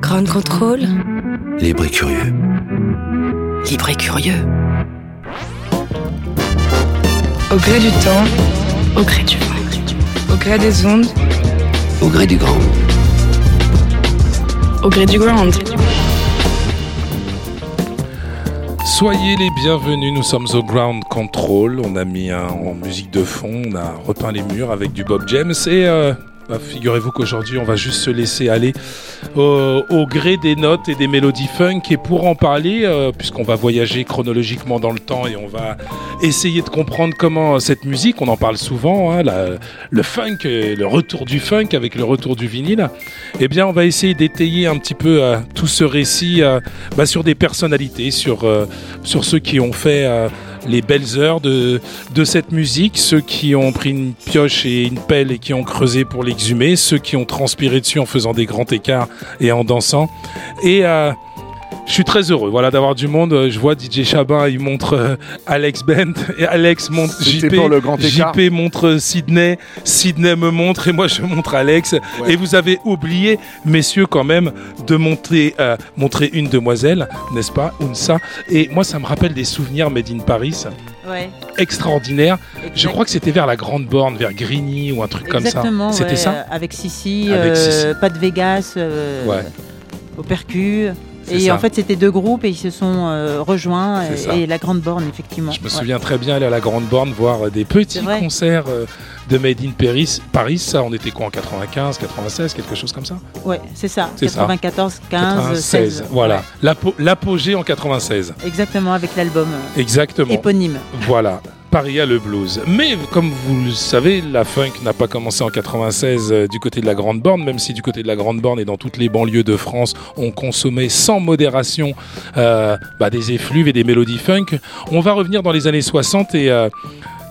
Grand contrôle. Libre et curieux. Libre et curieux. Au gré du temps, au gré du vent, au gré des ondes, Au gré du grand. au gré du grand. Soyez les bienvenus, nous sommes au Ground Control. On a mis un, en musique de fond, on a repeint les murs avec du Bob James et euh, bah, figurez-vous qu'aujourd'hui on va juste se laisser aller au, gré des notes et des mélodies funk. Et pour en parler, euh, puisqu'on va voyager chronologiquement dans le temps et on va essayer de comprendre comment cette musique, on en parle souvent, hein, le funk, et le retour du funk avec le retour du vinyle, eh bien on va essayer d'étayer un petit peu euh, tout ce récit euh, bah, sur des personnalités, sur, euh, ceux qui ont fait euh, les belles heures de, de cette musique, ceux qui ont pris une pioche et une pelle et qui ont creusé pour l'exhumer, ceux qui ont transpiré dessus en faisant des grands écarts et en dansant. Et euh, je suis très heureux voilà, d'avoir du monde. Euh, Je vois DJ Chabin, il montre euh, Alex Bent et Alex montre JP. pour le grand écart. JP montre Sydney, Sydney me montre et moi je montre Alex. Ouais. Et vous avez oublié, messieurs, quand même, de monter, euh, montrer une demoiselle, n'est-ce pas, Unsa? Et moi, ça me rappelle des souvenirs Made in Paris Ouais. extraordinaires. Je crois que c'était vers la Grande Borne, vers Grigny ou un truc comme ça. Exactement. C'était ouais, ça euh, Avec Sissi, Avec euh, Sissi. pas de Vegas, euh, Ouais. au percu. Et ça. en fait, c'était deux groupes et ils se sont euh, rejoints. Et, la Grande Borne, effectivement. Je me Ouais. souviens très bien aller à la Grande Borne voir euh, des petits concerts euh, de Made in Paris. Paris, ça, on était quoi en 95, 96, quelque chose comme ça? Ouais, c'est ça. C'est ça. 94, 15, 96, 16. voilà. Ouais. L'apogée en 96. Exactement, avec l'album euh, Exactement. éponyme. Voilà, Paris a le blues. Mais comme vous le savez, la funk n'a pas commencé en 96 euh, du côté de la Grande Borne, même si du côté de la Grande Borne et dans toutes les banlieues de France, on consommait sans modération euh, bah, des effluves et des mélodies funk. On va revenir dans les années 60 et...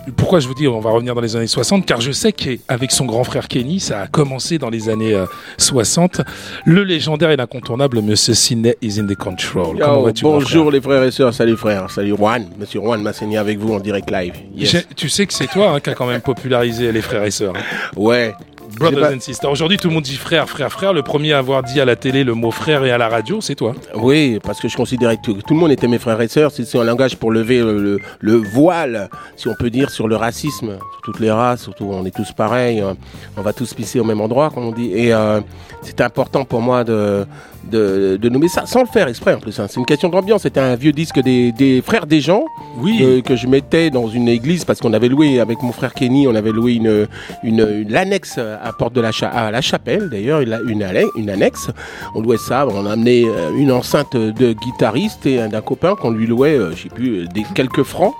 euh, pourquoi je vous dis on va revenir dans les années 60 Car je sais qu'avec son grand frère Kenny, ça a commencé dans les années euh, 60. Le légendaire et l'incontournable Monsieur Sidney is in the control. Yo, bonjour les frères et sœurs, salut frère, salut Juan, monsieur Juan Masséni avec vous en direct live. Yes. Tu sais que c'est toi hein, qui a quand même popularisé les frères et sœurs. hein. Ouais, Brothers pas- and sisters. Aujourd'hui, tout le monde dit frère, frère, frère. Le premier à avoir dit à la télé le mot frère et à la radio, c'est toi. oui, parce que je considérais que tout, tout le monde était mes frères et sœurs, c'est c'est un langage pour lever le, le- le voile, si on peut dire, sur le racisme, sur toutes les races, surtout on est tous pareils, hein. on va tous pisser au même endroit, comme on dit, et euh, c'est important pour moi de, de, de nommer ça, sans le faire exprès en plus, hein. c'est une question d'ambiance, c'était un vieux disque des, des frères des gens, Oui. que, que je mettais dans une église parce qu'on avait loué avec mon frère Kenny, on avait loué une, une, une l'annexe à porte de la cha- à la chapelle d'ailleurs, une, une, annexe. On louait ça, on a amené euh, une enceinte de guitariste et un- d'un copain qu'on lui louait, euh, je sais plus, euh, des quelques francs.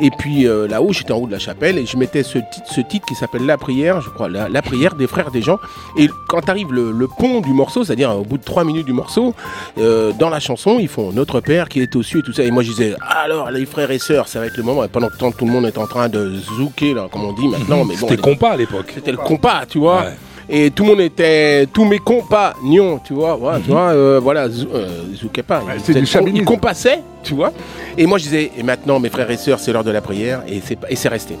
Et puis euh, là-haut, j'étais en haut de la chapelle et je mettais ce titre, ce titre qui s'appelle La prière, je crois, la, la prière des frères des gens. Et quand arrive le, le pont du morceau, c'est-à-dire au bout de trois minutes du morceau, euh, dans la chanson, ils font Notre Père qui est aux cieux et tout ça. Et moi, je disais, alors les frères et sœurs, ça va être le moment. Et pendant que tout le monde est en train de zouker, là, comme on dit maintenant, mais bon, C'était compas à l'époque. c'était le compas, tu vois. Ouais. Et tout le monde était, tous mes compagnons, tu vois, voilà, tu vois, euh, voilà, euh, pas. Ouais, Ils c'est du étaient- chabilisme. Ils compassaient, tu vois. Et moi, je disais, et maintenant, mes frères et sœurs, c'est l'heure de la prière, et c'est, et c'est resté.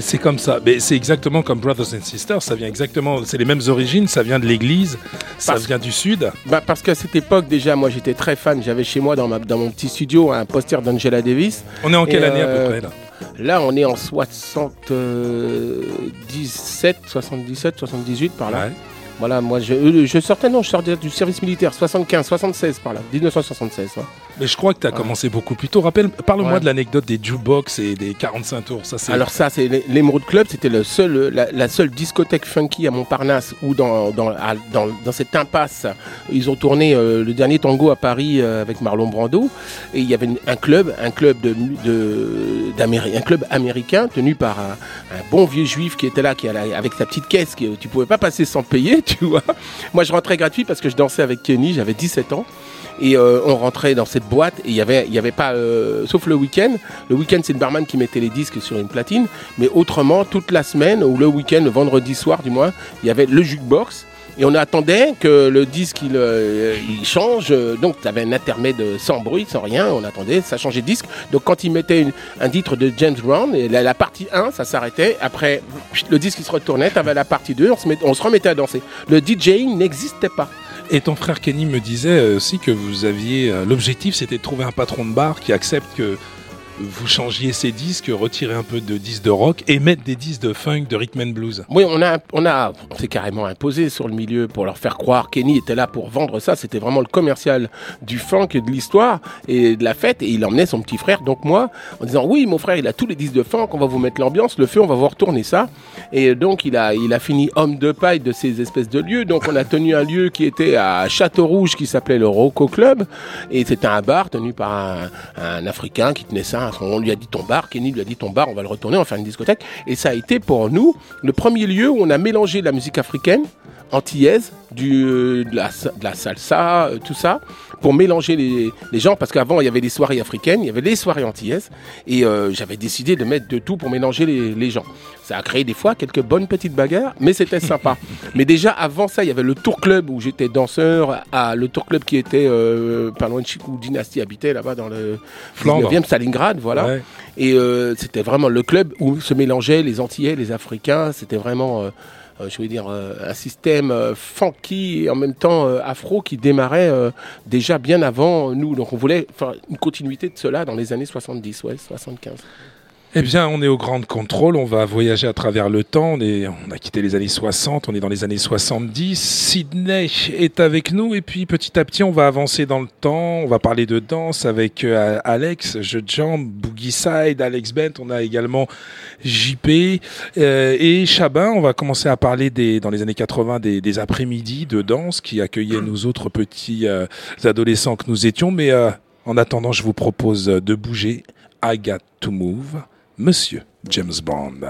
C'est comme ça. Mais c'est exactement comme Brothers and Sisters. Ça vient exactement. C'est les mêmes origines. Ça vient de l'église. Ça Parce- vient du sud. Bah, parce qu'à cette époque, déjà, moi, j'étais très fan. J'avais chez moi, dans, ma, dans mon petit studio, un poster d'Angela Davis. On est en quelle Et, année à euh, peu près là? Là, on est en 77, 77, 78 par là. Ouais. Voilà, moi, je, euh, je sortais, non, je sortais du service militaire, 75, 76 par là, 1976. ouais. Mais je crois que tu as commencé beaucoup plus tôt. Rappelle, parle-moi Ouais. de l'anecdote des jukebox et des 45 tours. Ça, c'est. Alors ça, c'est l'Emerald Club, c'était le seul, la, la seule discothèque funky à Montparnasse où dans, dans, à- dans, dans cette impasse, ils ont tourné euh, le dernier tango à Paris euh, avec Marlon Brando. Et il y avait une- un club, un club de, de un club américain tenu par un, un bon vieux juif qui était là, qui allait avec sa petite caisse, que tu pouvais pas passer sans payer, tu vois. Moi, je rentrais gratuit parce que je dansais avec Kenny, j'avais 17 ans. Et euh, on rentrait dans cette boîte et il y avait, y avait pas, euh, sauf le week-end. Le week-end, c'est le barman qui mettait les disques sur une platine. Mais autrement, toute la semaine ou le week-end, le vendredi soir du moins, il y avait le jukebox. Et on attendait que le disque il, euh, change. Donc tu avais un intermède sans bruit, sans rien. On attendait, ça changeait de disque. Donc quand il mettait un titre de James Brown, la, partie 1, ça s'arrêtait. Après, le disque il se retournait, tu la partie 2, on se, on se remettait à danser. Le DJing n'existait pas. Et ton frère Kenny me disait aussi que vous aviez. euh, L'objectif, c'était de trouver un patron de bar qui accepte que vous changiez ses disques, retirer un peu de disques de rock et mettre des disques de funk, de rhythm and blues. Oui, on a, on a, on s'est carrément imposé sur le milieu pour leur faire croire. Kenny était là pour vendre ça. C'était vraiment le commercial du funk et de l'histoire et de la fête. Et il emmenait son petit frère, donc moi, en disant oui, mon frère, il a tous les disques de funk. On va vous mettre l'ambiance, le feu, on va vous retourner ça. Et donc il a, il a fini homme de paille de ces espèces de lieux. Donc on a tenu un lieu qui était à Château Rouge, qui s'appelait le Rocco Club, et c'était un bar tenu par un, un Africain qui tenait ça. On lui a dit ton bar, Kenny lui a dit ton bar, on va le retourner, on va faire une discothèque. Et ça a été pour nous le premier lieu où on a mélangé la musique africaine antillaise, du, euh, de, la, de la salsa, euh, tout ça, pour mélanger les, les gens, parce qu'avant il y avait les soirées africaines, il y avait les soirées antillaises, et euh, j'avais décidé de mettre de tout pour mélanger les, les gens. Ça a créé des fois quelques bonnes petites bagarres, mais c'était sympa. mais déjà avant ça, il y avait le Tour Club où j'étais danseur, à le Tour Club qui était euh, pas loin de où Dynasty habitait là-bas dans le Flandre. 19e Stalingrad, voilà. Ouais. Et euh, c'était vraiment le club où se mélangeaient les Antillais, les Africains. C'était vraiment, euh, je veux dire, euh, un système euh, funky et en même temps euh, afro qui démarrait euh, déjà bien avant nous. Donc on voulait une continuité de cela dans les années 70, ouais, 75. Eh bien, on est au Grand Control, on va voyager à travers le temps. On, est, on a quitté les années 60, on est dans les années 70. Sydney est avec nous et puis petit à petit, on va avancer dans le temps. On va parler de danse avec euh, Alex, Jeu de Jambes, Boogie Side, Alex Bent. On a également JP euh, et Chabin. On va commencer à parler des, dans les années 80 des, des après-midi de danse qui accueillaient nous autres petits euh, adolescents que nous étions. Mais euh, en attendant, je vous propose de bouger. I got to move. Monsieur James Bond.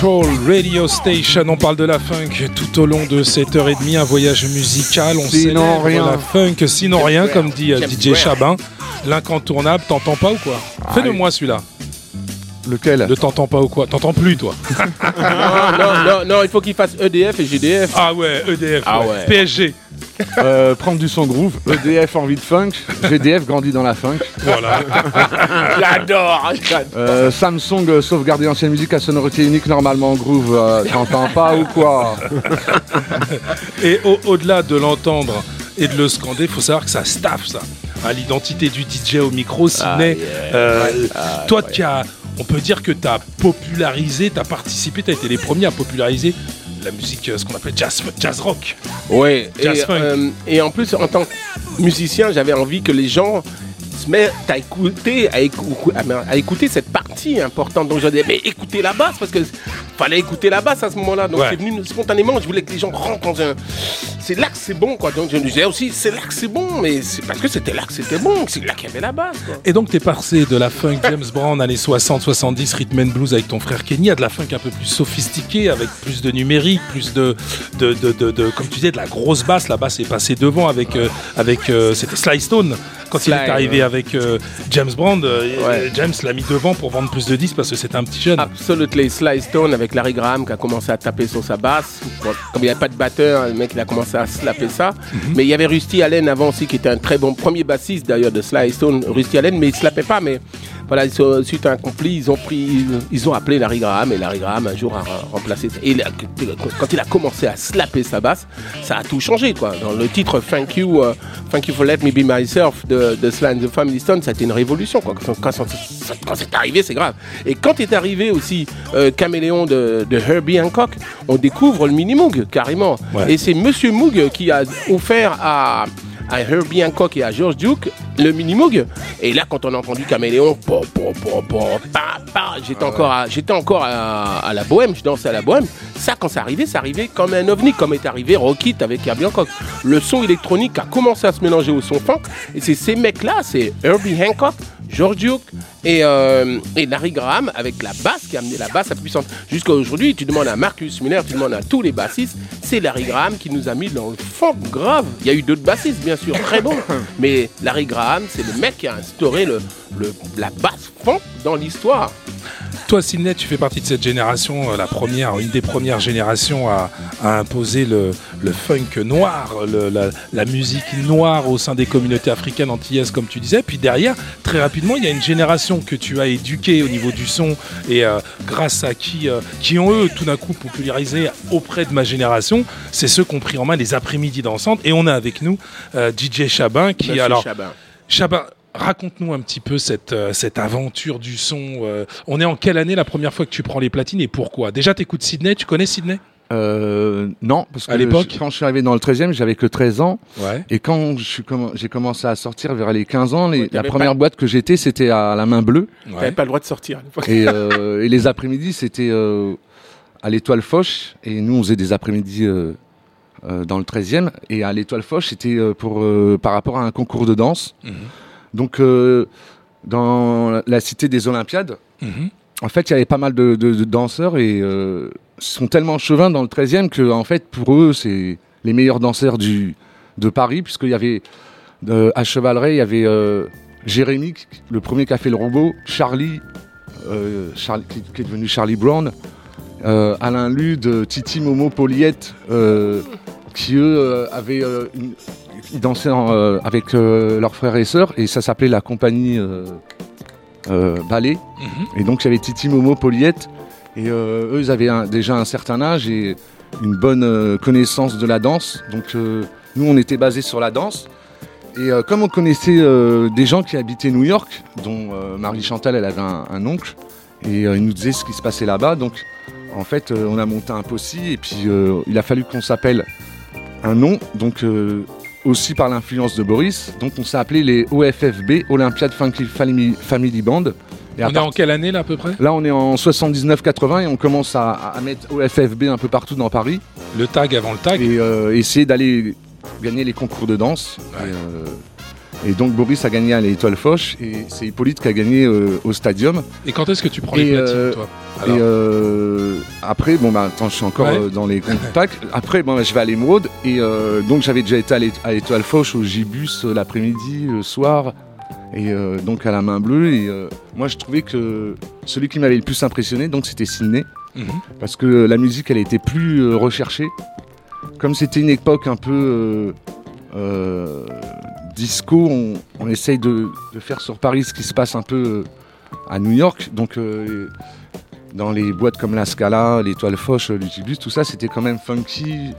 Control Radio Station, on parle de la funk tout au long de cette heure et demie, un voyage musical, on Sinon célèbre rien. la funk, sinon rien, comme dit euh, DJ. Chabin. L'incontournable, t'entends pas ou quoi? Fais-le oui. moi celui-là. Lequel? Le t'entends pas ou quoi? T'entends plus toi Non, non, non, non, il faut qu'il fasse EDF et GDF. Ah ouais, EDF, Ah ouais. ouais. PSG. Euh, Prendre du son groove. EDF envie de funk. GDF grandit dans la funk. Voilà. J'adore. Euh, Samsung euh, sauvegarder ancienne musique à sonorité unique normalement groove. euh, T'entends pas ou quoi Et au- au-delà de l'entendre et de le scander, faut savoir que ça staff ça. À l'identité du DJ au micro, Sidney. euh, toi qui as, on peut dire que tu as popularisé, tu as participé, tu as été les premiers à populariser la musique, euh, ce qu'on appelle jazz, jazz rock. Ouais, et, Jazz euh, et en plus, en tant que musicien, j'avais envie que les gens se mettent à écouter, à, écou- à- à écouter cette partie importante. Donc je disais, mais écoutez la basse, parce que fallait écouter la basse à ce moment-là. Donc Ouais. c'est venu spontanément, je voulais que les gens rentrent dans un... C'est là que c'est bon, quoi. Donc je me disais aussi, c'est là que c'est bon, mais c'est parce que c'était là que c'était bon, c'est là qu'il y avait la basse, quoi. Et donc, tu es passé de la funk James Brown années 60-70, rhythm and blues avec ton frère Kenny, à de la funk un peu plus sophistiquée, avec plus de numérique, plus de, de, de, de- de- comme tu disais, de la grosse basse. La basse est passée devant avec, euh, avec euh, c'était Sly Stone. Quand il est arrivé ouais. avec euh, James Brown, euh, Ouais. James l'a mis devant pour vendre plus de disques parce que c'était un petit jeune. Absolutely. Sly Stone avec Larry Graham qui a commencé à taper sur sa basse. Bon, Comme il n'y avait pas de batteur, le mec il a commencé à slapper ça. Mais il y avait Rusty Allen avant aussi qui était un très bon premier bassiste d'ailleurs de Sly Stone, Rusty Allen, mais il slappait pas. Mais voilà, ils sont- suite à un conflit, ils ont pris, ils ont appelé Larry Graham et Larry Graham un jour a re- remplacé. Et quand il a commencé à slapper sa basse, ça a tout changé quoi. Dans le titre Thank You, euh, Thank You for Let Me Be Myself de, de Sly and the Family Stone, ça a été une révolution quoi. Quand, quand- quand c'est arrivé, c'est grave. Et quand est arrivé aussi euh, Caméléon de, de Herbie Hancock, on découvre le mini Moog carrément. Ouais. Et c'est Monsieur Moog qui a offert à à Herbie Hancock et à George Duke le mini Moog. Et là, quand on a entendu Caméléon, pa, pa, j'étais encore, à, j'étais encore à, à la bohème, je dansais à la bohème. Ça, quand ça arrivait, ça arrivait comme un ovni, comme est arrivé Rockit avec Herbie Hancock. Le son électronique a commencé à se mélanger au son funk. Et c'est ces mecs-là, c'est Herbie Hancock, George Duke et, euh, et Larry Graham avec la basse qui a amené la basse la plus puissante. Jusqu'à aujourd'hui, tu demandes à Marcus Miller, tu demandes à tous les bassistes, c'est Larry Graham qui nous a mis dans le funk grave. Il y a eu d'autres bassistes, bien sûr, très bons, mais Larry Graham, c'est le mec qui a instauré le, le- la basse funk dans l'histoire. Toi, Sidney, tu fais partie de cette génération, euh, la première, une des premières générations à, à imposer le, le funk noir, le- la, la musique noire au sein des communautés africaines antillaises, comme tu disais. Puis derrière, très rapidement, il y a une génération que tu as éduquée au niveau du son et euh, grâce à qui, euh, qui ont eux tout d'un coup popularisé auprès de ma génération. C'est ceux qui ont pris en main les après-midi dansantes. Et on a avec nous euh, DJ Chabin qui, alors, Chabin. Chabin, raconte-nous un petit peu cette, cette aventure du son. on est en quelle année la première fois que tu prends les platines et pourquoi? Déjà, t'écoutes Sydney, tu connais Sydney? Euh, non, parce que À l'époque je- quand je suis arrivé dans le 13e, j'avais que 13 ans. Ouais. Et quand je suis commen- j'ai commencé à sortir vers les 15 ans, les- Ouais, la première pas- boîte que j'étais, c'était à la main bleue. T'avais pas le droit de sortir. Et, euh, et les après-midi, c'était euh, à l'étoile Foch. Et nous, on faisait des après-midi euh, euh, dans le 13e. Et à l'étoile Foch, c'était euh, pour euh, par rapport à un concours de danse. Mhm. Donc, euh, dans la cité des Olympiades, Mhm. en fait, il y avait pas mal de, de- de danseurs et euh, sont tellement chevins dans le 13e que, en fait, pour eux, c'est les meilleurs danseurs du, de Paris, puisqu'il y avait euh, à Chevaleret, il y avait euh, Jérémy, le premier qui a fait le robot, Charlie, euh, Charlie qui, qui est devenu Charlie Brown, euh, Alain Lude, Titi Momo, Poliette, qui eux avaient une- ils dansaient en, avec leurs frères et sœurs, et ça s'appelait la compagnie Ballet. Mhm. Et donc il y avait Titi, Momo, Poliette. Et euh, eux, ils avaient déjà un certain âge et une bonne euh, connaissance de la danse. Donc euh, nous, on était basés sur la danse. Et comme on connaissait des gens qui habitaient New York, dont Marie Chantal, elle avait un, oncle, et il nous disait ce qui se passait là-bas. Donc en fait, on a monté un possi et puis il a fallu qu'on s'appelle un nom. Donc aussi par l'influence de Boris. Donc on s'est appelé les OFFB, Olympiade Family Band. Et On est en quelle année là à peu près Là, on est en 79-80 et on commence à, à mettre OFFB un peu partout dans Paris Le tag avant le tag et euh, essayer d'aller gagner les concours de danse. Ouais. Et, euh, Et donc Boris a gagné à l'Étoile Foch et c'est Hippolyte qui a gagné euh, au Stadium. Et quand est-ce que tu prends Et, les platines, euh, toi Alors, Et euh, après, bon bah attends, je suis encore Ouais. dans les contacts. Après, bon, bah, je vais à l'émeraude et donc j'avais déjà été à l'É- à l'Étoile Foch au Gibus l'après-midi, le soir, et euh, donc à la main bleue. Et euh, moi, je trouvais que celui qui m'avait le plus impressionné, donc c'était Sydney, Mhm. parce que la musique, elle était plus euh, recherchée. Comme c'était une époque un peu euh, disco, on, on essaye de, de faire sur Paris ce qui se passe un peu à New York. Donc dans les boîtes comme la Scala, l'Étoile Foch, le Gibus, tout ça, c'était quand même funky,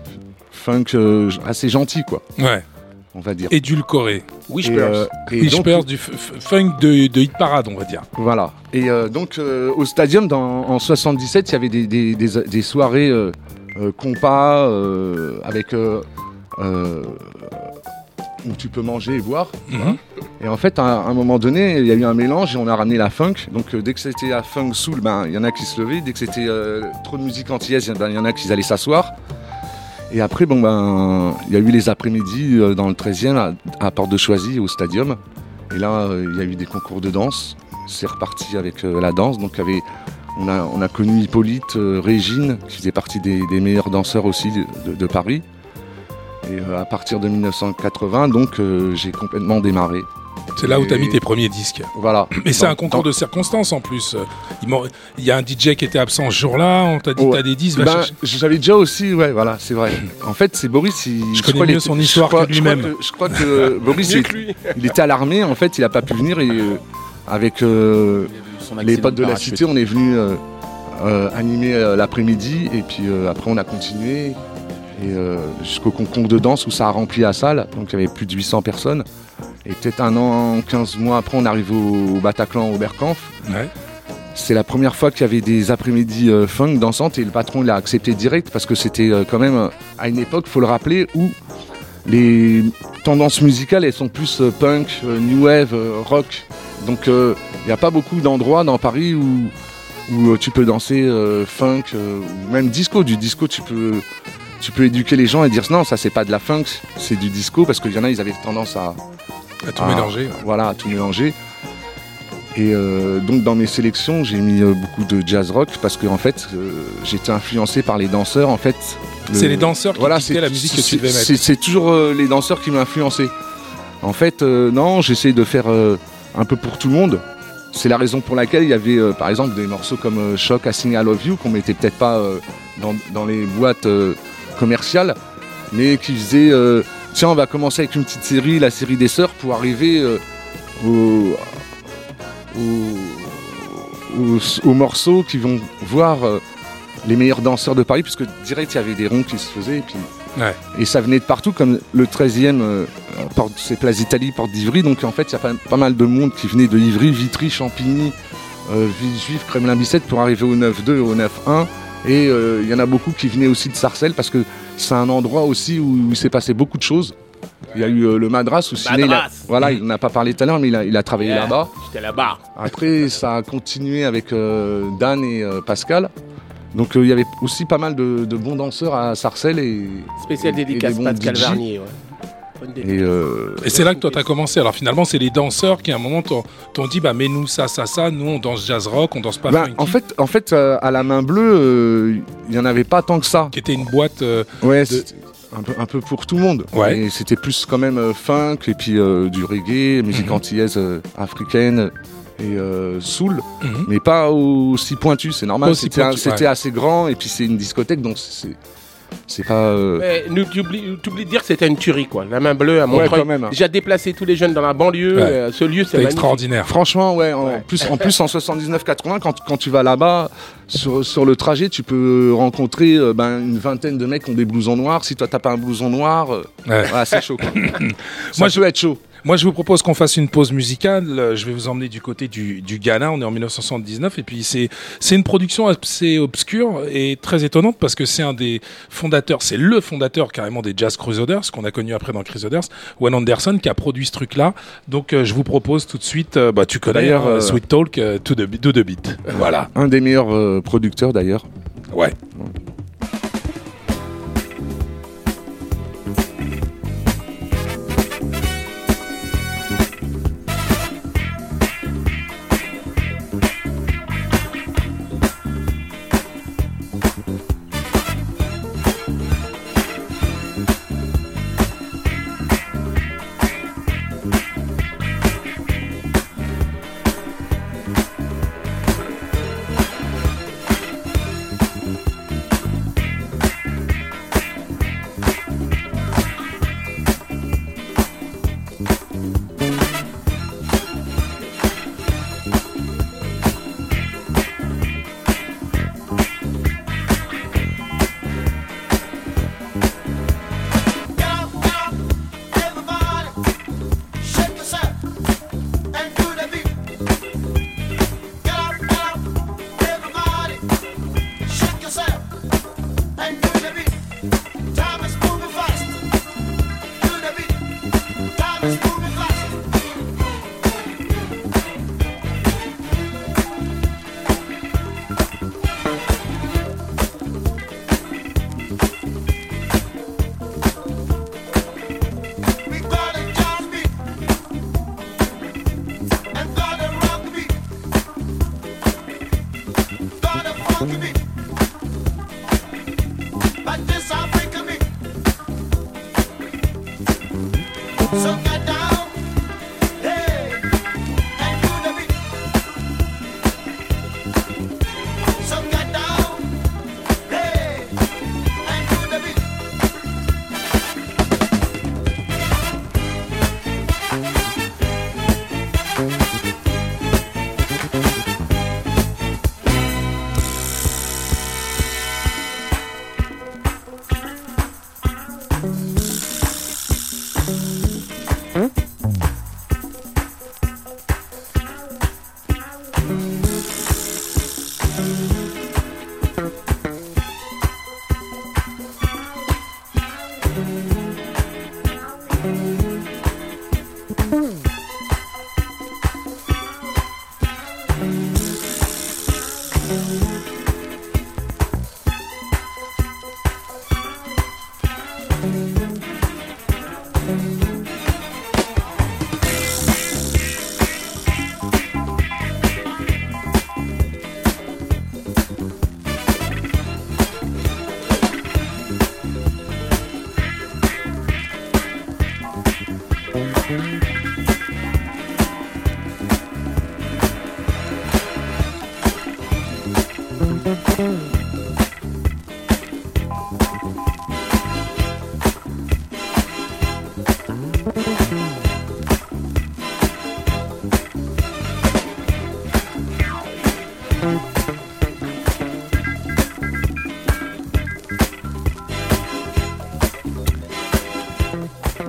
funk assez gentil, quoi, ouais. On va dire. Édulcoré. Oui, Et, euh, et donc, Whispers du funk de, de hit parade, on va dire. Voilà. Et euh, donc euh, au stadium dans, en 77, il y avait des, des- des- des soirées euh, euh, compas euh, avec euh, euh, où tu peux manger et boire. Mhm. Et en fait, à, à un moment donné, il y a eu un mélange et on a ramené la funk. Donc euh, dès que c'était la funk soul, ben il y en a qui se levaient. Dès que c'était euh, trop de musique antillaise, ben, il y en a qui allaient s'asseoir. Et après, bon ben, il y a eu les après-midi euh, dans le 13e à, à Porte de Choisy au stadium. Et là, euh, il y a eu des concours de danse. C'est reparti avec euh, la danse. Donc, avait, on, a, on a connu Hippolyte, Régine, qui faisait partie des, meilleurs danseurs aussi de, Paris. Et à partir de 1980, donc, j'ai complètement démarré. C'est là où tu as mis tes premiers disques. Voilà. Mais c'est un concours dans- de circonstances en plus. Il, y a un DJ qui était absent ce jour-là, on t'a dit Ouais. t'as des disques, Ben, j'avais déjà aussi, ouais, voilà, c'est vrai. En fait, c'est Boris. Il, Je connais crois, mieux son histoire je crois- que je crois lui-même. que- Je crois que Boris, Mieux il, était à l'armée. En fait, il a pas pu venir et euh, avec euh, les potes de la cité, on est venu euh, euh, animer euh, l'après-midi et puis euh, après on a continué et euh, jusqu'au concours de danse où ça a rempli la salle. Donc il y avait plus de 800 personnes. Et peut-être un an, 15 mois après, on arrive au, Bataclan, au Berkampf. Ouais. C'est la première fois qu'il y avait des après-midi euh, funk dansantes et le patron l'a accepté direct parce que c'était euh, quand même à une époque, faut le rappeler, où les tendances musicales elles sont plus euh, punk, new wave, rock. Donc il n'y a pas beaucoup d'endroits dans Paris où, où tu peux danser funk ou même disco. Du disco, tu peux, tu peux éduquer les gens et dire non, ça c'est pas de la funk, c'est du disco parce qu'il y en a, ils avaient tendance à, À tout mélanger. voilà, à tout mélanger. Et euh, donc dans mes sélections, j'ai mis euh, beaucoup de jazz rock parce que en fait, euh, j'étais influencé par les danseurs. En fait, le- C'est les danseurs qui voilà, la musique que tu devais mettre. c'est- C'est toujours les danseurs qui m'ont influencé. En fait, non, j'essaie de faire un peu pour tout le monde. C'est la raison pour laquelle il y avait, par exemple, des morceaux comme Shock, I Sing I Love You, qu'on mettait peut-être pas dans, dans les boîtes commerciales, mais qui faisaient, tiens, on va commencer avec une petite série, la série des sœurs, pour arriver euh, au, au- aux, aux morceaux qui vont voir euh, les meilleurs danseurs de Paris, puisque direct, il y avait des ronds qui se faisaient, et puis Ouais. et ça venait de partout, comme le 13e, euh, porte- c'est Place d'Italie, porte d'Ivry. Donc en fait, il y a pas, pas mal de monde qui venait de Ivry, Vitry, Champigny, Villejuif, Kremlin-Bicêtre pour arriver au 9-2, au 9-1. Et euh, il y en a beaucoup qui venaient aussi de Sarcelles parce que c'est un endroit aussi où, il s'est passé beaucoup de choses. Il y a eu euh, le Madras où Ciné, il a- Madras. voilà, il n'a pas parlé tout à l'heure, mais il a, il a travaillé Yeah. là-bas. J'étais là-bas. Après, ça a continué avec euh, Dan et euh, Pascal. Donc euh, il y avait aussi pas mal de, de bons danseurs à Sarcelles et Spécial et- et dédicace bons Pascal DJ. Vernier. ouais. Et, euh, Et c'est là que toi t'as commencé. Alors finalement, c'est les danseurs qui à un moment t'ont dit bah mets-nous ça, ça, ça. Nous on danse jazz rock, on danse pas funky. en fait, en fait euh, à la main bleue, euh, il y en avait pas tant que ça. qui était une boîte. euh, Ouais, un peu, un peu pour tout le monde. Ouais. Et c'était plus quand même euh, funk et puis euh, du reggae, musique Mhm. antillaise euh, africaine et euh, soul, mhm. mais pas aussi pointu. C'est normal. C'était ouais. assez grand et puis c'est une discothèque, donc c'est c'est pas. euh, Mais nous, tu oublies de dire que c'était une tuerie, quoi. La main bleue à Ouais, Montreuil. quand même. Déjà déplacé tous les jeunes dans la banlieue. Ouais. euh, ce lieu, c'est extraordinaire. Franchement, ouais. En, Ouais. Plus, en plus, en 79-80, quand, quand tu vas là-bas, sur, sur le trajet, tu peux rencontrer euh, ben, une vingtaine de mecs qui ont des blousons noirs. Si toi, t'as pas un blouson noir, euh, Ouais. c'est chaud. Quoi. Ça Moi, peut être chaud. Moi, je vous propose qu'on fasse une pause musicale. Je vais vous emmener du côté du, du Ghana. On est en 1979 et puis c'est c'est une production assez obscure et très étonnante parce que c'est un des fondateurs, c'est le fondateur carrément des Jazz Crusaders qu'on a connu après dans Crusaders, Wayne Anderson qui a produit ce truc-là. Donc, euh, je vous propose tout de suite. euh, bah, tu connais D'ailleurs, hein, euh, Sweet Talk, to the, the beat. Voilà. Un des meilleurs producteurs d'ailleurs. Ouais.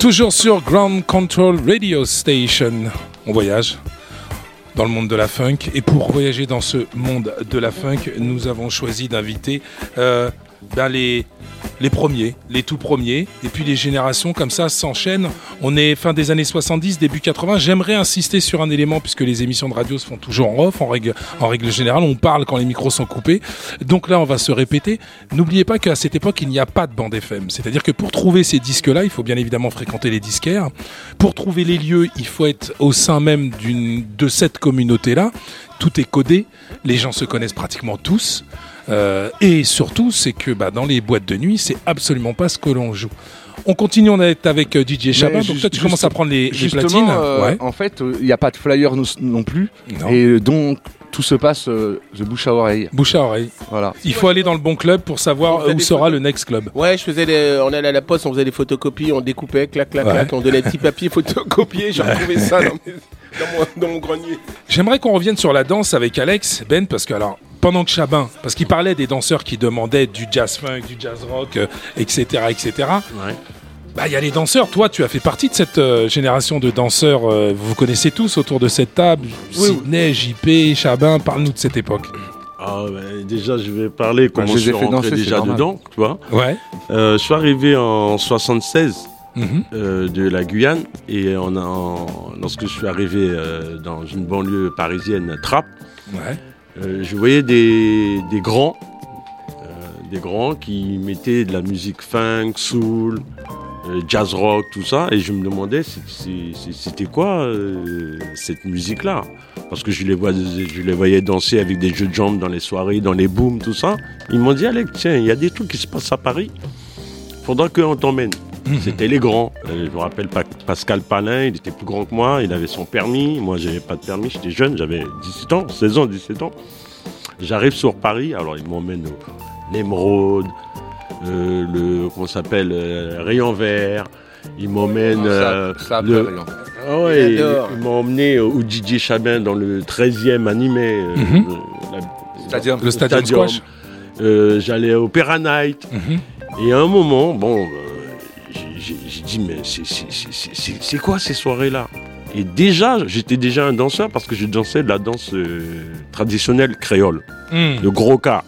Toujours sur Ground Control Radio Station. On voyage dans le monde de la funk. Et pour voyager dans ce monde de la funk, nous avons choisi d'inviter euh, ben les, les premiers, les tout premiers. Et puis les générations comme ça s'enchaînent. On est fin des années 70, début 80. J'aimerais insister sur un élément puisque les émissions de radio se font toujours en off. En règle, en générale, on parle quand les micros sont coupés. Donc là, on va se répéter. N'oubliez pas qu'à cette époque, il n'y a pas de bande FM. C'est-à-dire que pour trouver ces disques-là, il faut bien évidemment fréquenter les disquaires. Pour trouver les lieux, il faut être au sein même de cette communauté-là. Tout est codé. Les gens se connaissent pratiquement tous. Euh, et surtout, c'est que bah, dans les boîtes de nuit, c'est absolument pas ce que l'on joue. On continue, on est avec euh, DJ Chabin. Donc toi, tu commences à prendre les, les platines. euh, ouais. en fait, euh, il n'y a pas de flyer non, non plus. Non. Et donc, tout se passe euh, de bouche à oreille. Bouche à oreille. Voilà. Il faut aller dans le bon club pour savoir où sera le next club. Ouais, je faisais on allait à la poste, on faisait des photocopies, on découpait, clac, clac, Ouais. clac, on donnait des petits papiers photocopiés, j'ai retrouvé ça dans, mes- dans mon, dans mon grenier. J'aimerais qu'on revienne sur la danse avec Alex, Ben, parce que alors, pendant que Chabin, parce qu'il parlait des danseurs qui demandaient du jazz funk, du jazz rock, euh, etc., etc. Ouais. Bah, il y a les danseurs. Toi, tu as fait partie de cette euh, génération de danseurs. euh, vous vous connaissez tous autour de cette table. Oui, Sydney, JP, Chabin. Parle-nous de cette époque. Ah, ben, déjà, je vais parler comment je je ai suis fait rentré danser, c'est déjà normal. dedans, tu vois. Ouais. Euh, je suis arrivé en 76 Mhm. euh, de la Guyane et on a, en- lorsque je suis arrivé euh, dans une banlieue parisienne, Trappes, Ouais. Euh, je voyais des, grands, euh, des grands qui mettaient de la musique funk, soul, euh, jazz rock, tout ça, et je me demandais c'était quoi cette musique-là? Parce que je les, vois, je les voyais danser avec des jeux de jambes dans les soirées, dans les booms, tout ça. Ils m'ont dit Alex, tiens, il y a des trucs qui se passent à Paris. Faudra qu'on t'emmène. C'était les grands. Euh, je me rappelle Pa- Pascal Palin, il était plus grand que moi, il avait son permis. Moi, j'avais pas de permis, j'étais jeune, j'avais 17 ans, 16 ans, 17 ans. J'arrive sur Paris, alors ils m'emmènent au l'Émeraude, euh, le, comment ça s'appelle, euh, Rayon Vert. Ils m'emmènent. euh, ça, ça le- ah ouais, ils m'ont emmené au DJ Chabin dans le 13e animé. euh, la- Stadium. Le Stadium Stadium. Euh, J'allais au Opera Night. Mhm. Et à un moment, bon, euh, j'ai- dit, mais c'est- quoi ces soirées-là? Et déjà, j'étais déjà un danseur parce que je dansais de la danse euh, traditionnelle créole, Mhm. le gros cas,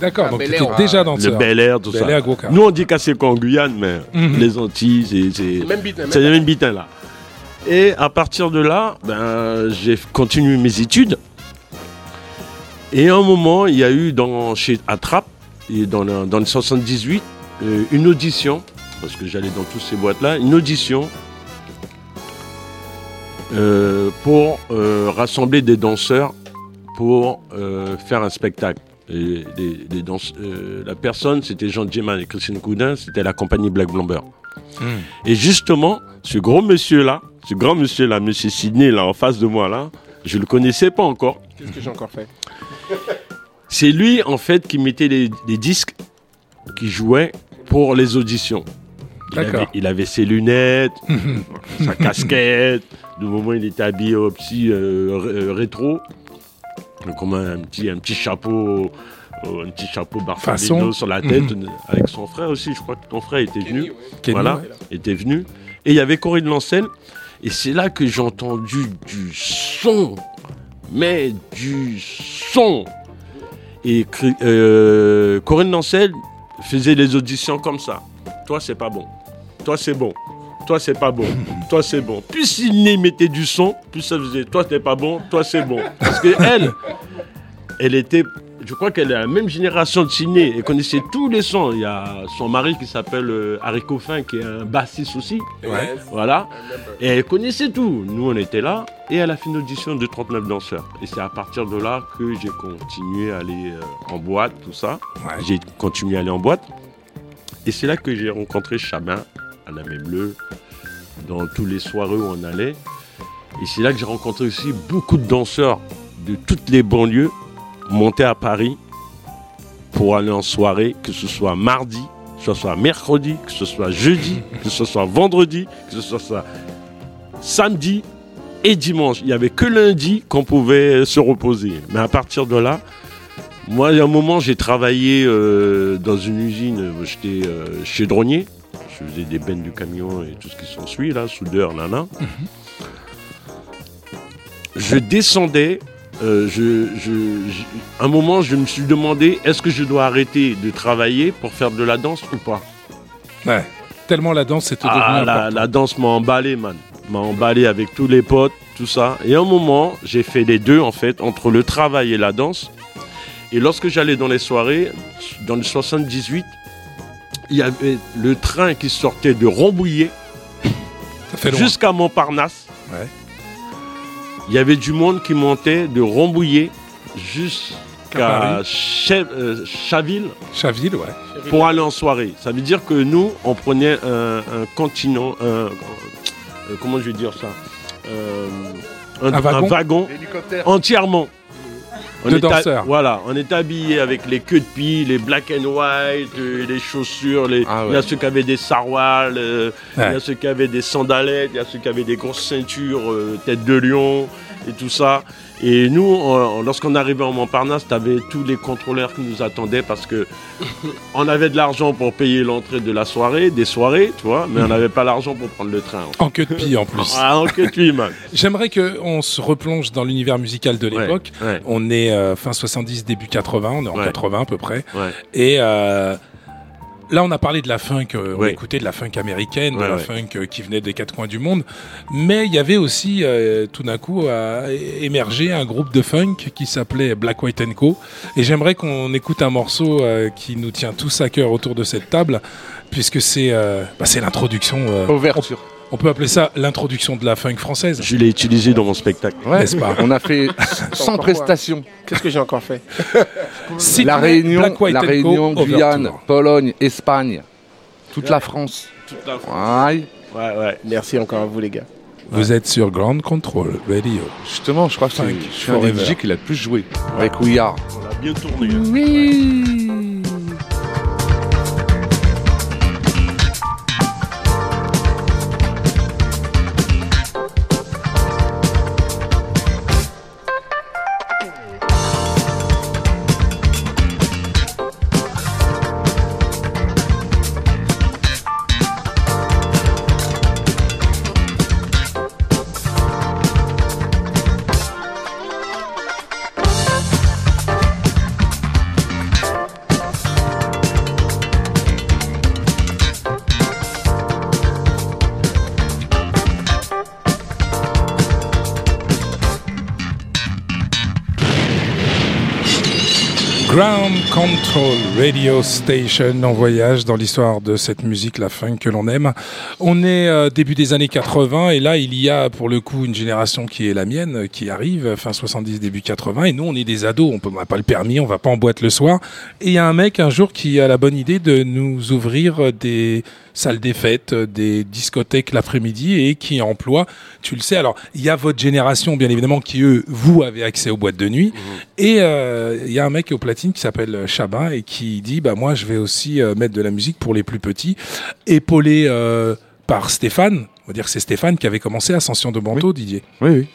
D'accord, Ah, donc Bel tu déjà ah, danseur. le Bel Air, tout Bel ça. Air, gros cas. Nous, on dit Cassé en Guyane, mais Mhm. les Antilles, c'est- hein, le même bitin là. Et à partir de là, ben, j'ai continué mes études. Et à un moment, il y a eu dans, chez Attrape, et dans, le, dans le 78, euh, une audition, parce que j'allais dans toutes ces boîtes-là, une audition euh, pour euh, rassembler des danseurs pour euh, faire un spectacle. Et les- les danse- euh, la personne, c'était Jean Djeman et Christine Coudin, c'était la compagnie Black Blumber. Mhm. Et justement, ce gros monsieur-là, ce grand monsieur-là, monsieur Sidney, là, en face de moi, là, je le connaissais pas encore. Qu'est-ce que j'ai encore fait? C'est lui, en fait, qui mettait les, les disques, qui jouait pour les auditions. Il avait, il avait ses lunettes, Mhm. sa casquette. Du moment il était habillé au petit euh, euh, rétro, comme un, petit, un petit chapeau, euh, un petit chapeau. Barfalino sur la tête, avec son frère aussi. Je crois que ton frère était venu. Kenny, voilà, ouais. était venu. Et il y avait Corinne Lancel. Et c'est là que j'ai entendu du son. mais du son. Et euh, Corinne Nancel faisait les auditions comme ça. Toi, c'est pas bon. Toi, c'est bon. Toi, c'est pas bon. Toi, c'est bon. Plus il mettait du son, plus ça faisait. Toi, t'es pas bon. Toi, c'est bon. Parce que elle, elle était. Je crois qu'elle est la même génération de ciné. Elle connaissait tous les sons. Il y a son mari qui s'appelle euh, Harry Coffin, qui est un bassiste aussi. Ouais. Voilà. Et elle connaissait tout. Nous, on était là. Et elle a fait une audition de 39 danseurs. Et c'est à partir de là que j'ai continué à aller euh, en boîte, tout ça. Ouais. J'ai continué à aller en boîte. Et c'est là que j'ai rencontré Chabin, à la Mer Bleue, dans tous les soirées où on allait. Et c'est là que j'ai rencontré aussi beaucoup de danseurs de toutes les banlieues montés à Paris pour aller en soirée, que ce soit mardi, que ce soit mercredi, que ce soit jeudi, que ce soit vendredi, que ce soit samedi et dimanche. Il n'y avait que lundi qu'on pouvait se reposer. Mais à partir de là, moi, il y a un moment, j'ai travaillé euh, dans une usine, j'étais euh, chaudronnier. Je faisais des bennes du camion et tout ce qui s'ensuit, là, soudeur, nana. Je descendais. euh, je, je- je- un moment, je me suis demandé est-ce que je dois arrêter de travailler pour faire de la danse ou pas? Ouais. Tellement la danse était devenue ah, la, la danse m'a emballé, man. M'a emballé avec tous les potes, tout ça. Et un moment, j'ai fait les deux, en fait, entre le travail et la danse. Et lorsque j'allais dans les soirées, dans le 78, il y avait le train qui sortait de Rambouillet jusqu'à Montparnasse. Ouais. Il y avait du monde qui montait de Rambouillet jusqu'à euh, Chaville Chaville, ouais. pour aller en soirée. Ça veut dire que nous, on prenait un, un continent, un- euh, comment je vais dire ça, Euh, Un wagon entièrement. On De danseurs. Voilà, on est habillé avec les queues de pie, les black and white, euh, les chaussures, les, Ah ouais. il y a ceux qui avaient des sarouals, euh, il y a ceux qui avaient des sandalettes, il y a ceux qui avaient des grosses ceintures, euh, tête de lion et tout ça. Et nous, on- lorsqu'on arrivait en Montparnasse, t'avais tous les contrôleurs qui nous attendaient parce que on avait de l'argent pour payer l'entrée de la soirée, des soirées, tu vois, mais on n'avait pas l'argent pour prendre le train. en fait. En queue de pie en plus. Ah, en que tu man. J'aimerais qu'on se replonge dans l'univers musical de Ouais, l'époque. ouais, On est euh, fin 70, début 80, on est en Ouais. 80 à peu près. ouais. Et euh, là, on a parlé de la funk, euh, on Ouais. écoutait de la funk américaine, de la ouais. funk euh, qui venait des quatre coins du monde. Mais il y avait aussi, euh, tout d'un coup, a émergé un groupe de funk qui s'appelait Black White Co. Et j'aimerais qu'on écoute un morceau euh, qui nous tient tous à cœur autour de cette table, puisque c'est euh, bah, c'est l'introduction. euh, Ouverture. On peut appeler ça l'introduction de la funk française. Je l'ai utilisé dans mon spectacle. Ouais. N'est-ce pas On a fait 100 Encore prestations. Qu'est-ce que j'ai encore fait La Réunion, la Réunion. Guyane, Pologne, Espagne, toute la France. Toute la Ouais. Ouais, ouais. Merci encore à vous, les gars. Vous êtes sur Ground Control Radio. Justement, je crois que c'est Funk je suis un des. DJ qui l'a le plus joué avec We Are. On a bien tourné. hein. Oui. Radio Station en voyage dans l'histoire de cette musique, la funk que l'on aime. On est euh, début des années 80 et là il y a pour le coup une génération qui est la mienne euh, qui arrive fin 70 début 80 et nous on est des ados, on n'a pas le permis, on va pas en boîte le soir. Et il y a un mec un jour qui a la bonne idée de nous ouvrir euh, des salles des fêtes, euh, des discothèques l'après-midi et qui emploie, tu le sais, alors il y a votre génération bien évidemment qui eux, vous avez accès aux boîtes de nuit. Et euh, il y a un mec au platine qui s'appelle Chabin et qui dit bah moi je vais aussi euh, mettre de la musique pour les plus petits, épaulé euh, par Stéphane. On va dire que c'est Stéphane qui avait commencé Ascension de Banto, Didier. Oui, oui.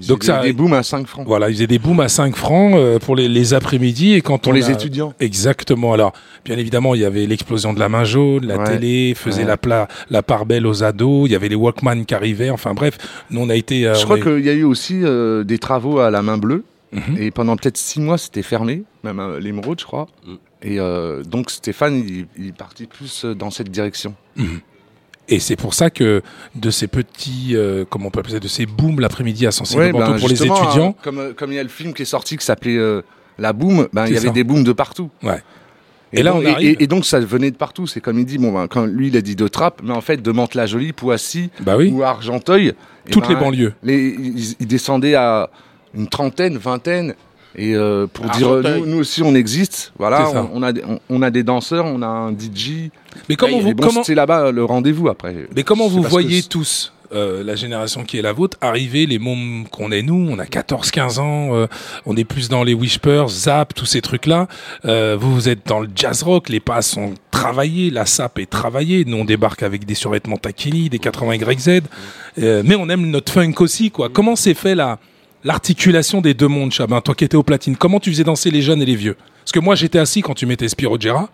Ils Donc ça- des booms à 5 francs. Voilà, ils faisaient des booms à 5 francs euh, pour les, les après-midi et quand Pour on les a- étudiants. Exactement. Alors, bien évidemment, il y avait l'explosion de la main jaune, la Ouais. télé faisait Ouais. la, pla- la part belle aux ados, il y avait les Walkman qui arrivaient. Enfin bref, nous on a été. euh, Je crois est- qu'il y a eu aussi euh, des travaux à la main bleue. Mhm. Et pendant peut-être 6 mois, c'était fermé, même à l'émeraude, je crois. Mm. Et euh, donc Stéphane, il, il est parti plus euh, dans cette direction. Et c'est pour ça que de ces petits, euh, comment on peut appeler ça, de ces booms l'après-midi à Ouais, Sensible-Bordeaux ben, pour les étudiants. hein, comme, euh, comme il y a le film qui est sorti qui s'appelait euh, La Boom, ben, il y avait ça. des booms de partout. Ouais. Et là, donc- on et- et donc ça venait de partout. C'est comme il dit, bon, ben, quand lui il a dit de Trappes, mais en fait de Mantes-la-Jolie, Poissy Bah oui, ou Argenteuil. eh toutes ben, les banlieues. les- ils, ils descendaient à une trentaine, vingtaine. Et euh, pour dire, euh, Argenteuil. nous, nous aussi on existe. Voilà, C'est on, on a, des- on, on a des danseurs, on a un DJ. Mais comment vous, bon, comment, c'est là-bas le rendez-vous après. mais comment C'est vous voyez tous euh, la génération qui est la vôtre arriver, les mômes qu'on est nous, on a 14-15 ans, euh, on est plus dans les Whispers, Zap, tous ces trucs-là. Euh, vous, vous êtes dans le jazz rock, les pas sont travaillés, la sap est travaillée. Nous, on débarque avec des survêtements taquini, des 80 YZ, Euh, mais on aime notre funk aussi, quoi. Comment s'est fait la l'articulation des deux mondes, Chabin Toi qui étais au platine, comment tu faisais danser les jeunes et les vieux? Parce que moi, j'étais assis quand tu mettais Spiro Gera.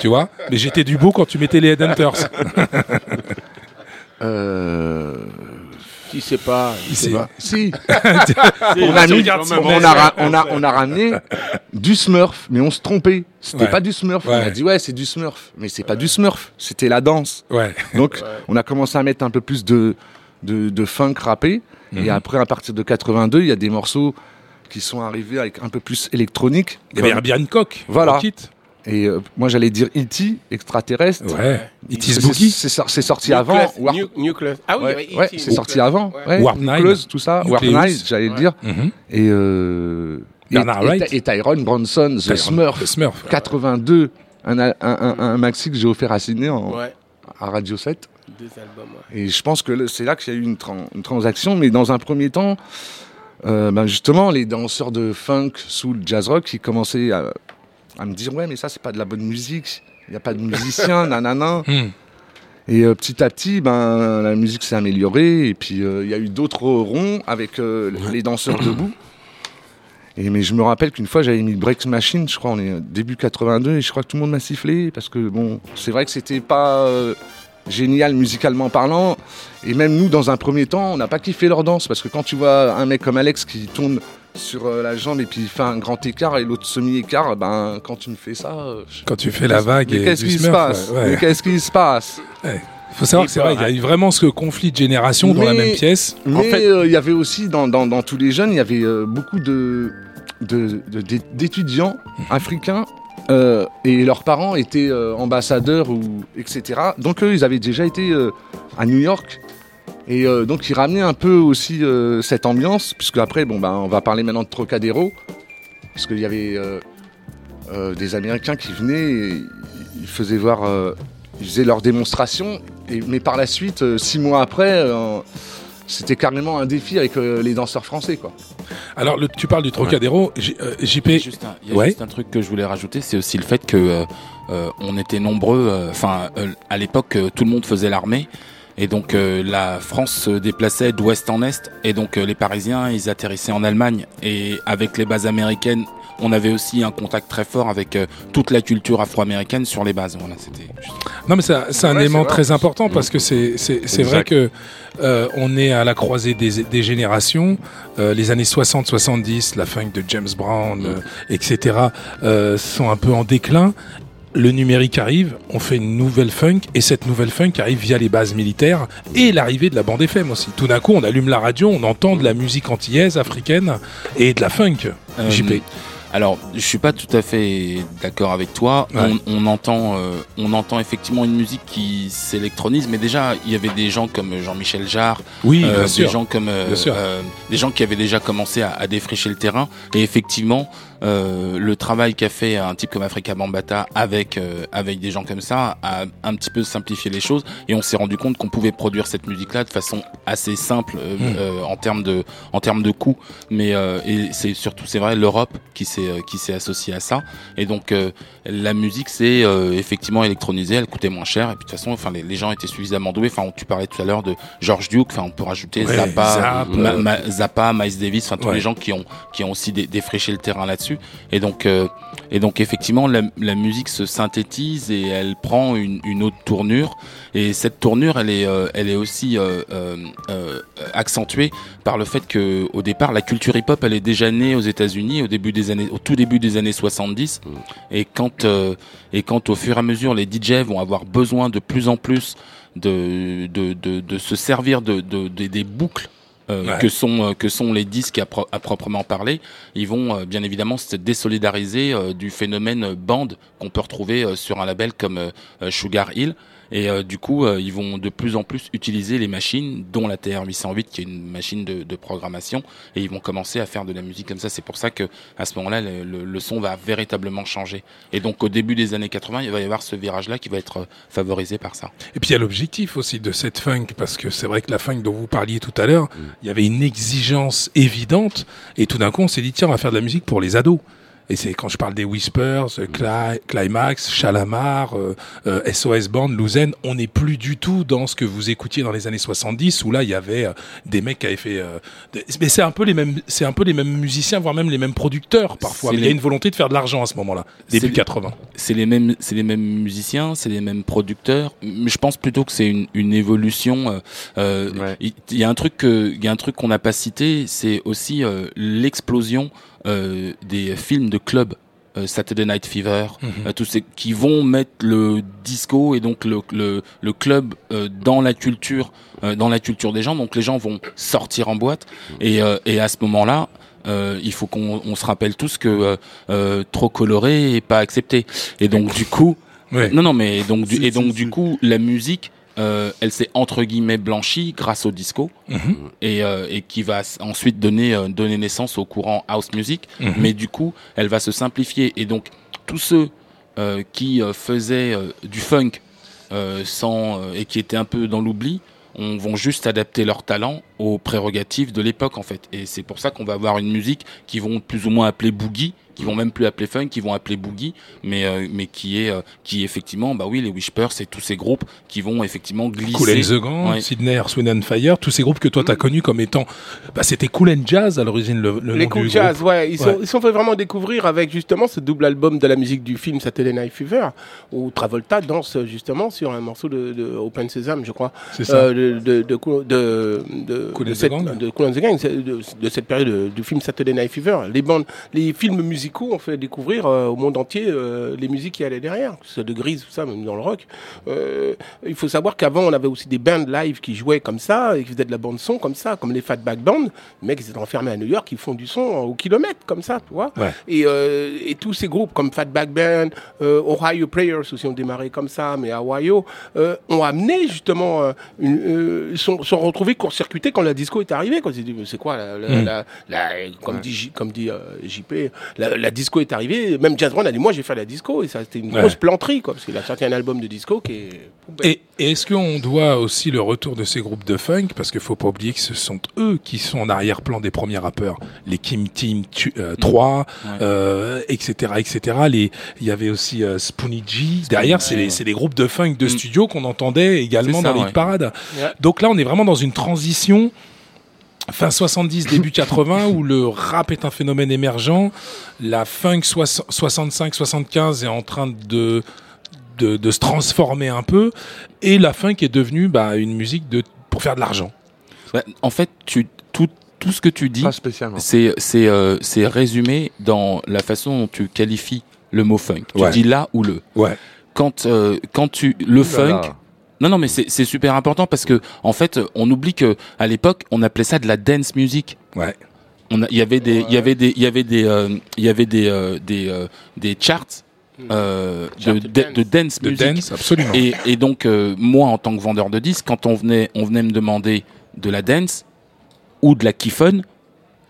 Tu vois Mais j'étais du beau quand tu mettais les Headhunters. Euh, Si c'est pas. Il sait. pas. si, on a, si, mis- quand même, on, a, ra- on, a, on a ramené du Smurf, mais on se trompait. C'était Ouais. pas du Smurf. On a dit ouais, c'est du Smurf, mais c'est pas du Smurf. C'était la danse. Ouais. Donc, on a commencé à mettre un peu plus de, de, de funk rappé. Mhm. Et après, à partir de 82, il y a des morceaux qui sont arrivés avec un peu plus électronique. Il y avait Herbie Hancock. Voilà. Et euh, moi, j'allais dire E.T., extraterrestre. Ouais. Is C'est- Boogie. C'est sor- c'est sorti avant. War- Nu- Nucleus. Ah oui, Ouais, ouais, ouais, ici, c'est sorti avant. Ouais. Nucleus, tout ça. Warp. Nine, j'allais le Ouais. dire. Mhm. Et, euh, et, Bernard et- Wright. et Tyrone Bronson, The Tyrone- Smurf, The Smurf. 82, un, un, un, un maxi que j'ai offert à Sydney en- Ouais, à Radio 7. Deux albums. ouais. Et je pense que le- c'est là qu'il y a eu une, tran- une transaction. Mais dans un premier temps, euh, ben justement, les danseurs de funk, soul, jazz rock, ils commençaient à, à me dire Ouais, mais ça, c'est pas de la bonne musique. Il n'y a pas de musicien, nanana. Hmm. Et euh, petit à petit, ben, la musique s'est améliorée. Et puis, euh, il y a eu d'autres ronds avec euh, les danseurs debout. Et, mais je me rappelle qu'une fois, j'avais mis Breaks Machine, je crois, on est début 82, et je crois que tout le monde m'a sifflé. Parce que, bon, c'est vrai que c'était pas euh, génial musicalement parlant. Et même nous, dans un premier temps, on n'a pas kiffé leur danse. Parce que quand tu vois un mec comme Alex qui tourne sur euh, la jambe et puis il fait un grand écart et l'autre semi-écart, ben, quand tu me fais ça. euh, je- Quand tu fais la vague mais et qu'est-ce qui se passe ouais, ouais. Mais qu'est-ce qui se passe Faut savoir Et que c'est vrai, il y a eu vraiment ce conflit de génération dans la même pièce. Mais fait- euh, il y avait aussi dans, dans, dans tous les jeunes, il y avait euh, beaucoup de de- de- d'é- d'étudiants africains euh, et leurs parents étaient euh, ambassadeurs ou etc. Donc eux, ils avaient déjà été euh, à New York et donc ils ramenaient un peu aussi cette ambiance puisque après bon ben on va parler maintenant de Trocadéro parce qu'il y avait des Américains qui venaient et ils faisaient voir ils faisaient leur démonstration et mais par la suite six mois après c'était carrément un défi avec euh, les danseurs français quoi. Alors, le- tu parles du Trocadéro. J- euh, Il y JP, a juste un, il y a Ouais. juste un truc que je voulais rajouter, c'est aussi le fait que euh, euh, on était nombreux. euh, Enfin, euh, à l'époque, euh, tout le monde faisait l'armée. Et donc euh, la France se déplaçait d'ouest en est, et donc euh, les Parisiens ils atterrissaient en Allemagne, et avec les bases américaines, on avait aussi un contact très fort avec euh, toute la culture afro-américaine sur les bases. Voilà, c'était. juste- Non, mais c'est un- c'est un Ouais, élément très important parce que c'est c'est c'est vrai que euh, on est à la croisée des, des générations. Euh, les années 60-70, la funk de James Brown, euh, etc., euh, sont un peu en déclin. Le numérique arrive, on fait une nouvelle funk et cette nouvelle funk arrive via les bases militaires et l'arrivée de la bande FM aussi. Tout d'un coup, on allume la radio, on entend de la musique antillaise, africaine et de la funk. Euh, JP. Alors, je suis pas tout à fait d'accord avec toi. Ouais. On, on entend, euh, on entend effectivement une musique qui s'électronise, mais déjà il y avait des gens comme Jean-Michel Jarre, Oui, euh, des sûr. gens comme euh, euh, des gens qui avaient déjà commencé à, à défricher le terrain. Et effectivement, euh, le travail qu'a fait un type comme Africa Bambata avec euh, avec des gens comme ça a un petit peu simplifié les choses. Et on s'est rendu compte qu'on pouvait produire cette musique-là de façon assez simple euh, Mm. euh, en termes de en termes de coûts. Mais euh, et c'est surtout c'est vrai l'Europe qui s'est euh, qui s'est associé à ça. Et donc euh, la musique c'est euh, effectivement électronisé, elle coûtait moins cher. Et puis de toute façon, enfin les, les gens étaient suffisamment doués. Enfin, tu parlais tout à l'heure de George Duke. Enfin, on peut rajouter Ouais, Zappa, Zapp, Ma- Ma- Zappa, Miles Davis. Enfin, tous Ouais. les gens qui ont qui ont aussi dé- défriché le terrain là-dessus. Et donc euh, et donc effectivement la, la musique se synthétise et elle prend une, une autre tournure. Et cette tournure, elle est euh, elle est aussi euh, accentuée par le fait que au départ la culture hip-hop elle est déjà née aux États-Unis au début des années au tout début des années 70 et quand et quand au fur et à mesure les DJ vont avoir besoin de plus en plus de de, de, de se servir de- des boucles euh, Ouais. que sont euh, que sont les disques à, pro- à proprement parler, ils vont euh, bien évidemment se désolidariser du phénomène euh, band qu'on peut retrouver sur un label comme Sugar Hill. Et euh, du coup, euh, ils vont de plus en plus utiliser les machines, dont la TR-808, qui est une machine de, de programmation, et ils vont commencer à faire de la musique comme ça. C'est pour ça que à ce moment-là, le, le- le son va véritablement changer. Et donc, au début des années 80, il va y avoir ce virage-là qui va être euh, favorisé par ça. Et puis il y a l'objectif aussi de cette funk, parce que c'est vrai que la funk dont vous parliez tout à l'heure, il y avait une exigence évidente, et tout d'un coup on s'est dit tiens on va faire de la musique pour les ados. Et c'est quand je parle des Whispers, euh, Cli- Climax, Chalamar, euh, euh, SOS Band, Louzen, on n'est plus du tout dans ce que vous écoutiez dans les années 70 où là il y avait euh, des mecs qui avaient fait. euh, des- Mais c'est un peu les mêmes, c'est un peu les mêmes musiciens, voire même les mêmes producteurs parfois. Mais il y a une volonté de faire de l'argent à ce moment-là, début C'est- 80. c'est les mêmes c'est les mêmes musiciens c'est les mêmes producteurs mais je pense plutôt que c'est une, une évolution euh, euh, Ouais. il y a un truc que il y a un truc qu'on n'a pas cité c'est aussi euh, l'explosion euh, des films de club euh, Saturday Night Fever, euh, tous ces qui vont mettre le disco et donc le le, le club euh, dans la culture euh, dans la culture des gens. Donc les gens vont sortir en boîte. Et euh, et à ce moment-là euh, il faut qu'on on se rappelle tous que euh, euh, trop coloré et pas accepté. Et donc du coup, Ouais. non non mais donc du, et donc du coup la musique, euh, elle s'est entre guillemets blanchie grâce au disco Mhm. et, euh, et qui va ensuite donner euh, donner naissance au courant house music. Mhm. Mais du coup, elle va se simplifier et donc tous ceux euh, qui euh, faisaient du funk euh, sans euh, et qui étaient un peu dans l'oubli, on vont juste adapter leur talent aux prérogatives de l'époque en fait. Et c'est pour ça qu'on va avoir une musique qui vont plus ou moins appeler boogie, qui vont même plus appeler funk, qui vont appeler boogie, mais euh, mais qui est euh, qui effectivement bah oui les Whispers, c'est tous ces groupes qui vont effectivement glisser. Cool and the Gang, Ouais. Sydney, Wind and Fire, tous ces groupes que toi t'as connus comme étant, bah, c'était Cool and Jazz à l'origine le, le Les nom cool du jazz, groupe. ouais, ils sont, Ouais. ils sont fait vraiment découvrir avec justement ce double album de la musique du film Saturday Night Fever, où Travolta danse justement sur un morceau de, de Open Sesame, je crois, C'est ça. euh, de, de, de, Cool- de, de, Cool de and the cette, Gang. de Cool and the Gang, de, de cette période de- du film Saturday Night Fever. Les bandes, les films musicaux ont fait découvrir euh, au monde entier euh, les musiques qui allaient derrière, que ce soit de Grise, tout ça, même dans le rock. Euh, il faut savoir qu'avant, on avait aussi des bands live qui jouaient comme ça, et qui faisaient de la bande son comme ça, comme les Fatback Band. Les mecs, ils étaient enfermés à New York, ils font du son au kilomètre, comme ça, tu vois. Ouais. Et, et tous ces groupes comme Fatback Band, Ohio Players aussi ont démarré comme ça, mais à Ohio, ont amené justement, une, ils sont, sont retrouvés court-circuités quand la disco est arrivée. C'est, quoi, la, la, Mm. la- la- comme dit, J- comme dit euh, JP, la, la disco est arrivée. Même Jazz Brown a dit, moi j'ai fait la disco, et ça c'était une Ouais. grosse planterie, quoi, parce qu'il a sorti un album de disco qui est... Et, et est-ce qu'on doit aussi le retour de ces groupes de funk? Parce qu'il faut pas oublier que ce sont eux qui sont en arrière-plan des premiers rappeurs. Les Kim Team tu- euh, 3, Ouais. euh, etc., etc. Les, il y avait aussi euh, Spoonie G. Derrière, c'est les, c'est des groupes de funk de Mm. studio qu'on entendait également ça, dans les ouais. parades. Donc là, on est vraiment dans une transition fin 70, début 80, où le rap est un phénomène émergent. La funk 65-75 est en train de, de, de se transformer un peu. Et la funk est devenue bah, une musique de, pour faire de l'argent. En fait, tu, tout, tout ce que tu dis, c'est c'est euh, c'est résumé dans la façon dont tu qualifies le mot funk. Tu Ouais. dis là ou le. Ouais. Quand euh, quand tu le Ouh là funk. là. Non non mais c'est super important parce que en fait on oublie que à l'époque on appelait ça de la dance music. Ouais. On il y avait des il y avait des il y avait des euh, il y avait des euh, des euh, des charts euh, Chart de, de dance. de dance De music. dance, absolument. Et, et donc euh, moi en tant que vendeur de disques, quand on venait, on venait me demander de la dance ou de la kiffon,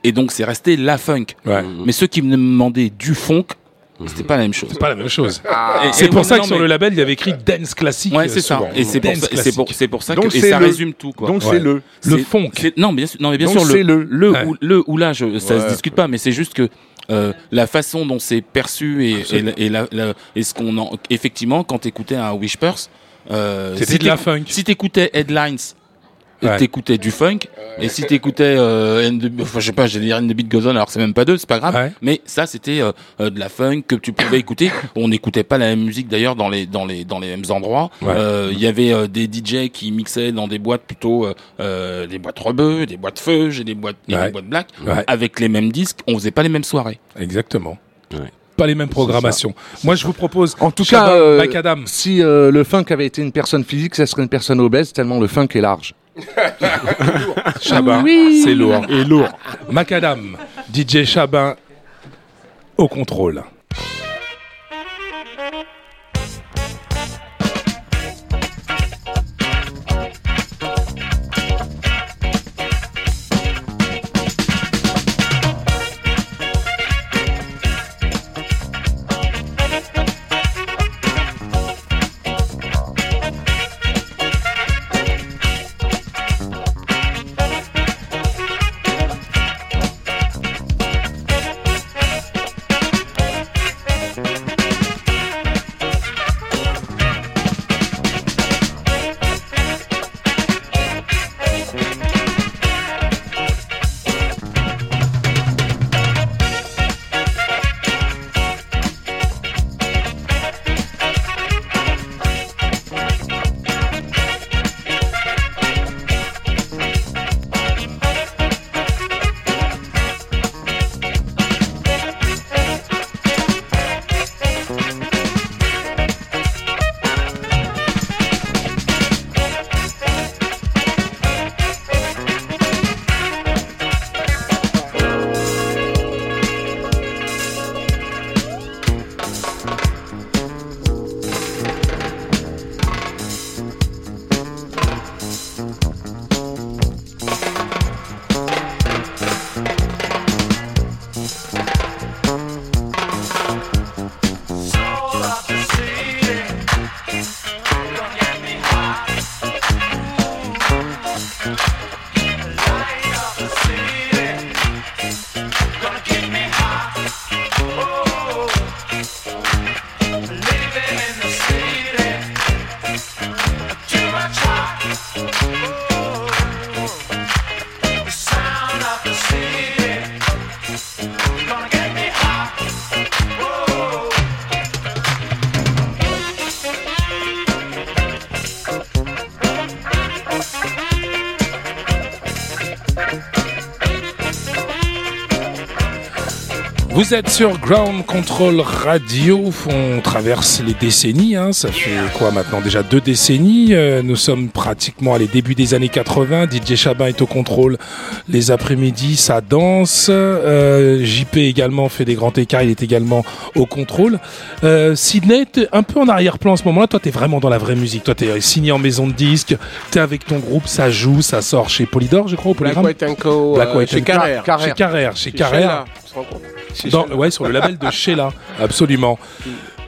et donc c'est resté la funk. Ouais. Mais ceux qui venaient me demander du funk, c'était pas la même chose. C'est pas la même chose. Et- C'est pour oui, ça non, que sur mais- le label, il y avait écrit dance classique. Ouais, c'est ça. Et c'est pour, Dance ça- c'est pour, pour ça Donc que et ça le- résume tout quoi. Donc Ouais. c'est le. Le funk. Non, bien sûr, non, mais bien Donc sûr c'est le le. le Ouais. ou le ou là, je, ça se discute pas, mais c'est juste que euh, la façon dont c'est perçu et, et, la- et, la- la- et ce qu'on en, effectivement quand t'écoutais un Whispers, euh, C'était si de la funk. Si t'écoutais Headlines, Ouais. t'écoutais du funk, et si t'écoutais, euh, enfin, je sais pas, j'allais dire the Beat Goes On, alors c'est même pas deux, c'est pas grave. Ouais. Mais ça, c'était euh, euh, de la funk que tu pouvais écouter. On n'écoutait pas la même musique d'ailleurs dans les dans les dans les mêmes endroits. Ouais. Euh, Il y avait euh, des DJ qui mixaient dans des boîtes plutôt des boîtes rebeux, des boîtes feu, j'ai des boîtes des boîtes black Ouais. avec les mêmes disques. On faisait pas les mêmes soirées. Exactement. Ouais. Pas les mêmes programmations. Moi, je vous propose. En tout Shabba cas, euh, si euh, le funk avait été une personne physique, ça serait une personne obèse, tellement le funk est large. Chabin, c'est lourd. Et lourd. Macadam, DJ Chabin au contrôle. Vous êtes sur Ground Control Radio, on traverse les décennies, hein. ça fait quoi maintenant? Déjà deux décennies, Euh, nous sommes pratiquement à les débuts des années 80, DJ Chabin est au contrôle les après-midi, ça danse, Euh, JP également fait des grands écarts, il est également au contrôle. Euh, Sydney, t'es un peu en arrière-plan en ce moment-là, toi t'es vraiment dans la vraie musique, toi t'es signé en maison de disques, t'es avec ton groupe, ça joue, ça sort chez Polydor je crois, au Black White Co. Black euh, White chez. Carrère. Chez Carrère, Chez Carrère. Dans- ouais, sur le label de Sheila, absolument.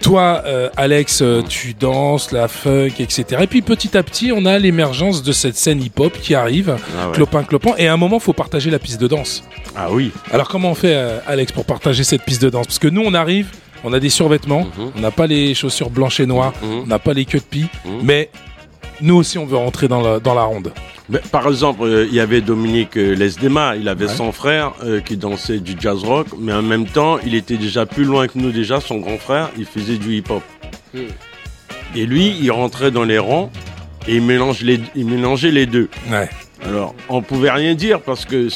Toi, euh, Alex, euh, tu danses, la funk, etc. Et puis petit à petit, on a l'émergence de cette scène hip-hop qui arrive, Ah ouais. clopin, clopin. Et à un moment, faut partager la piste de danse. Ah oui. Alors comment on fait, euh, Alex, pour partager cette piste de danse? Parce que nous, on arrive, on a des survêtements, Mhm. on n'a pas les chaussures blanches et noires, Mhm. on n'a pas les queues de pie, Mhm. mais nous aussi, on veut rentrer dans la, dans la ronde. Mais, par exemple, euh, il y avait Dominique euh, Lesdema, il avait Ouais. son frère euh, qui dansait du jazz rock, mais en même temps, il était déjà plus loin que nous déjà, son grand frère, il faisait du hip-hop. Hmm. Et lui, il rentrait dans les rangs et il, mélange les, il mélangeait les deux. Ouais. Alors, on pouvait rien dire parce que,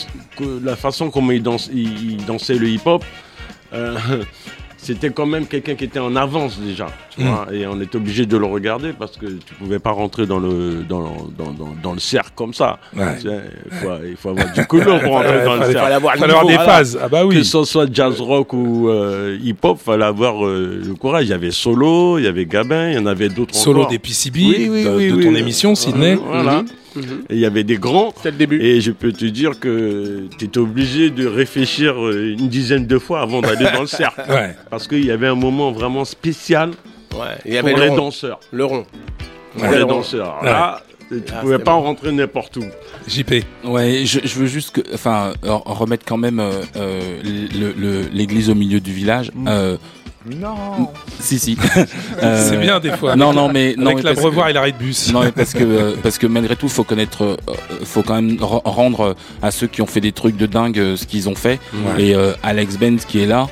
la façon comment il, danse, il, il dansait le hip-hop, euh, c'était quand même quelqu'un qui était en avance déjà. Tu Mm. vois, et on était obligé de le regarder parce que tu pouvais pas rentrer dans le, dans, dans, dans, dans le cercle comme ça. Ouais. Tu sais, Il faut, il faut avoir du culot pour rentrer dans le cercle. Le Fallait avoir niveau, des phases. Ah bah Que ce soit jazz rock ou euh, hip-hop, fallait avoir euh, le courage. Il y avait Solo, il y avait Gabin, il y en avait d'autres Solo encore. des PCB, Oui, oui, de, oui, de oui. ton émission, Sydney. Voilà. Et il y avait des grands. C'était le début. Et je peux te dire que tu étais obligé de réfléchir euh, une dizaine de fois avant d'aller dans le cercle. Ouais. Parce qu'il y avait un moment vraiment spécial Ouais. Il y pour avait les le rond. danseurs. Le rond. Pour Ouais, les danseurs. Ouais. Là, Tu Ah, pouvais pas bon. rentrer n'importe où. JP. Ouais, je, je veux juste que, enfin, remettre quand même euh, euh, l'église au milieu du village. Euh, Non. si, si. Euh, C'est bien des fois. Non, non, mais non, Avec mais parce que- l'abreuvoir et l'arrêt de bus. Non, mais parce que euh, parce que malgré tout, faut connaître, euh, faut quand même re- rendre euh, à ceux qui ont fait des trucs de dingue ce qu'ils ont fait. Ouais. Et Alex Benz qui est là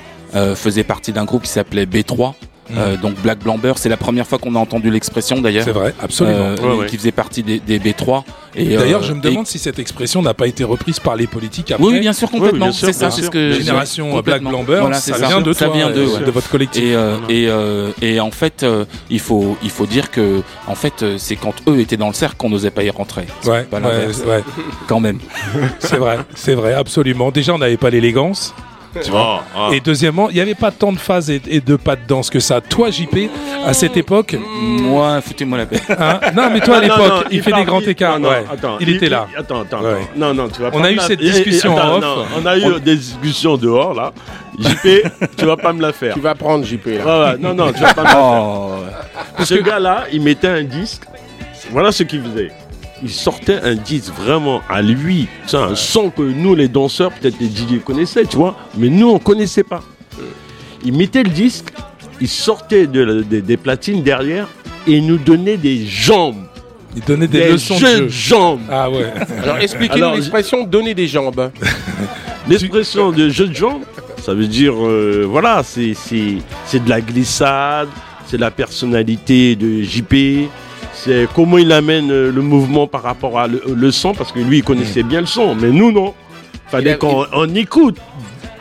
faisait partie d'un groupe qui s'appelait B3. Euh, donc Black Blamber, c'est la première fois qu'on a entendu l'expression d'ailleurs. C'est vrai, absolument. Euh, Ouais, ouais. Qui faisait partie des, des B3. Et D'ailleurs, euh, je me et- demande si cette expression n'a pas été reprise par les politiques après. Oui, oui, bien sûr, complètement. bien sûr, c'est ça, c'est ce que Génération Black. Blamber, Voilà, ça vient de ça toi, vient euh, ouais. de votre collectif. Et, euh, et, euh, et en fait, euh, il faut il faut dire que en fait, euh, c'est quand eux étaient dans le cercle qu'on n'osait pas y rentrer. Ouais, pas ouais. Quand même. c'est vrai, c'est vrai, absolument. Déjà, on n'avait pas l'élégance. Ah, ah. Et deuxièmement, il n'y avait pas tant de phases et, et de pas de danse que ça. Toi, JP, à cette époque, Moi, foutez-moi la paix. hein, non, mais toi à non, l'époque, il, fait parle- des grands il- écarts. non, non, ouais. attends, il, était là. Attends, attends, Ouais. attends. Non, non, tu vas On a eu la- cette Eh, eh, discussion en off. non, on a eu des discussions dehors là. JP, tu vas pas me la faire. Tu vas prendre JP là. Ouais, ouais, non, non, tu vas pas me la faire. Oh. Ce gars-là, il mettait un disque. Voilà ce qu'il faisait. Il sortait un disque vraiment à lui. C'est un son que nous, les danseurs, peut-être les DJ connaissaient, tu vois. Mais nous, on connaissait pas. Il mettait le disque, il sortait de la- des- des platines derrière et il nous donnait des jambes. Il donnait des, Des leçons de jeux jeu. de jambes. Ah ouais. Alors expliquez-nous l'expression donner des jambes. L'expression de jeu de jambes, ça veut dire, euh, voilà, c'est c'est- c'est de la glissade, c'est de la personnalité de JP, c'est comment il amène euh, le mouvement par rapport à le, le son, parce que lui, il connaissait bien le son, mais nous, non. Il Fallait qu'on on écoute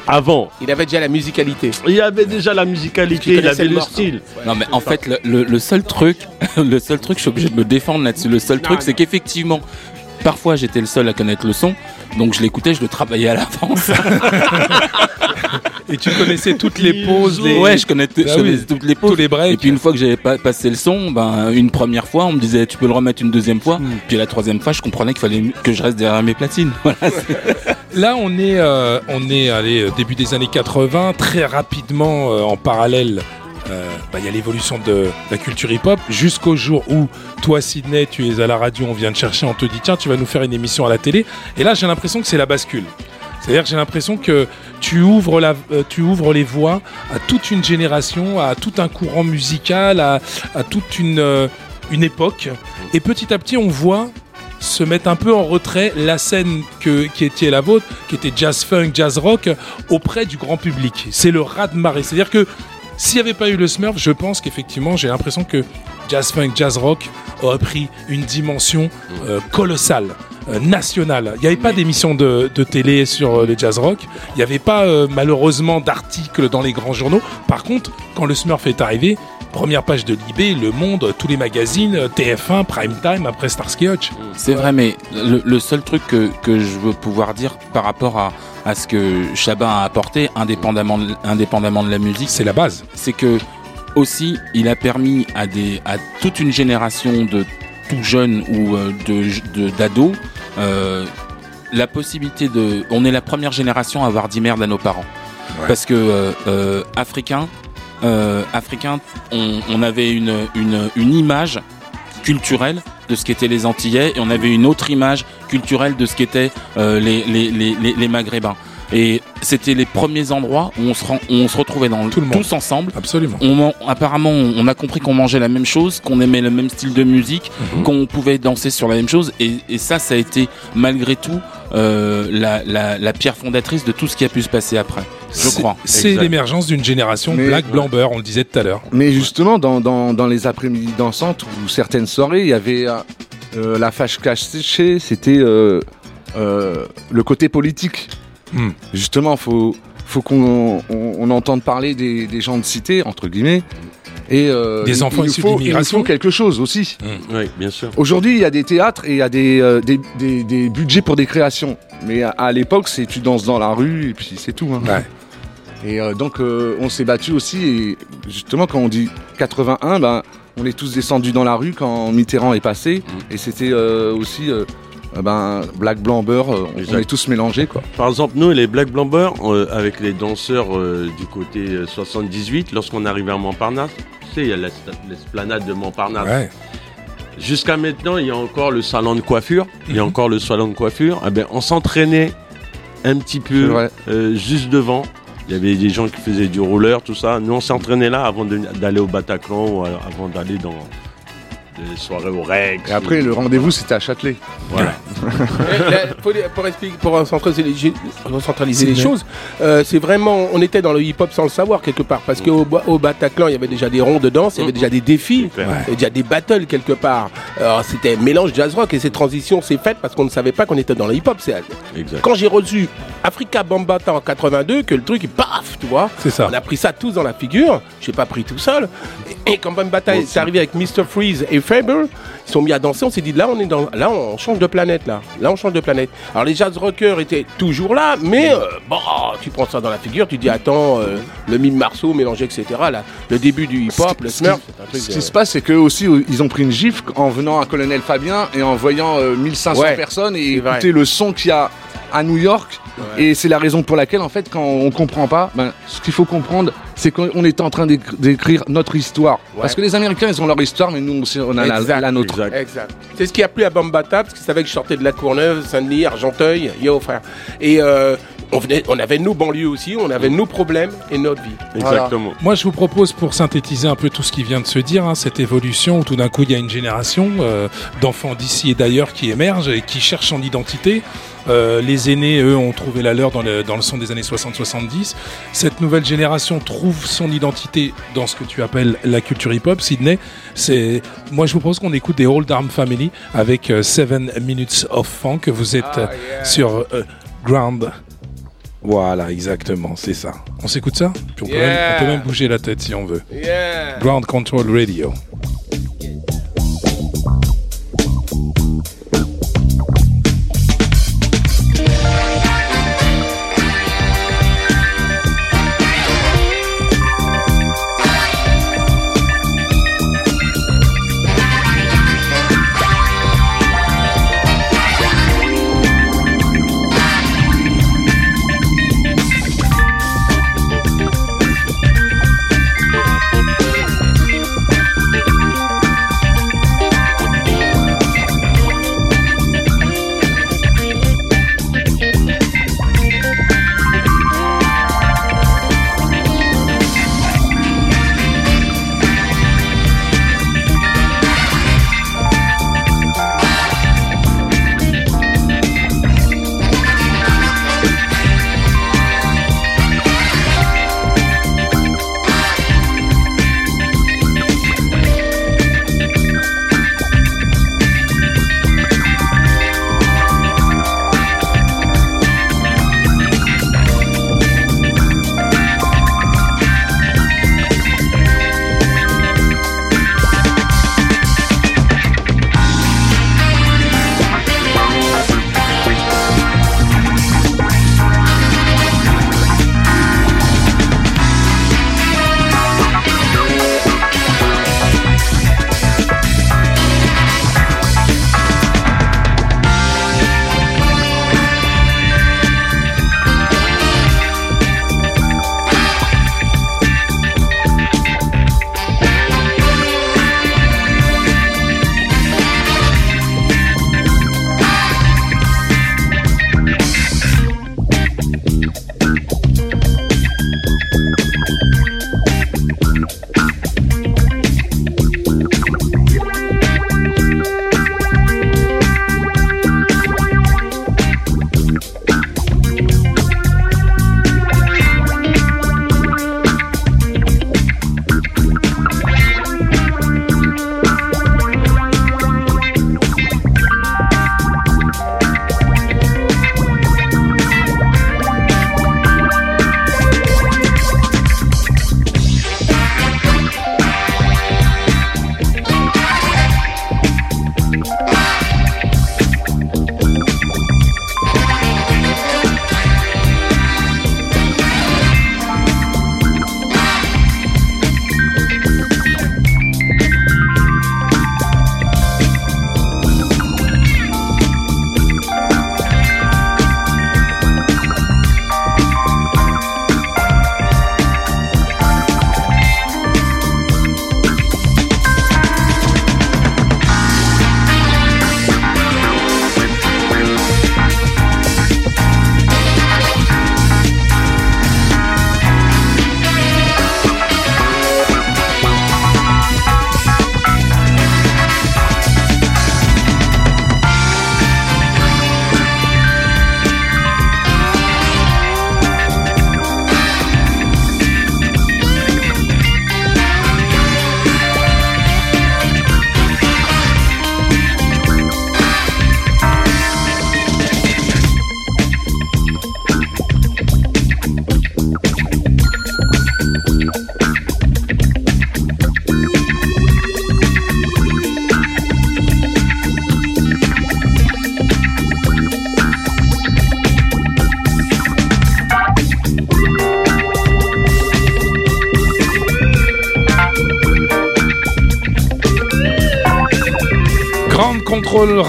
avant. Il avait déjà la musicalité. Il avait déjà la musicalité, il avait le le morceau. style. Non mais en fait le, le- le seul truc, le seul truc, je suis obligé de me défendre là-dessus. Le seul Non, truc, c'est qu'effectivement, parfois j'étais le seul à connaître le son, donc je l'écoutais, je le travaillais à l'avance. Et tu connaissais toutes les pauses, les... ouais, je connais Ah oui. toutes les tous pauses. les breaks. Et puis une fois que j'avais pas passé le son, ben une première fois, on me disait tu peux le remettre une deuxième fois. Hmm. Puis la troisième fois, je comprenais qu'il fallait que je reste derrière mes platines. Voilà. Là, on est, euh, on est allé euh, début des années 80, très rapidement euh, en parallèle. euh, bah, Il y a l'évolution de la culture hip-hop jusqu'au jour où toi, Sydney, tu es à la radio, on vient te chercher, on te dit tiens, tu vas nous faire une émission à la télé. Et là, j'ai l'impression que c'est la bascule. C'est-à-dire j'ai l'impression que tu ouvres, la, euh, tu ouvres les voies à toute une génération, à tout un courant musical, à, toute une, euh, une époque. Et petit à petit, on voit se mettre un peu en retrait la scène qui était la vôtre, qui était jazz funk, jazz rock, auprès du grand public. C'est le raz de marée. C'est-à-dire que s'il n'y avait pas eu le Smurf, je pense qu'effectivement, j'ai l'impression que jazz funk, jazz rock aurait pris une dimension euh, colossale. euh, nationale. Il n'y avait pas d'émission de, de télé sur euh, les jazz rock. Il n'y avait pas malheureusement d'articles dans les grands journaux. Par contre, quand le Smurf est arrivé, première page de Libé, Le Monde, tous les magazines, euh, TF1, Prime Time, après Starsky Hutch. C'est vrai, mais le, le seul truc que, que je veux pouvoir dire par rapport à, à ce que Chabin a apporté, indépendamment de, indépendamment de la musique, C'est la base. c'est que aussi il a permis à des à toute une génération de tout jeunes ou euh, de de- d'ados euh, la possibilité de on est la première génération à avoir dit merde à nos parents parce que euh, euh, africain euh, africain on, on avait une, une une image culturelle de ce qu'étaient les Antillais et on avait une autre image culturelle de ce qu'étaient euh, les, les, les, les, les Maghrébins. Et c'était les premiers endroits où on se, rend- où on se retrouvait dans, Tout le monde. tous ensemble. Absolument. On apparemment, on a compris qu'on mangeait la même chose, qu'on aimait le même style de musique, Mhm. qu'on pouvait danser sur la même chose. Et, et ça, ça a été malgré tout euh, la, la, la pierre fondatrice de tout ce qui a pu se passer après. Je C'est- crois. C'est l'émergence d'une génération Mais- Black Blamber, on le disait tout à l'heure. Mais justement, dans, dans, dans les après-midi dansantes ou certaines soirées, il y avait euh, euh, la fâche cachée, c'était euh, euh, le côté politique. Hmm. Justement, faut faut qu'on on, on entende parler des, des gens de cité entre guillemets et euh, Des il- enfants il faut- il faut quelque chose aussi. Oui, bien sûr. Aujourd'hui, il y a des théâtres et il y a des, euh, des, des, des budgets pour des créations. Mais à, à l'époque, c'est tu danses dans la rue et puis c'est tout. hein. Ouais. Et euh, donc, euh, on s'est battu aussi. Et justement, quand on dit 81, ben, on est tous descendus dans la rue quand Mitterrand est passé. Et c'était euh, aussi euh, euh, ben, Black Blanc Beurre. euh, on est tous mélangés. Quoi. Par exemple, nous, les Black Blamber, euh, avec les danseurs euh, du côté euh, 78, lorsqu'on arrivait à Montparnasse, tu sais, il y a l'es- l'esplanade de Montparnasse. Ouais. Jusqu'à maintenant, il y a encore le salon de coiffure. Il y a Mhm. encore le salon de coiffure. Eh ben, on s'entraînait un petit peu euh, juste devant. Il y avait des gens qui faisaient du roller, tout ça. Nous, on s'entraînait là avant d'aller au Bataclan ou avant d'aller dans des soirées au Rex. Et après, le rendez-vous, c'était à Châtelet. Voilà. Là, pour, pour expliquer, pour centraliser les, recentraliser les Sydney. choses, euh, c'est vraiment, on était dans le hip-hop sans le savoir quelque part, parce qu'au au Bataclan, il y avait déjà des ronds de danse, il y avait déjà des défis, y avait déjà des battles quelque part. Alors c'était un mélange jazz rock et cette transition s'est faite parce qu'on ne savait pas qu'on était dans le hip-hop. C'est Exact. quand j'ai reçu Africa Bambata en 82 que le truc, paf, tu vois. C'est ça. On a pris ça tous dans la figure. J'ai pas pris tout seul. Et, quand Bambata Moi est aussi. arrivé avec Mr Freeze et Faber, ils sont mis à danser. On s'est dit là, on est dans, là, on change de planète là. Là, on change de planète. Alors les jazz rockers étaient toujours là, mais euh, bon, tu prends ça dans la figure, tu dis attends, euh, le mime Marceau mélangé, etc. Là, le début du hip-hop, le Ce qui- Smurf, c'est. Ce qui se passe, c'est qu'eux aussi, ils ont pris une gifle en venant à Colonel Fabien et en voyant euh, 1500 Ouais, personnes et c'est écouter le son qu'il y a à New York. Et c'est la raison pour laquelle, en fait, quand on comprend pas, ben, ce qu'il faut comprendre, c'est qu'on est en train d'écr- d'écrire notre histoire. Parce que les Américains, ils ont leur histoire, mais nous, on a la, Exact. la nôtre. Exact. Exact. C'est ce qui a plu à Bambata, parce qu'ils savaient que je sortais de la Courneuve, Saint-Denis, Argenteuil, yo frère. Et euh, on, venait, on avait nos banlieues aussi, on avait nos problèmes et notre vie. Exactement. Moi, je vous propose, pour synthétiser un peu tout ce qui vient de se dire, hein, cette évolution où tout d'un coup, il y a une génération euh, d'enfants d'ici et d'ailleurs qui émergent et qui cherchent son identité. Euh, les aînés, eux, ont trouvé la leur dans le, dans le son des années 60-70. Cette nouvelle génération trouve son identité dans ce que tu appelles la culture hip-hop. Sydney, c'est moi, je vous propose qu'on écoute des Old Arm Family avec euh, Seven Minutes of Funk. Vous êtes euh, sur euh, Ground. Voilà, exactement, c'est ça. On s'écoute ça? Puis on, peut même, on peut même bouger la tête si on veut. Yeah. Ground Control Radio.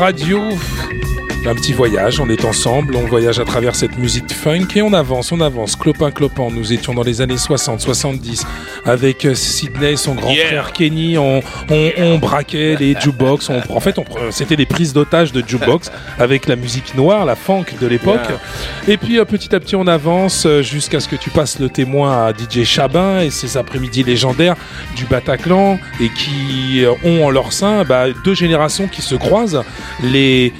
Radio. Un petit voyage, on est ensemble, on voyage à travers cette musique funk et on avance, on avance, clopin clopin. Nous étions dans les années 60, 70 avec euh, Sidney, son grand frère Kenny, on, on, on braquait les jukebox. On, en fait, pre- c'était des prises d'otages de jukebox avec la musique noire, la funk de l'époque. Et puis euh, petit à petit, on avance euh, jusqu'à ce que tu passes le témoin à DJ Chabin et ses après-midi légendaires du Bataclan et qui euh, ont en leur sein bah, deux générations qui se croisent, les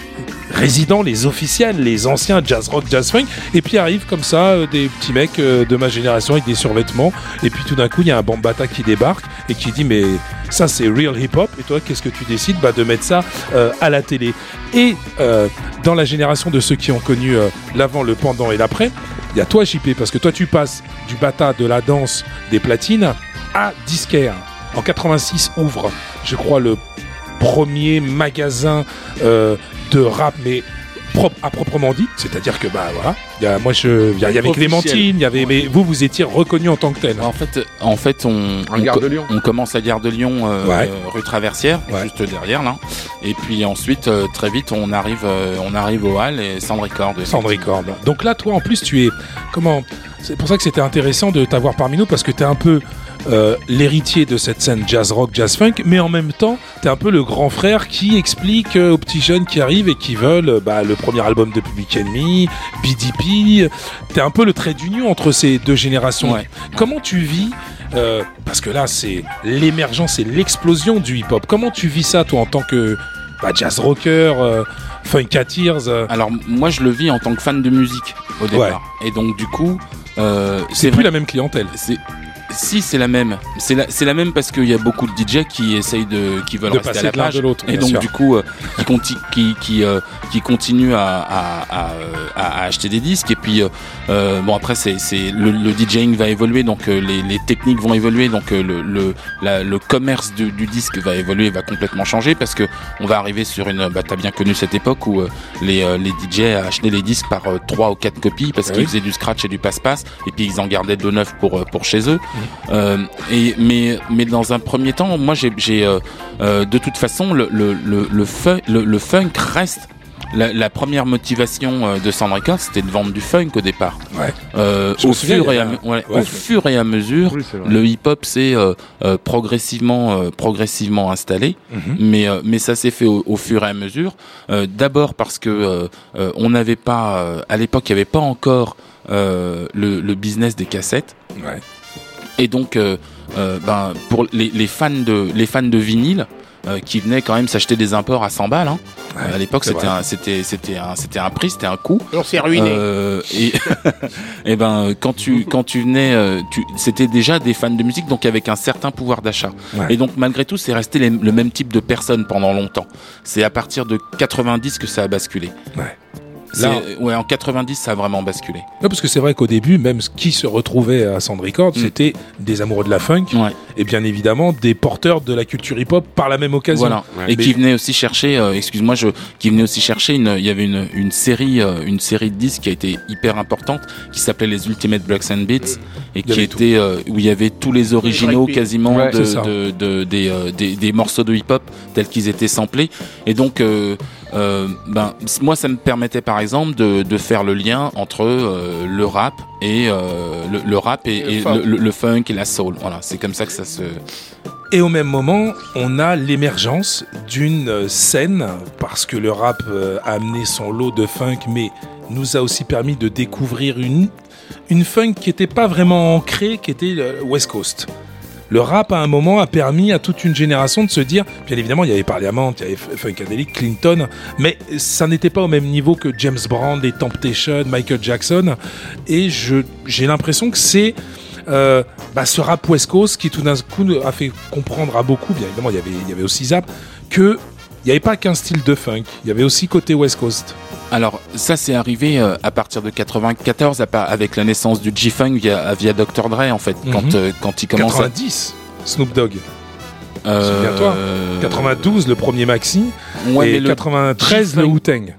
résidents, les officiels, les anciens jazz rock, jazz funk, et puis arrivent comme ça euh, des petits mecs euh, de ma génération avec des survêtements, et puis tout d'un coup il y a un Bambata qui débarque et qui dit mais ça c'est real hip hop, et toi qu'est-ce que tu décides? Bah, de mettre ça euh, à la télé. Et dans la génération de ceux qui ont connu l'avant, le pendant et l'après, il y a toi JP, parce que toi tu passes du bata, de la danse, des platines à disquaire. En 86 ouvre, je crois, le premier magasin de rap, mais propre, à proprement dit. C'est-à-dire que, bah voilà, il y a, moi je, il y, a- il y avait. Clémentine, il y avait, mais vous, vous étiez reconnu en tant que tel. En fait, en fait, on, En on, gare co- de Lyon. on commence à Gare de Lyon, euh, Ouais. euh, rue Traversière, Ouais. juste derrière là. Et puis ensuite, euh, très vite, on arrive, euh, on arrive au hall et sans record. Sans record. Donc là, toi, en plus, tu es. Comment C'est pour ça que c'était intéressant de t'avoir parmi nous parce que tu es un peu euh, l'héritier de cette scène jazz rock, jazz funk, mais en même temps, tu es un peu le grand frère qui explique euh, aux petits jeunes qui arrivent et qui veulent euh, bah, le premier album de Public Enemy, BDP. Tu es un peu le trait d'union entre ces deux générations. Ouais. Comment tu vis euh, parce que là, c'est l'émergence et l'explosion du hip-hop. Comment tu vis ça, toi, en tant que bah, jazz rocker, euh, funkateers euh, Alors moi, je le vis en tant que fan de musique au départ. Et donc du coup, euh, C'est c'est plus vrai. la même clientèle. C'est si c'est la même, c'est la, la même parce qu'il y a beaucoup de DJ qui essayent de, qui veulent De rester à la de l'autre, et donc sûr. du coup euh, qui, conti- qui, qui, euh, qui continuent à, à, à, à- acheter des disques. Et puis euh, euh, bon après c'est, le, le DJing va évoluer donc euh, les, les techniques vont évoluer donc euh, le, le, la- le commerce du, du disque va évoluer va complètement changer parce que on va arriver sur une bah t'as bien connu cette époque où les, les DJ achetaient les disques par trois ou quatre copies parce Ah qu'ils faisaient du scratch et du passe-passe. Et puis ils en gardaient deux neufs pour pour chez eux. Euh, et mais mais dans un premier temps, moi j'ai j'ai euh, euh, de toute façon le le le le, fun- le, le funk reste la, la première motivation euh, de Sound Records, c'était de vendre du funk au départ. Ouais. Euh, au fur et à, un- me- ouais, Ouais, au je- fur et à mesure, Oui, le hip-hop s'est euh, euh, progressivement progressivement installé, mais mais ça s'est fait au, au fur et à mesure. D'abord parce que euh, on n'avait pas à l'époque il n'y avait pas encore le, le business des cassettes. Et donc, euh, euh, ben, pour les, les fans de les fans de vinyle euh, qui venaient quand même s'acheter des imports à 100 balles. Hein. Ouais, à l'époque, c'était un, c'était c'était un c'était un prix, c'était un coût. On s'est ruiné. Euh, et et ben quand tu quand tu venais, euh, tu, c'était déjà des fans de musique, donc avec un certain pouvoir d'achat. Ouais. Et donc malgré tout, c'est resté les- le même type de personnes pendant longtemps. C'est à partir de 90 que ça a basculé. Ouais. Là- ouais, en 90, ça a vraiment basculé. Non, parce que c'est vrai qu'au début, même ce qui se retrouvait à Sound Records, Mm. c'était des amoureux de la funk Ouais. et bien évidemment des porteurs de la culture hip-hop par la même occasion. Voilà. Ouais. Et qui venait aussi chercher, euh, excuse-moi, je, qui venait aussi chercher une, il y avait une, une série, euh, une série de disques qui a été hyper importante, qui s'appelait les Ultimate Blocks and Beats, et y qui était euh, où il y avait tous les originaux quasiment Ouais, de, de, de- des, euh, des, des morceaux de hip-hop tels qu'ils étaient samplés. Et donc, euh, euh, ben, moi, ça me permettait par exemple de, de faire le lien entre euh, le rap et euh, le, le rap et, Et le et funk. le, le- le funk et la soul. Voilà, c'est comme ça que ça se. Et au même moment, on a l'émergence d'une euh, scène, parce que le rap euh, a amené son lot de funk, mais nous a aussi permis de découvrir une, une funk qui n'était pas vraiment ancrée, qui était le West Coast. Le rap, à un moment, a permis à toute une génération de se dire, bien évidemment, il y avait Parliament, il y avait Funkadelic, Clinton, mais ça n'était pas au même niveau que James Brown, les Temptation, Michael Jackson. Et j'ai l'impression que c'est euh, bah, ce rap West Coast qui tout d'un coup a fait comprendre à beaucoup, bien évidemment, il y avait, il y avait aussi Zap, que n'y avait pas qu'un style de funk, il y avait aussi côté West Coast. Alors ça c'est arrivé euh, à partir de 94 à part- avec la naissance du G-Funk via, via Dr Dre en fait Mhm. quand euh, quand il commence 90, Snoop Dogg. à euh, souviens-toi, 92, le premier maxi, ouais, et mais le, 93, le G-Funk. Wu-Tang.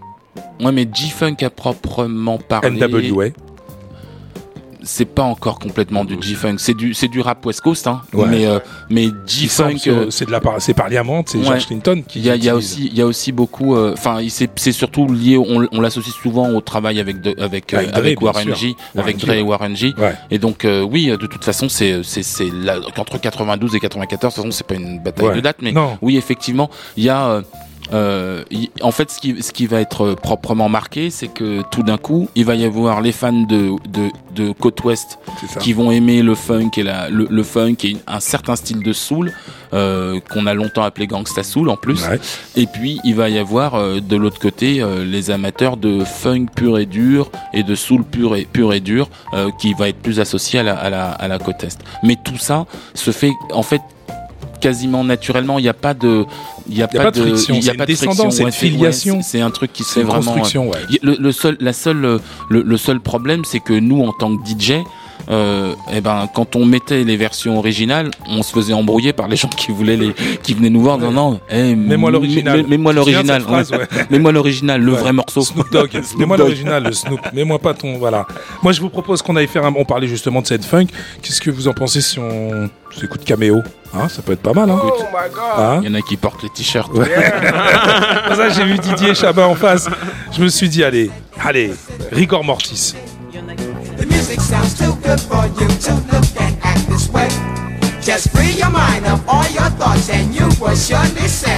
ouais mais G-Funk à proprement parler NWA. C'est pas encore complètement du G-funk. C'est du c'est du rap West Coast, hein. Ouais. Mais euh, mais G-funk. euh, C'est de la par- c'est Parliament, c'est Ouais. George Clinton qui. Il y a, il y a aussi, il y a aussi beaucoup. euh, Enfin, il- c'est c'est surtout lié. On, on l'associe souvent au travail avec de, avec euh, Avec Dre, Warren. G, avec Dre et. Warren G. Ouais. Et donc euh, oui, de toute façon, c'est c'est c'est entre 92 et 94. De toute façon, c'est pas une bataille Ouais. de date, mais Non. oui, effectivement, il y a. euh, en fait, ce qui, ce qui va être proprement marqué, c'est que tout d'un coup, il va y avoir les fans de, de, de côte ouest qui vont aimer le funk et la, le, le funk et un certain style de soul euh, qu'on a longtemps appelé gangsta soul en plus. Ouais. Et puis il va y avoir euh, de l'autre côté euh, les amateurs de funk pur et dur et de soul pur et pur et dur euh, qui va être plus associé à la, à la, à la côte est. Mais tout ça se fait en fait quasiment naturellement. Il n'y a pas de il y a, y a pas de friction, il y a pas de friction, c'est ouais, filiation. c'est c'est un truc qui se fait vraiment. euh, construction, ouais. y- Le, le seul, la seule, euh, le, le seul problème, c'est que nous, en tant que DJ, euh, eh ben, quand on mettait les versions originales, on se faisait embrouiller par les gens qui voulaient les, qui venaient nous voir, non, non, eh, Mets-moi l'original. mets- Mets-moi l'original, ouais. mets-moi l'original, le Ouais. vrai morceau. Snoop Dogg, mets-moi l'original, le Snoop, mets-moi pas ton, voilà. Moi, je vous propose qu'on aille faire un, on parlait justement de cette funk. Qu'est-ce que vous en pensez si on s'écoute Caméo Hein, ça peut être pas mal, hein. Oh my god. Hein? Il y en a qui portent les t-shirts. Ça, j'ai vu Didier Chabin en face. Je me suis dit, allez, allez, rigor mortis. Music sounds too good for you to look and act this way. Just free your mind of all your thoughts and you will surely say.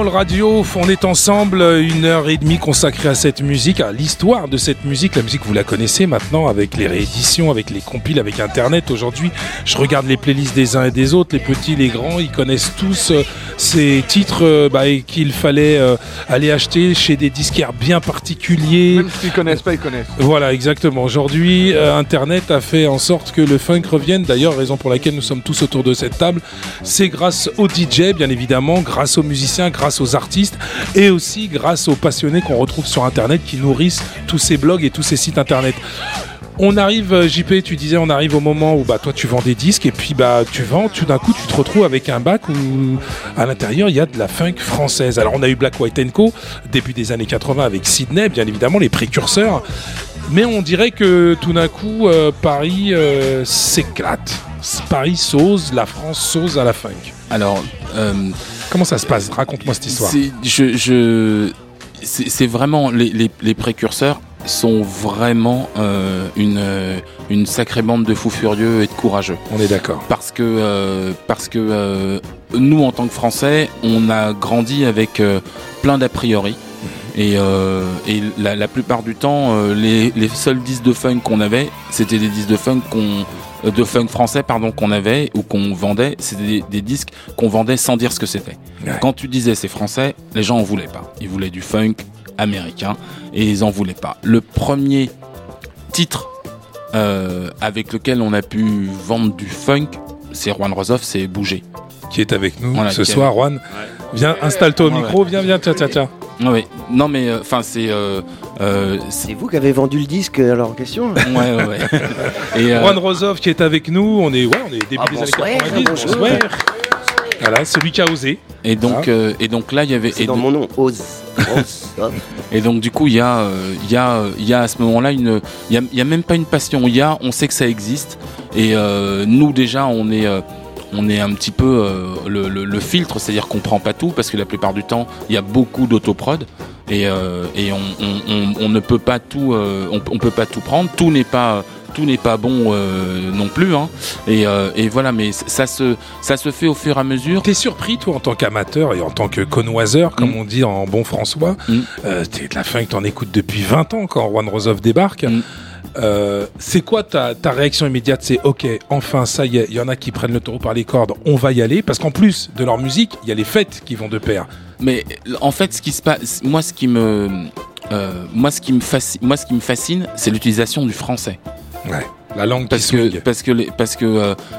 Control Radio, on est ensemble une heure et demie consacrée à cette musique, à l'histoire de cette musique. La musique, vous la connaissez maintenant avec les rééditions, avec les compiles, avec Internet. Aujourd'hui, je regarde les playlists des uns et des autres, les petits, les grands, ils connaissent tous euh, ces titres euh, bah, qu'il fallait euh, aller acheter chez des disquaires bien particuliers. Même s'ils connaissent pas, ils connaissent. Voilà, exactement. Aujourd'hui, Internet a fait en sorte que le funk revienne. D'ailleurs, raison pour laquelle nous sommes tous autour de cette table, c'est grâce aux DJ, bien évidemment, grâce aux musiciens, grâce aux artistes, et aussi grâce aux passionnés qu'on retrouve sur Internet qui nourrissent tous ces blogs et tous ces sites Internet. On arrive, euh, JP, tu disais, on arrive au moment où bah, toi tu vends des disques et puis bah tu vends, tout d'un coup tu te retrouves avec un bac où à l'intérieur il y a de la funk française. Alors on a eu Black White Co début des années 80 avec Sydney, bien évidemment les précurseurs, mais on dirait que tout d'un coup euh, Paris euh, s'éclate. Paris s'ose, la France s'ose à la funk. Alors, euh, Comment ça se passe? Raconte-moi cette histoire. c'est je, je- c'est- vraiment les, les- les précurseurs sont vraiment euh, une, euh, une sacrée bande de fous furieux et de courageux. On est d'accord. Parce que, euh, parce que euh, nous, en tant que Français, on a grandi avec euh, plein d'a priori. Et, euh, et la, la plupart du temps, euh, les, les seuls disques de funk qu'on avait, c'était des disques de funk qu'on de funk français pardon qu'on avait ou qu'on vendait, c'était des, des disques qu'on vendait sans dire ce que c'était. Ouais. Quand tu disais c'est français, les gens en voulaient pas. Ils voulaient du funk américain et ils en voulaient pas. Le premier titre euh, avec lequel on a pu vendre du funk, c'est Juan Rosoff, c'est Bouger. Qui est avec nous Voilà, ce soir, Juan Viens, installe-toi au Ouais, micro, viens, viens, tiens, tiens, tiens. Ah ouais. Non mais enfin c'est euh, euh, c'est- C'est vous qui avez vendu le disque alors en question ouais ouais. ouais. Et, euh, Juan Rosov qui est avec nous, on est, ouais, on est début Ah, des bonsoir, années 90. bonjour. bonsoir. Voilà, celui qui a osé. et donc Ah. euh, et donc là il y avait C'est et, dans mon nom, Ose. Et donc du coup il y a euh, il y a euh, il y a à ce moment-là une il y a, il y a même pas une passion, il y a on sait que ça existe et euh, nous déjà on est euh, on est un petit peu euh, le, le- le filtre, c'est-à-dire qu'on prend pas tout parce que la plupart du temps il y a beaucoup d'autoprod et, euh, et on, on- on- on ne peut pas tout euh, on, peut pas tout prendre, tout n'est pas tout n'est pas bon euh, non plus hein. et, euh, et voilà mais ça se ça se fait au fur et à mesure T'es surpris, toi, en tant qu'amateur et en tant que connoiseur, comme Mm. on dit en bon François, Mm. euh, t'es de la funk, t'en écoutes depuis 20 ans quand Juan Rosov débarque. Mm. Euh, c'est quoi ta, ta réaction immédiate? C'est ok, enfin ça y est, il y en a qui prennent le taureau par les cordes, on va y aller. Parce qu'en plus de leur musique, il y a les fêtes qui vont de pair. Mais en fait, ce qui se passe, moi, ce qui me, euh, moi, ce qui me fascine, moi, ce qui me fascine, c'est l'utilisation du français. Ouais. La langue qui Parce que, swing. parce que, les, parce que,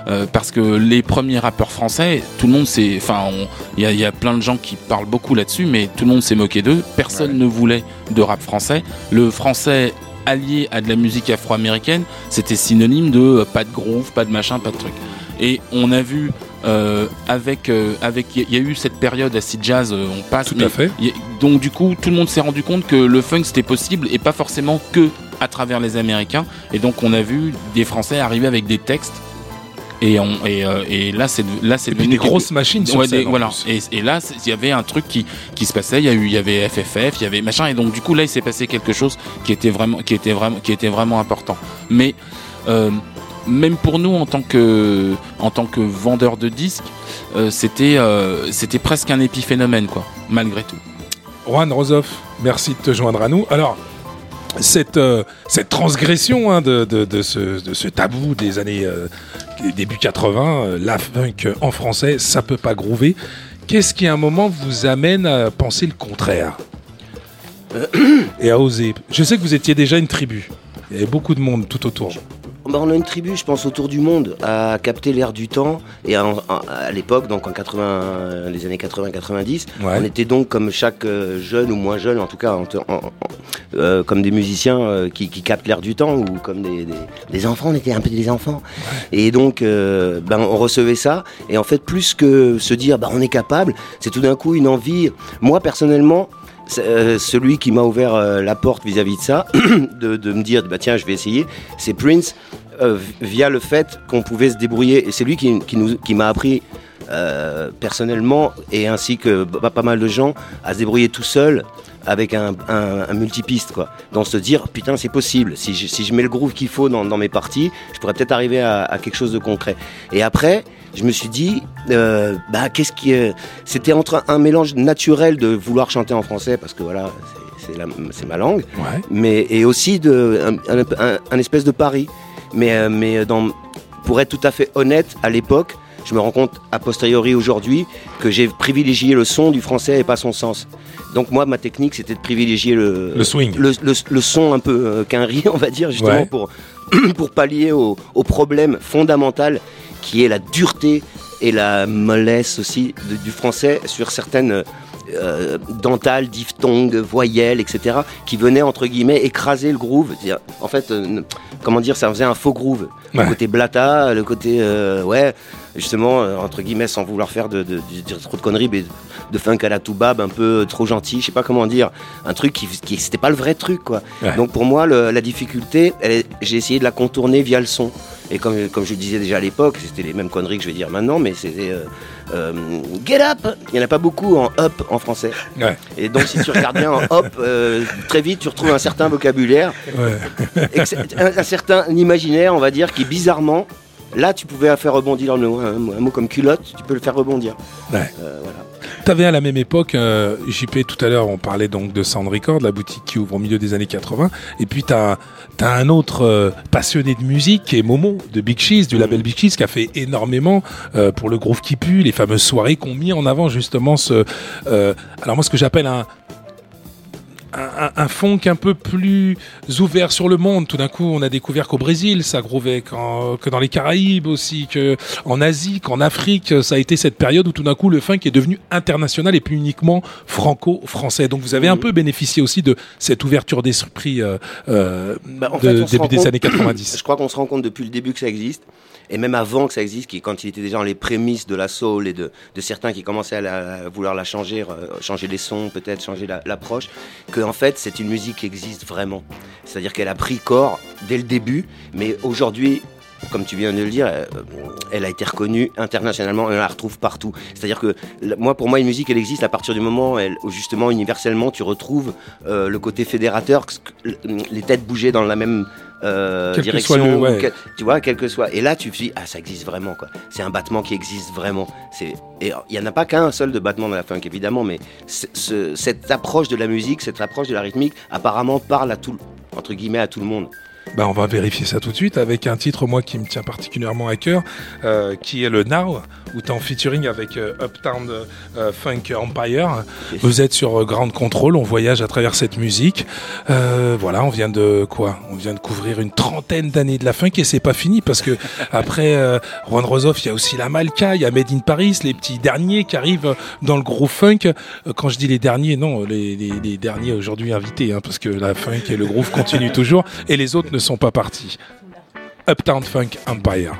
euh, parce que les premiers rappeurs français, tout le monde s'est, enfin, il y a, il y a plein de gens qui parlent beaucoup là-dessus, mais tout le monde s'est moqué d'eux. Personne Ouais. ne voulait de rap français. Le français allié à de la musique afro-américaine, c'était synonyme de euh, pas de groove, pas de machin, pas de truc. Et on a vu euh, avec, euh, avec, il y a eu cette période acid jazz, euh, on passe, Tout mais à fait. Donc du coup, tout le monde s'est rendu compte que le funk c'était possible et pas forcément que à travers les Américains. Et donc on a vu des Français arriver avec des textes. Et, on, et, euh, et là, c'est là, c'est devenu des grosses machines sur Ouais, scène, des- voilà. Et, et là, il y avait un truc qui, qui se passait. Il y a eu, il y avait FFF, il y avait machin. Et donc du coup, là, il s'est passé quelque chose qui était vraiment, qui était vraiment, qui était vraiment important. Mais euh, même pour nous, en tant que, en tant que vendeur de disques, euh, c'était, euh, c'était presque un épiphénomène, quoi, malgré tout. Juan Rosov, merci de te joindre à nous. Alors, cette, euh, cette transgression hein, de ce tabou des années euh, début 80, euh, la funk en français, ça peut pas groover. Qu'est-ce qui à un moment vous amène à penser le contraire et à oser Je sais que vous étiez déjà une tribu. Il y avait beaucoup de monde tout autour. Bah, on a une tribu, je pense, autour du monde à capter l'air du temps. Et à, à- à l'époque, donc en 80, les années 80-90, Ouais. on était donc comme chaque euh, jeune ou moins jeune, en tout cas, en- en- en- euh, comme des musiciens euh, qui, qui captent l'air du temps ou comme des, des- des enfants. On était un peu des enfants. Et donc, euh, ben, on recevait ça. Et en fait, plus que se dire, bah, on est capable, c'est tout d'un coup une envie. Moi, personnellement, euh, celui qui m'a ouvert euh, la porte vis-à-vis de ça, de, me dire bah tiens je vais essayer, c'est Prince euh, via le fait qu'on pouvait se débrouiller et c'est lui qui, m'a appris personnellement et ainsi que pas mal de gens à se débrouiller tout seul avec un, un, multipiste, quoi. Donc se dire, putain, c'est possible. Si je, mets le groove qu'il faut dans, dans mes parties, je pourrais peut-être arriver à quelque chose de concret. Et après, je me suis dit, euh, bah, qu'est-ce qui, euh, c'était entre un mélange naturel de vouloir chanter en français parce que voilà, c'est, ma langue, Ouais. mais et aussi de un, un- un- un espèce de pari. Mais, euh, mais dans, pour être tout à fait honnête, à l'époque, je me rends compte a posteriori aujourd'hui que j'ai privilégié le son du français et pas son sens. Donc moi, ma technique, c'était de privilégier le, Le swing. le, le- le son un peu qu'un riz, on va dire, justement, Ouais. pour, pour pallier au, au problème fondamental qui est la dureté et la mollesse aussi du français sur certaines euh, dentales, diphtongues, voyelles, etc., qui venaient, entre guillemets, écraser le groove. En fait, euh, comment dire, ça faisait un faux groove. Ouais. Le côté blata, le côté, euh, ouais, justement, euh, entre guillemets, sans vouloir faire de, de- trop de conneries, mais de funk à la toubab, un peu trop gentil, je sais pas comment dire, un truc qui, qui c'était pas le vrai truc, quoi. Ouais. Donc pour moi, le- la difficulté, j'ai essayé de la contourner via le son. Et comme, comme je le disais déjà à l'époque, c'était les mêmes conneries que je vais dire maintenant, mais c'était euh, Get Up Il n'y en a pas beaucoup en up en français. Ouais. Et donc si tu regardes bien en up, euh, très vite tu retrouves un certain vocabulaire, Ouais. un, un certain imaginaire, on va dire, qui bizarrement, là tu pouvais faire rebondir un, mot- un mot comme culotte, tu peux le faire rebondir. Ouais. Euh, voilà. T'avais à la même époque, euh, JP, tout à l'heure, on parlait donc de Sound Record, la boutique qui ouvre au milieu des années 80. Et puis, t'as as un autre euh, passionné de musique qui est Momo, de Big Cheese, du label Big Cheese, qui a fait énormément euh, pour le groove qui pue, les fameuses soirées qui ont mis en avant justement ce. alors, moi, ce que j'appelle un. Un, un- un funk un peu plus ouvert sur le monde. Tout d'un coup, on a découvert qu'au Brésil, ça grouvait, que dans les Caraïbes aussi, que en Asie, qu'en Afrique, ça a été cette période où tout d'un coup le funk est devenu international et plus uniquement franco-français. Donc vous avez un Mhm. peu bénéficié aussi de cette ouverture d'esprit euh, euh, Bah, de début des compte- années 90. Je crois qu'on se rend compte depuis le début que ça existe, et même avant que ça existe, qui, quand il était déjà dans les prémices de la soul et de, de certains qui commençaient à, vouloir la changer, euh, changer les sons, peut-être changer la- l'approche, que en fait c'est une musique qui existe vraiment. C'est-à-dire qu'elle a pris corps dès le début, mais aujourd'hui. Comme tu viens de le dire, euh, elle a été reconnue internationalement et on la retrouve partout. C'est-à-dire que moi, pour moi, une musique, elle existe à partir du moment où, elle- où justement, universellement, tu retrouves euh, le côté fédérateur, que les têtes bougeaient dans la même euh, direction. soit le- ou ouais. quel- tu vois, quel que soit. Et là, tu te dis, ah, ça existe vraiment, quoi. C'est un battement qui existe vraiment. C'est et il y en a pas qu'un seul de battement dans la funk, évidemment, mais ce- cette approche de la musique, cette approche de la rythmique, apparemment parle à tout, entre guillemets, à tout le monde. Bah, on va vérifier ça tout de suite avec un titre, moi, qui me tient particulièrement à cœur, euh, qui est le Now, où tu es en featuring avec euh, Uptown euh, Funk Empire. Vous êtes sur euh, Ground Control, on voyage à travers cette musique. Euh, voilà, on vient de quoi? On vient de couvrir une trentaine d'années de la funk et c'est pas fini parce que après euh, Juan Rosoff, il y a aussi la Malka, il y a Made in Paris, les petits derniers qui arrivent dans le gros funk. Quand je dis les derniers, non, les, les- les derniers aujourd'hui invités, hein, parce que la funk et le groove continuent toujours et les autres ne sont pas partis. Uptown Funk Empire.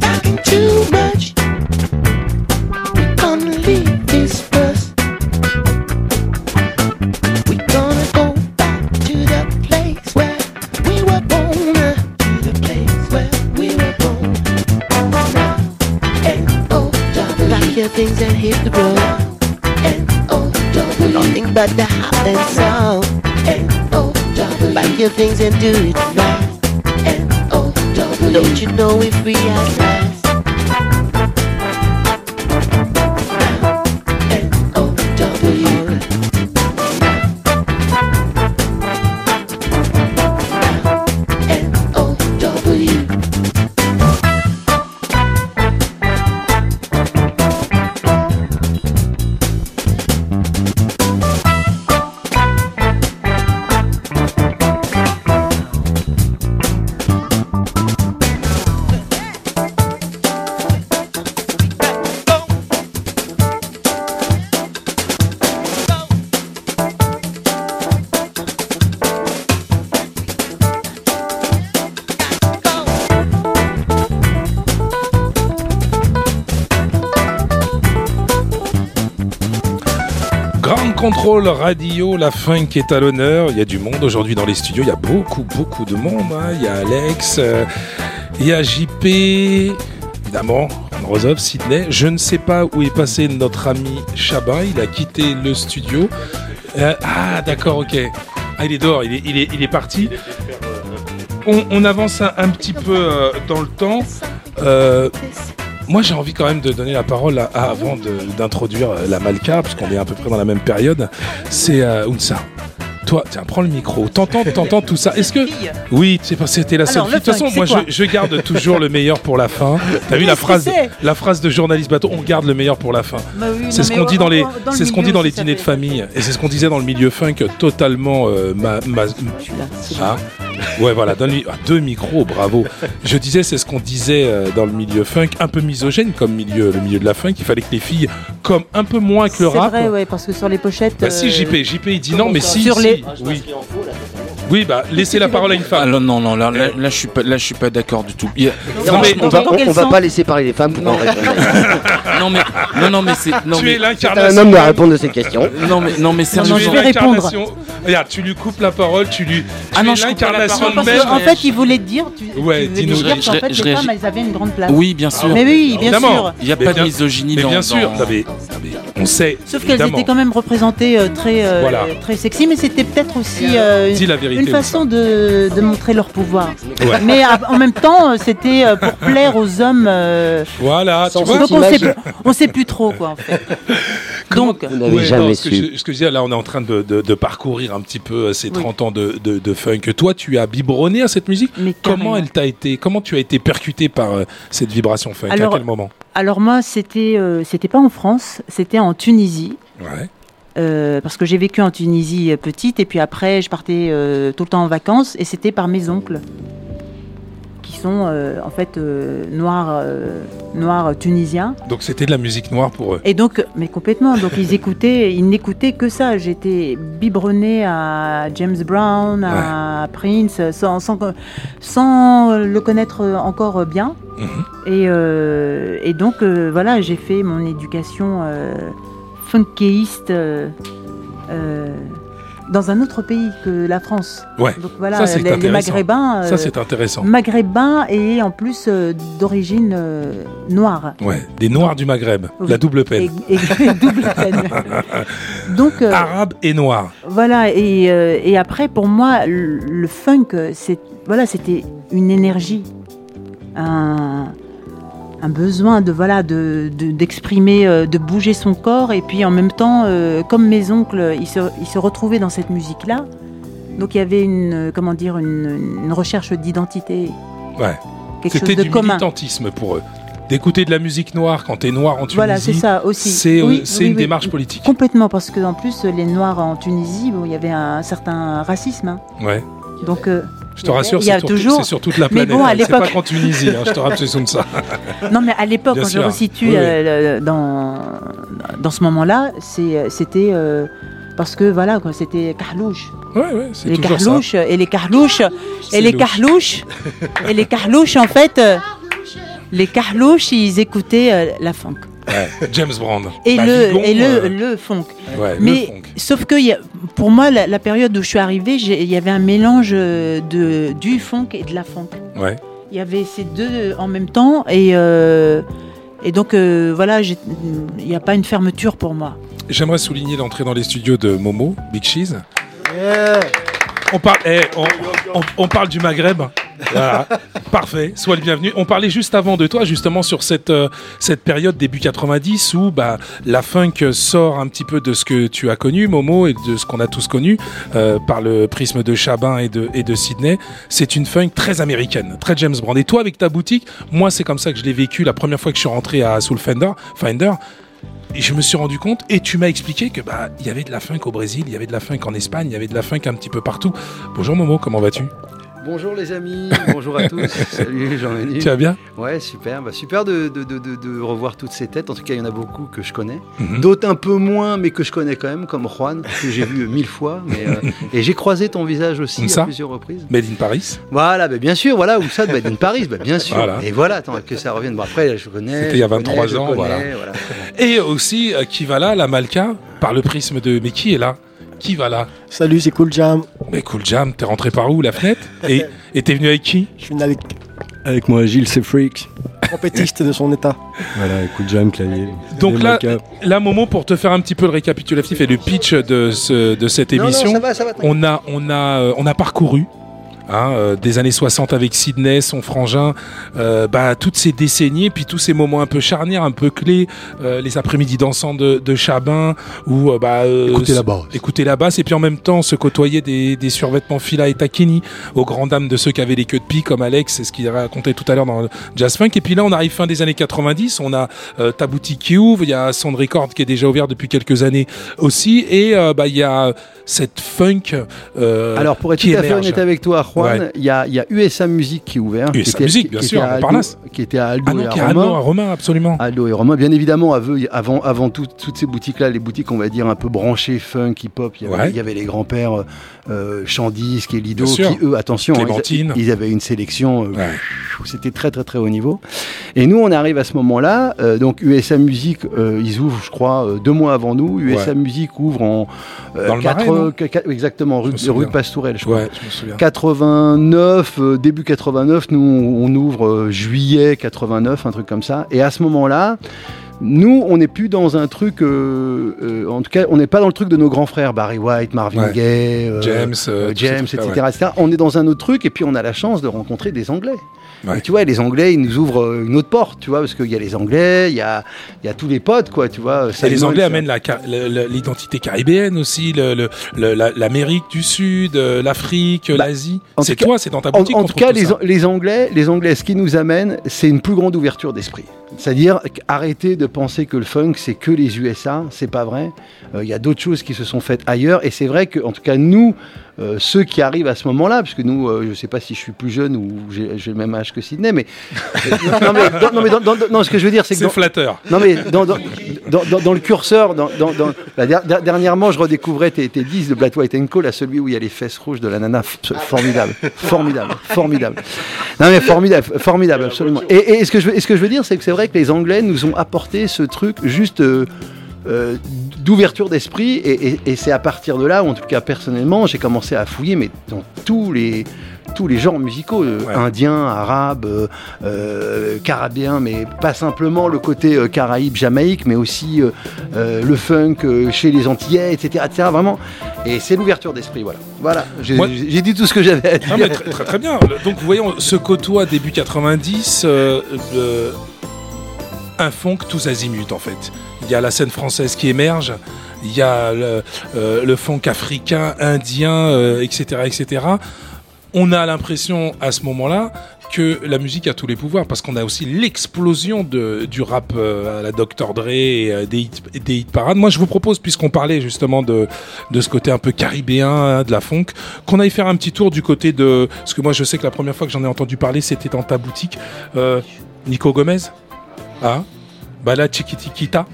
Talking too much. We're gonna leave this bus. We gonna go back to the place where we were born. Uh, to the place where we were born. Now, Pack your things and hit the road. N-O-W. Nothing but the and. N-O-W. Pack your things and do it right. Don't you know if we are la funk est à l'honneur. Il y a du monde aujourd'hui dans les studios. Il y a beaucoup, beaucoup de monde. hein. Il y a Alex, euh, il y a JP, évidemment, Rosov, Sydney. Je ne sais pas où est passé notre ami Chabin. Il a quitté le studio. Euh, ah, d'accord, ok. Ah, il est dehors, il est, il est, il est parti. On, avance un, petit peu euh, dans le temps. Moi, j'ai envie quand même de donner la parole à, à- avant d'introduire euh, la Malka, parce qu'on est à peu près dans la même période. C'est euh, Unsa. Toi, tiens, prends le micro. T'entends, t'entends tout ça. Est-ce que oui, c'était la seule. Alors, De toute façon, moi, je, garde toujours le meilleur pour la fin. T'as vu la phrase, la phrase de journaliste bateau. On garde le meilleur pour la fin. Bah oui, c'est ce qu'on dit dans les, c'est ce qu'on dit dans les dîners de famille, et c'est ce qu'on disait dans le milieu funk, totalement euh, ma, ma- ah. Ouais, voilà, donne-lui ah, deux micros, bravo. Je disais, c'est ce qu'on disait euh, dans le milieu funk, un peu misogène comme milieu, le milieu de la funk. Il fallait que les filles, comme un peu moins que le C'est rap. vrai, ouais, parce que sur les pochettes. Bah si, euh, JP, JP, il dit non, mais si, Sur si, les- oui. Oui, bah laissez la parole à une femme. Ah, non, non, non, là, là, là, je suis pas, là, je suis pas d'accord du tout. Il y a- Non, mais- on va, on, on va pas laisser parler les femmes pour en répondre. non mais, non, non, mais c'est, non tu mais, es Un l'incarnation. homme doit répondre à ces questions. non mais, non mais Tu Non, sérieusement. je es vais répondre. l'incarnation- Regarde, tu lui coupes la parole, tu lui. Tu Ah non, es je coupe pas la l'incarnation parole, Parce même. qu'en fait, il voulait te dire, tu, Ouais, tu voulais dis-nous. dire Je- qu'en je- fait, je les femmes, elles avaient une grande place. Oui, bien sûr. Mais oui, bien Évidemment. sûr. Il n'y a Mais pas bien- de misogynie Mais dans. bien sûr, dans- non, mais- non, mais on sait. Sauf qu'elles étaient quand même représentées euh, très, euh, Voilà. très sexy, mais c'était peut-être aussi euh, Dis la vérité. une façon de, de montrer leur pouvoir. Ouais. Mais à- en même temps, c'était pour plaire aux hommes. euh, Voilà, tu Sans vois. donc on sait, on sait plus trop quoi en fait. Donc, Vous n'avez Ouais, jamais non, ce, que su. je, ce que je là, on est en train de, de- de parcourir un petit peu euh, ces Oui. 30 ans de, de- de funk. Toi, tu as biberonné à cette musique? mais Comment elle t'a été Comment tu as été percuté par euh, cette vibration funk? Alors- À quel moment? Alors moi, c'était euh, c'était pas en France, c'était en Tunisie. Ouais. euh, parce que j'ai vécu en Tunisie petite et puis après je partais tout le temps en vacances et c'était par mes oncles sont euh, en fait euh, noirs euh, noirs tunisiens. Donc c'était de la musique noire pour eux. et donc mais complètement. Donc ils écoutaient ils n'écoutaient que ça. J'étais biberonnée à James Brown à Prince sans, sans le connaître encore bien. Mhm. et, euh, et donc euh, voilà j'ai fait mon éducation funkéiste dans un autre pays que la France. Ouais. Donc voilà, Ça, les, les. Maghrébins, Ça, euh, c'est intéressant. maghrébins et en plus euh, d'origine euh, noire. Ouais. Des noirs du Maghreb. Oui. La double peine. Et, et- double peine. Donc Arabe et noir. voilà et, et après pour moi le, le funk c'est voilà c'était une énergie un, un besoin de voilà de de- d'exprimer euh, de bouger son corps et puis en même temps euh, comme mes oncles ils se, ils se retrouvaient dans cette musique là donc il y avait une euh, comment dire une, une recherche d'identité Ouais. C'était du commun militantisme pour eux. D'écouter de la musique noire quand t'es noir en Tunisie. voilà c'est ça aussi C'est Oui, c'est oui, une oui. démarche politique. complètement parce que en plus les noirs en Tunisie bon il y avait un certain racisme hein. Ouais. donc euh, Je te rassure, Il y a c'est sur, toujours- c'est sur toute la Mais planète. bon, à C'est l'époque- pas qu'en Tunisie, hein, je te rappelle c'est ça. Non, mais à l'époque, quand sûr. je resitue Oui, euh, dans, dans ce moment-là, c'est- c'était euh, parce que voilà, c'était carlouche. Ouais, ouais, c'est Les toujours ça. carlouches et les carlouches et les louche. carlouches et les carlouches en fait, euh, les carlouches ils écoutaient euh, la funk Ouais, James Brown. et Bah, le Vigon, et le, euh, le funk. ouais, le Mais funk. sauf que il y a- pour moi, la, la période où je suis arrivée, j'ai- il y avait un mélange euh, de du funk et de la funk. Ouais. Il y avait ces deux en même temps et, euh, Et donc euh, voilà, il n'y a pas une fermeture pour moi. J'aimerais souligner l'entrée dans les studios de Momo, Big Cheese. On parle, eh, on, on- on parle du Maghreb. Voilà. Parfait, sois le bienvenu. On parlait juste avant de toi, justement, sur cette, euh, cette période début 90 où bah, la funk sort un petit peu de ce que tu as connu, Momo, et de ce qu'on a tous connu euh, par le prisme de Chabin et de, Sydney. C'est une funk très américaine, très James Brown. Et toi, avec ta boutique, moi, c'est comme ça que je l'ai vécu la première fois que je suis rentré à Soul Finder. Finder et je me suis rendu compte, et tu m'as expliqué que bah il y avait de la funk au Brésil, il y avait de la funk en Espagne, il y avait de la funk un petit peu partout. Bonjour Momo, comment vas-tu? Bonjour les amis, bonjour à tous. Salut Jean-Manu. Tu vas bien? Ouais, super. Bah, super de, de, de, de- de revoir toutes ces têtes. En tout cas, il y en a beaucoup que je connais. Mhm. D'autres un peu moins, mais que je connais quand même, comme Juan, que j'ai vu mille fois. Mais, euh, et j'ai croisé ton visage aussi à plusieurs reprises. Made in Paris? Voilà, bah, bien sûr, voilà, où ça, de Made in Paris, bah, bien sûr. Voilà. Et voilà, attends, que ça revienne. Bon, après, je connais. C'était il y a je connais, 23 je ans, connais, voilà. voilà. Et aussi, euh, qui va là, la Malka, par le prisme de. Qui est là Qui va là Salut, c'est Cool Jam. Mais cool Jam, t'es rentré par où La fenêtre Et et t'es venu avec qui Je suis venu avec, avec moi, Gilles, c'est Freak. Trompétiste de son état. Voilà, Cool Jam, clavier. Donc là, là, Momo, pour te faire un petit peu le récapitulatif et le pitch de, ce, de cette Non, non, émission, ça va, ça va, t'inquiète. on, a, on, a, euh, on a parcouru hein, euh, des années 60 avec Sydney, son frangin, euh, bah, toutes ces décennies, puis tous ces moments un peu charnières, un peu clés, euh, les après-midi dansants de, de Chabin, où euh, bah, euh, Écoutez s- la basse. écouter la basse, et puis en même temps se côtoyer des, des survêtements Fila et Takini, aux grandes dames de ceux qui avaient les queues de pie, comme Alex, c'est ce qu'il racontait tout à l'heure dans le Jazz Funk. Et puis là, on arrive fin des années 90, on a euh, ta boutique qui ouvre, il y a Sound Record qui est déjà ouvert depuis quelques années aussi, et euh, bah, il y a cette funk euh, Alors, pour être qui tout à fait honnête avec toi, Juan, Ouais. il y, a, y a USA Music qui est ouvert. qui USA était- Music, qui- bien qui sûr, était à Aldo-. Qui était à Aldo Ah non, et à qui Romain. Aldo, à Romain, absolument. Aldo et Romain. Bien évidemment, avant, avant, tout- toutes ces boutiques-là, les boutiques, on va dire, un peu branchées, funk, hip-hop, il y avait, Ouais. il y avait les grands-pères euh, euh, Chandisque et Lido, qui, eux, attention, hein, ils- ils, avaient une sélection, euh, Ouais. c'était très, très, très haut niveau. Et nous, on arrive à ce moment-là, euh, donc USA Music, euh, ils ouvrent, je crois, euh, deux mois avant nous. USA. Music ouvre en... Dans le quatre- Marais, non? qu- qu- exactement, rue, rue Pastourelle, je crois. Je me souviens. 89, euh, début 89, nous on, on ouvre euh, juillet 89, un truc comme ça. Et à ce moment-là, nous on n'est plus dans un truc, euh, euh, en tout cas on n'est pas dans le truc de nos grands frères, Barry White, Marvin Ouais. Gaye, euh, James, James, etc. On est dans un autre truc et puis on a la chance de rencontrer des Anglais. Ouais. Et tu vois, les Anglais, ils nous ouvrent euh, une autre porte, tu vois, parce qu'il y a les Anglais, il y a, il y a tous les potes, quoi, tu vois. Et les Anglais amènent l'identité caribéenne aussi, le- le- le- la- l'Amérique du Sud, euh, l'Afrique, Bah, l'Asie. en C'est toi, c'est dans ta En, boutique. en qu'on tout cas, les, Anglais, les Anglais, ce qui nous amène, c'est une plus grande ouverture d'esprit. C'est-à-dire arrêter de penser que le funk c'est que les USA, c'est pas vrai. Euh, Il y a d'autres choses qui se sont faites ailleurs, et c'est vrai que, en tout cas, nous, euh, ceux qui arrivent à ce moment-là, puisque nous, euh, je sais pas si je suis plus jeune ou j'ai le même âge que Sydney, mais non, mais, dans- non, mais dans- dans- non, ce que je veux dire, c'est que C'est flatteur. non mais dans, le curseur, la dernièrement, je redécouvrais tes, tes 10 de Black White Co, là, celui où il y a les fesses rouges de la nana, formidable, formidable, formidable. Non mais formidable, formidable, absolument. Et, et ce, que je et ce que je veux dire, c'est que c'est vrai que les Anglais nous ont apporté ce truc juste euh, euh, d'ouverture d'esprit, et, et- et c'est à partir de là, ou en tout cas personnellement, j'ai commencé à fouiller, mais dans tous les tous les genres musicaux, euh, Ouais. indiens, arabes, euh, mais pas simplement le côté euh, Caraïbe, Jamaïque, mais aussi le funk chez les Antillais, etc., etc. Vraiment. Et c'est l'ouverture d'esprit, voilà. Voilà, j'ai dit tout ce que j'avais à dire. Non, mais très, très, très bien. Donc, vous voyez, on se côtoie début 90, euh, euh, un funk tous azimuts, en fait. Il y a la scène française qui émerge, il y a le, euh, funk africain, indien, euh, etc., etc. On a l'impression, à ce moment-là, que la musique a tous les pouvoirs, parce qu'on a aussi l'explosion du rap euh, à la Dr. Dre et des, hit, des hit parades. Moi, je vous propose, puisqu'on parlait justement de, ce côté un peu caribéen, hein, de la funk, qu'on aille faire un petit tour du côté de... Parce que moi, je sais que la première fois que j'en ai entendu parler, c'était dans ta boutique. Nico Gomez Ah Bala Chiquitikita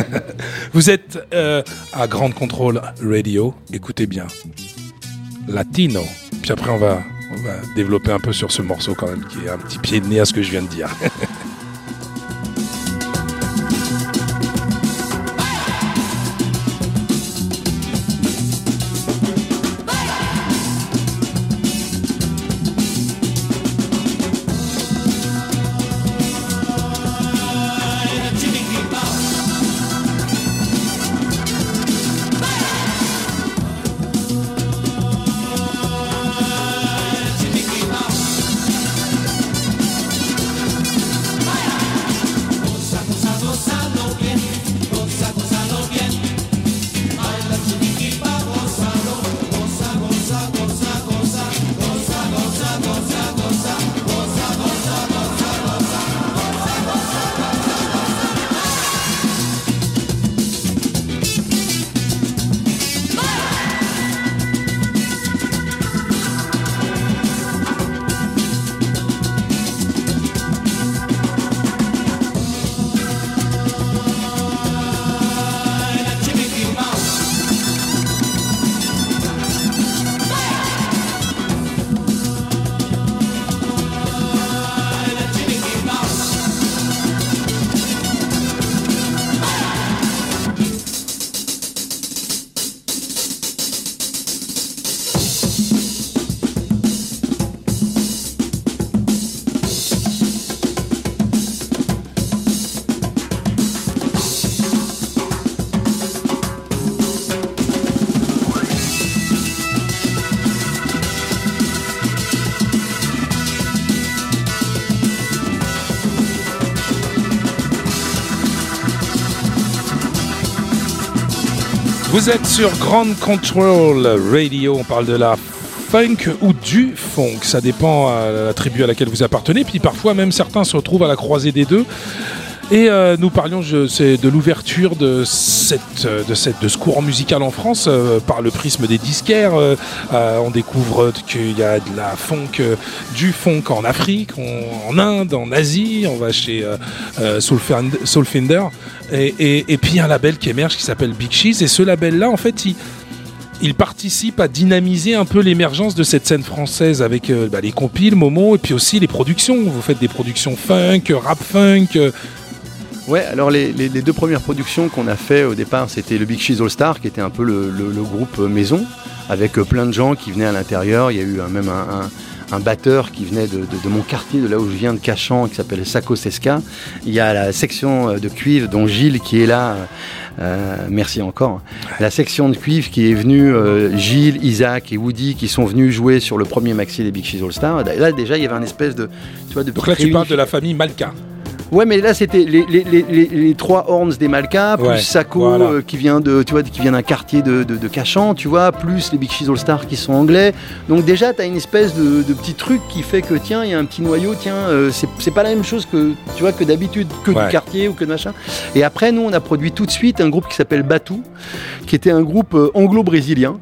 Vous êtes euh, à Grande Contrôle Radio. Écoutez bien. Latino. Puis après, on va, on va développer un peu sur ce morceau quand même, qui est un petit pied de nez à ce que je viens de dire. Vous êtes sur Grand Control Radio, on parle de la funk ou du funk, ça dépend à la tribu à laquelle vous appartenez, puis parfois même certains se retrouvent à la croisée des deux. Et euh, nous parlions de l'ouverture de, cette, euh, ce courant musical en France euh, par le prisme des disquaires. On découvre qu'il y a de la funk, du funk en Afrique, en, Inde, en Asie. On va chez Soulfind- Soulfinder. Et, puis un label qui émerge qui s'appelle Big Cheese. Et ce label-là, en fait, il, participe à dynamiser un peu l'émergence de cette scène française avec bah, les compiles, Momo, et puis aussi les productions. Vous faites des productions funk, rap funk. Ouais, alors les, les- les deux premières productions qu'on a fait au départ, c'était le Big Cheese All Star, qui était un peu le, le- le groupe euh, maison, avec euh, plein de gens qui venaient à l'intérieur. Il y a eu même un, un- un batteur qui venait de, de- de mon quartier, de là où je viens, de Cachan, qui s'appelle Sako Seska. Il y a la section euh, de cuivre, dont Gilles qui est là. euh, merci encore. La section de cuivre qui est venue, euh, Gilles, Isaac et Woody, qui sont venus jouer sur le premier maxi des Big Cheese All Star. Là, déjà, il y avait un espèce de. Tu vois, de Donc là, tu parles de la famille Malka. Ouais, mais là c'était les, les, les, les, les trois horns des Malka, plus Ouais, Sako voilà. euh, qui vient de, tu vois, qui vient d'un quartier de, de, de Cachan, tu vois, plus les Big Cheese All Stars qui sont anglais. Donc déjà, tu as une espèce de, de petit truc qui fait que tiens, il y a un petit noyau, tiens, euh, c'est c'est pas la même chose que tu vois que d'habitude que Ouais. du quartier ou que de machin. Et après, nous, on a produit tout de suite un groupe qui s'appelle Batou, qui était un groupe euh, anglo-brésilien.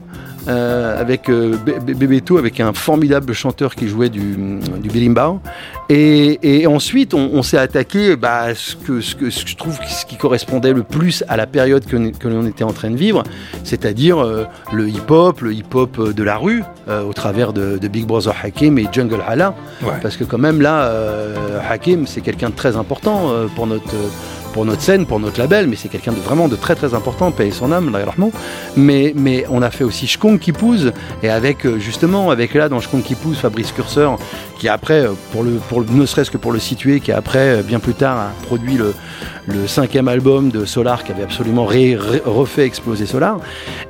Euh, avec euh, Be- Be- Bebeto, avec un formidable chanteur qui jouait du, du berimbau. Et, et ensuite, on, on s'est attaqué bah, à ce, que, ce, que, ce que je trouve qui- ce qui correspondait le plus à la période que, que l'on était en train de vivre, c'est-à-dire euh, le hip-hop, le hip-hop euh, de la rue, au travers de, de Big Brother Hakim et Jungle Hala. Ouais. Parce que quand même là, Hakim, c'est quelqu'un de très important pour notre... pour notre scène, pour notre label, mais c'est quelqu'un de vraiment de très très important, paye son âme, mais, mais on a fait aussi Shkong qui pousse, et avec euh, justement, avec là dans Shkong qui pousse, Fabrice Curseur, qui après, euh, pour le, pour ne serait-ce que pour le situer, qui après, euh, bien plus tard, a produit le, le cinquième album de Solar, qui avait absolument refait exploser Solar.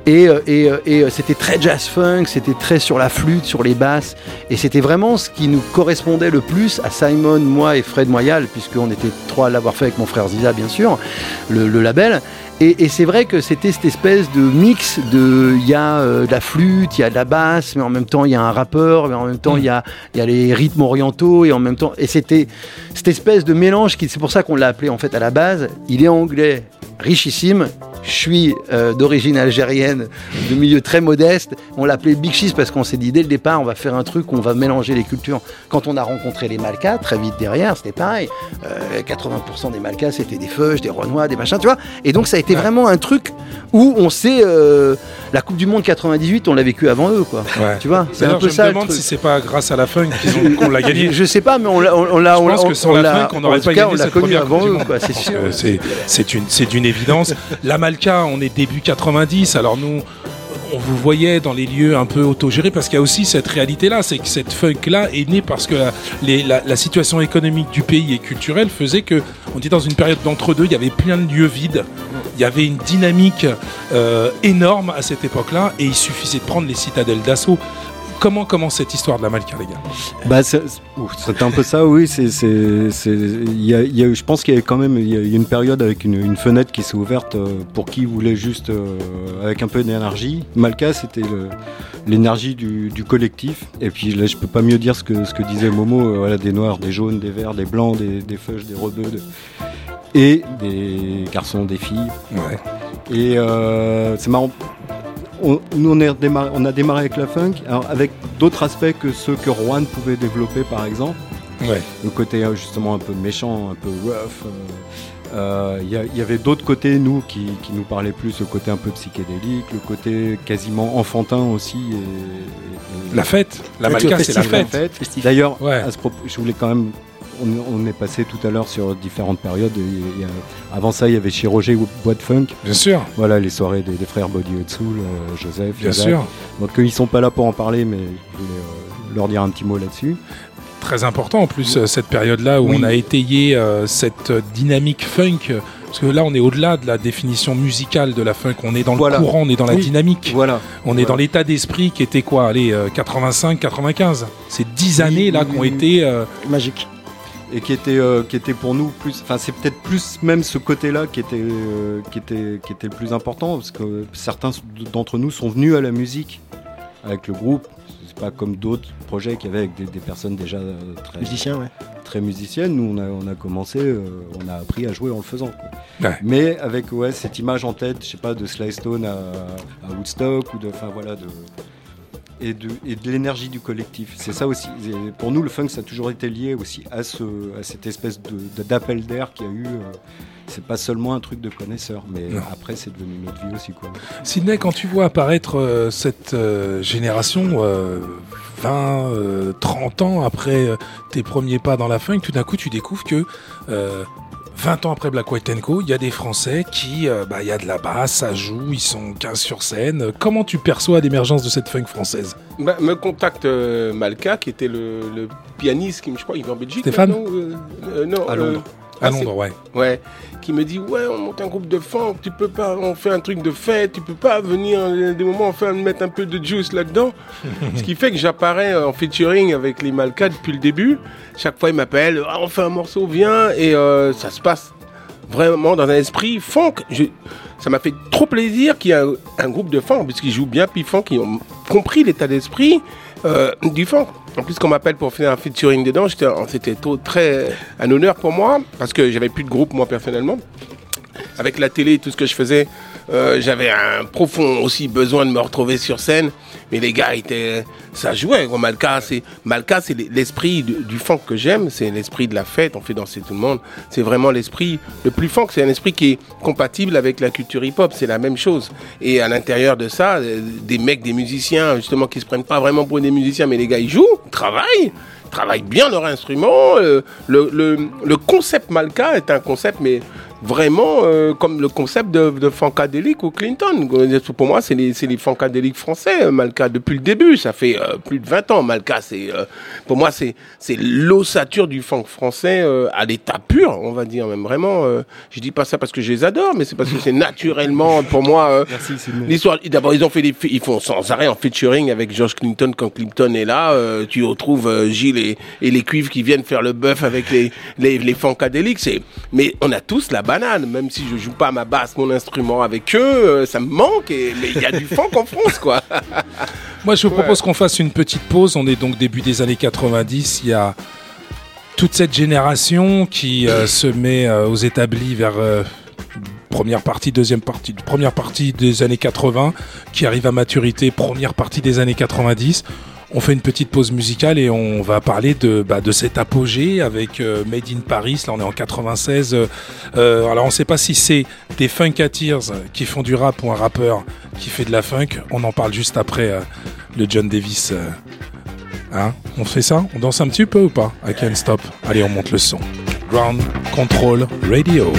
Et, et, et, c'était très jazz funk, c'était très sur la flûte, sur les basses, et c'était vraiment ce qui nous correspondait le plus à Simon, moi et Fred Moyal, puisqu'on était trois à l'avoir fait avec mon frère Ziza, bien sûr, le, label. Et, c'est vrai que c'était cette espèce de mix de, il y a euh, de la flûte, il y a de la basse, mais en même temps il y a un rappeur, mais en même temps il y a, y a les rythmes orientaux, et en même temps, et c'était cette espèce de mélange qui, c'est pour ça qu'on l'a appelé en fait à la base. Il est anglais, richissime. Je suis euh, d'origine algérienne, de milieu très modeste. On l'appelait Big Cheese parce qu'on s'est dit dès le départ, on va faire un truc, on va mélanger les cultures. Quand on a rencontré les Malkas, très vite derrière, c'était pareil. Euh, 80% des Malkas, c'était des feuges, des renois, des machins, tu vois. Et donc ça a été vraiment un truc où on sait euh, la Coupe du Monde 98, on l'a vécu avant eux, quoi. Ouais. Tu vois, c'est un peu je ça. me le demande si c'est pas grâce à la funk qu'on l'a gagné. Je sais pas, mais on l'a, on, on l'a, Je pense que sans on la funk, on n'aurait pas cas, gagné on cette connu première avant Coupe eux, c'est Je pense sûr. que C'est, c'est une, c'est d'une évidence. La Malka, on est début 90. Alors nous, on vous voyait dans les lieux un peu autogérés parce qu'il y a aussi cette réalité-là, c'est que cette funk-là est née parce que la situation économique du pays et culturelle faisait que on était dans une période d'entre-deux. Il y avait plein de lieux vides. Il y avait une dynamique euh, énorme à cette époque-là et il suffisait de prendre les citadelles d'assaut. Comment commence cette histoire de la Malka, les gars Bah, c'est un peu ça, oui. C'est, c'est, c'est- il y a, il y a- je pense qu'il y a quand même il y a, il y a une période avec une, une fenêtre qui s'est ouverte euh, pour qui voulait juste euh, avec un peu d'énergie. Malka, c'était l'énergie du, du collectif. Et puis là, je peux pas mieux dire ce que, ce que disait Momo. euh, voilà, des noirs, des jaunes, des verts, des blancs, des, des feuilles, des rebeux, de- et des garçons, des filles. Ouais. Et euh, c'est marrant. On, nous, on, est démarré- on a démarré avec la funk, alors avec d'autres aspects que ceux que Juan pouvait développer, par exemple. Ouais. Le côté euh, justement un peu méchant, un peu rough. euh, euh, Il y, avait d'autres côtés, nous, qui, qui nous parlaient plus, le côté un peu psychédélique, le côté quasiment enfantin aussi. Et, et- et- La fête. La Malka, c'est la fête. D'ailleurs, Ouais. je voulais quand même. On, on est passé tout à l'heure sur différentes périodes. et il y a- avant ça, il y avait chez Roger Boîte Funk. Bien sûr. Voilà, les soirées des, des frères Body et Soul, euh, Joseph. Bien Joseph. sûr. Donc, euh, ils sont pas là pour en parler, mais je voulais euh, leur dire un petit mot là-dessus. Très important en plus, euh, cette période-là où Oui. on a étayé euh, cette euh, dynamique funk. euh, Parce que là, on est au-delà de la définition musicale de la funk. On est dans Voilà. le courant, on est dans la Oui. dynamique. Voilà. On est dans l'état d'esprit qui était quoi? Allez, 85, 95. C'est 10 années là qui ont été. euh, Magique. Et qui était, euh, qui était pour nous plus. Enfin, c'est peut-être plus même ce côté-là qui était, euh, qui, était, qui était le plus important, parce que certains d'entre nous sont venus à la musique avec le groupe. C'est pas comme d'autres projets qu'il y avait avec des, des personnes déjà euh, très, Musiciens, ouais. très musiciennes. Nous, on a, on a commencé, euh, on a appris à jouer en le faisant. quoi. Ouais. Mais avec ouais, cette image en tête, je sais pas, de Sly Stone à, à Woodstock, ou de. Enfin voilà, de et de, et de l'énergie du collectif. C'est ça aussi. Et pour nous, le funk, ça a toujours été lié aussi à, ce, à cette espèce d'appel d'air qu'il y a eu. euh, c'est pas seulement un truc de connaisseur, mais Non. après, c'est devenu notre vie aussi. Quoi. Sidney, quand tu vois apparaître euh, cette euh, génération, euh, 20, euh, 30 ans après tes premiers pas dans la funk, tout d'un coup tu découvres que 20 ans après Black White and Co, il y a des Français qui, euh, bah, il y a de la basse, ça joue, ils sont 15 sur scène. Comment tu perçois l'émergence de cette funk française? Bah, me contacte euh, Malka, qui était le, le pianiste, qui, je crois, il est en Belgique. Stéphane? ou, euh, euh, Non, À euh, Londres. Ah, À c'est- Londres, ouais. Ouais, qui me dit ouais on monte un groupe de funk, tu peux pas, on fait un truc de fête, tu peux pas venir euh, des moments enfin mettre un peu de juice là-dedans. Ce qui fait que j'apparais en featuring avec les Malka depuis le début. Chaque fois ils m'appellent, ah, on fait un morceau, viens et euh, ça se passe vraiment dans un esprit funk. Je- ça m'a fait trop plaisir qu'il y ait un, un groupe de funk puisqu'ils jouent bien puis funk, ils ont compris l'état d'esprit euh, du funk. En plus, qu'on m'appelle pour faire un featuring dedans, c'était très un honneur pour moi parce que j'avais plus de groupe moi personnellement. Avec la télé et tout ce que je faisais, euh, j'avais un profond aussi besoin de me retrouver sur scène. Mais les gars, étaient, ça jouait. gros. Malka, c'est Malka, c'est l'esprit du, funk que j'aime. C'est l'esprit de la fête. On fait danser tout le monde. C'est vraiment l'esprit le plus funk. C'est un esprit qui est compatible avec la culture hip-hop. C'est la même chose. Et à l'intérieur de ça, euh, des mecs, des musiciens, justement, qui se prennent pas vraiment pour des musiciens, mais les gars, ils jouent, travaillent travaillent bien leur instrument. euh, le, le, le concept Malka est un concept, mais vraiment euh, comme le concept de, de ou Clinton. Pour moi, c'est les, c'est les Funkadelic français, euh, Malka, depuis le début. Ça fait euh, plus de 20 ans. Malka, c'est, euh, pour moi, c'est, c'est l'ossature du funk français euh, à l'état pur, on va dire. Même vraiment, euh, je dis pas ça parce que je les adore, mais c'est parce que c'est naturellement, pour moi, euh, l'histoire. D'abord, ils ont fait des, ils font sans arrêt en featuring avec George Clinton quand Clinton est là. euh, tu retrouves Gilles et, et les cuivres qui viennent faire le bœuf avec les les, les funkadéliques. Mais on a tous la banane, même si je joue pas ma basse, mon instrument avec eux, euh, ça me manque. Et, mais il y a du funk en France, quoi. Moi, je vous propose qu'on fasse une petite pause. On est donc début des années 90. Il y a toute cette génération qui euh, se met euh, aux établis vers euh, première partie, deuxième partie, première partie des années 80, qui arrive à maturité, première partie des années 90. On fait une petite pause musicale et on va parler de, bah, de cet apogée avec euh, Made in Paris. Là, on est en 96. Euh, euh, alors, on ne sait pas si c'est des Funkateers qui font du rap ou un rappeur qui fait de la funk. On en parle juste après le John Davis. Hein on fait ça? On danse un petit peu ou pas? I Can't Stop. Allez, on monte le son. Ground Control Radio.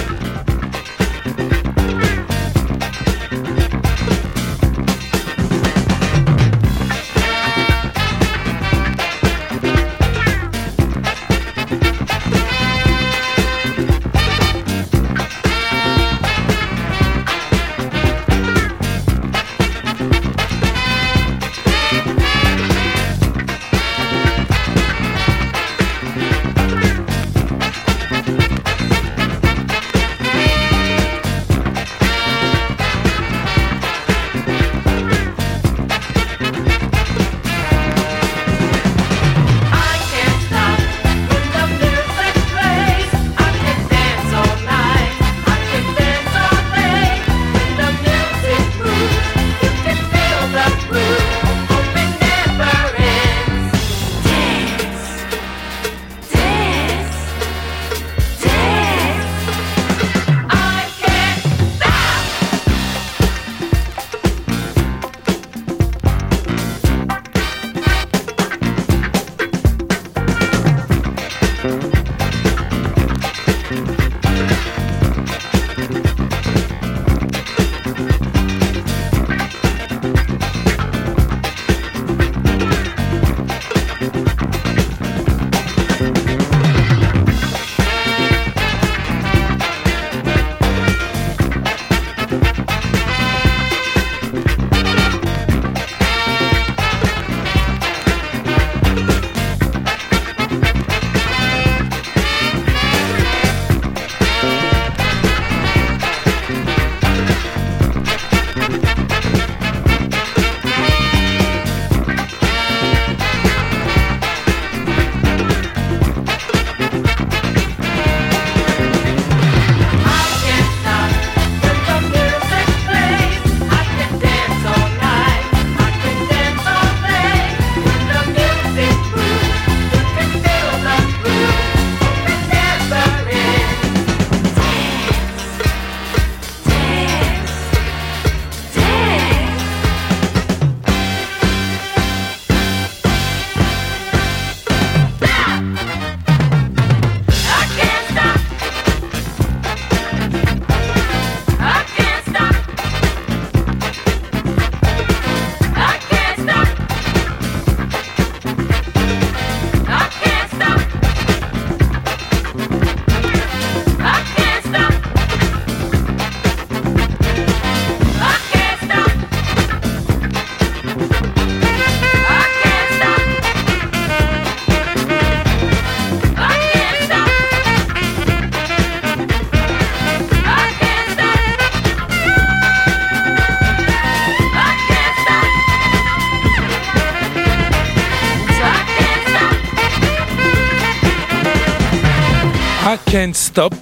Can't Stop.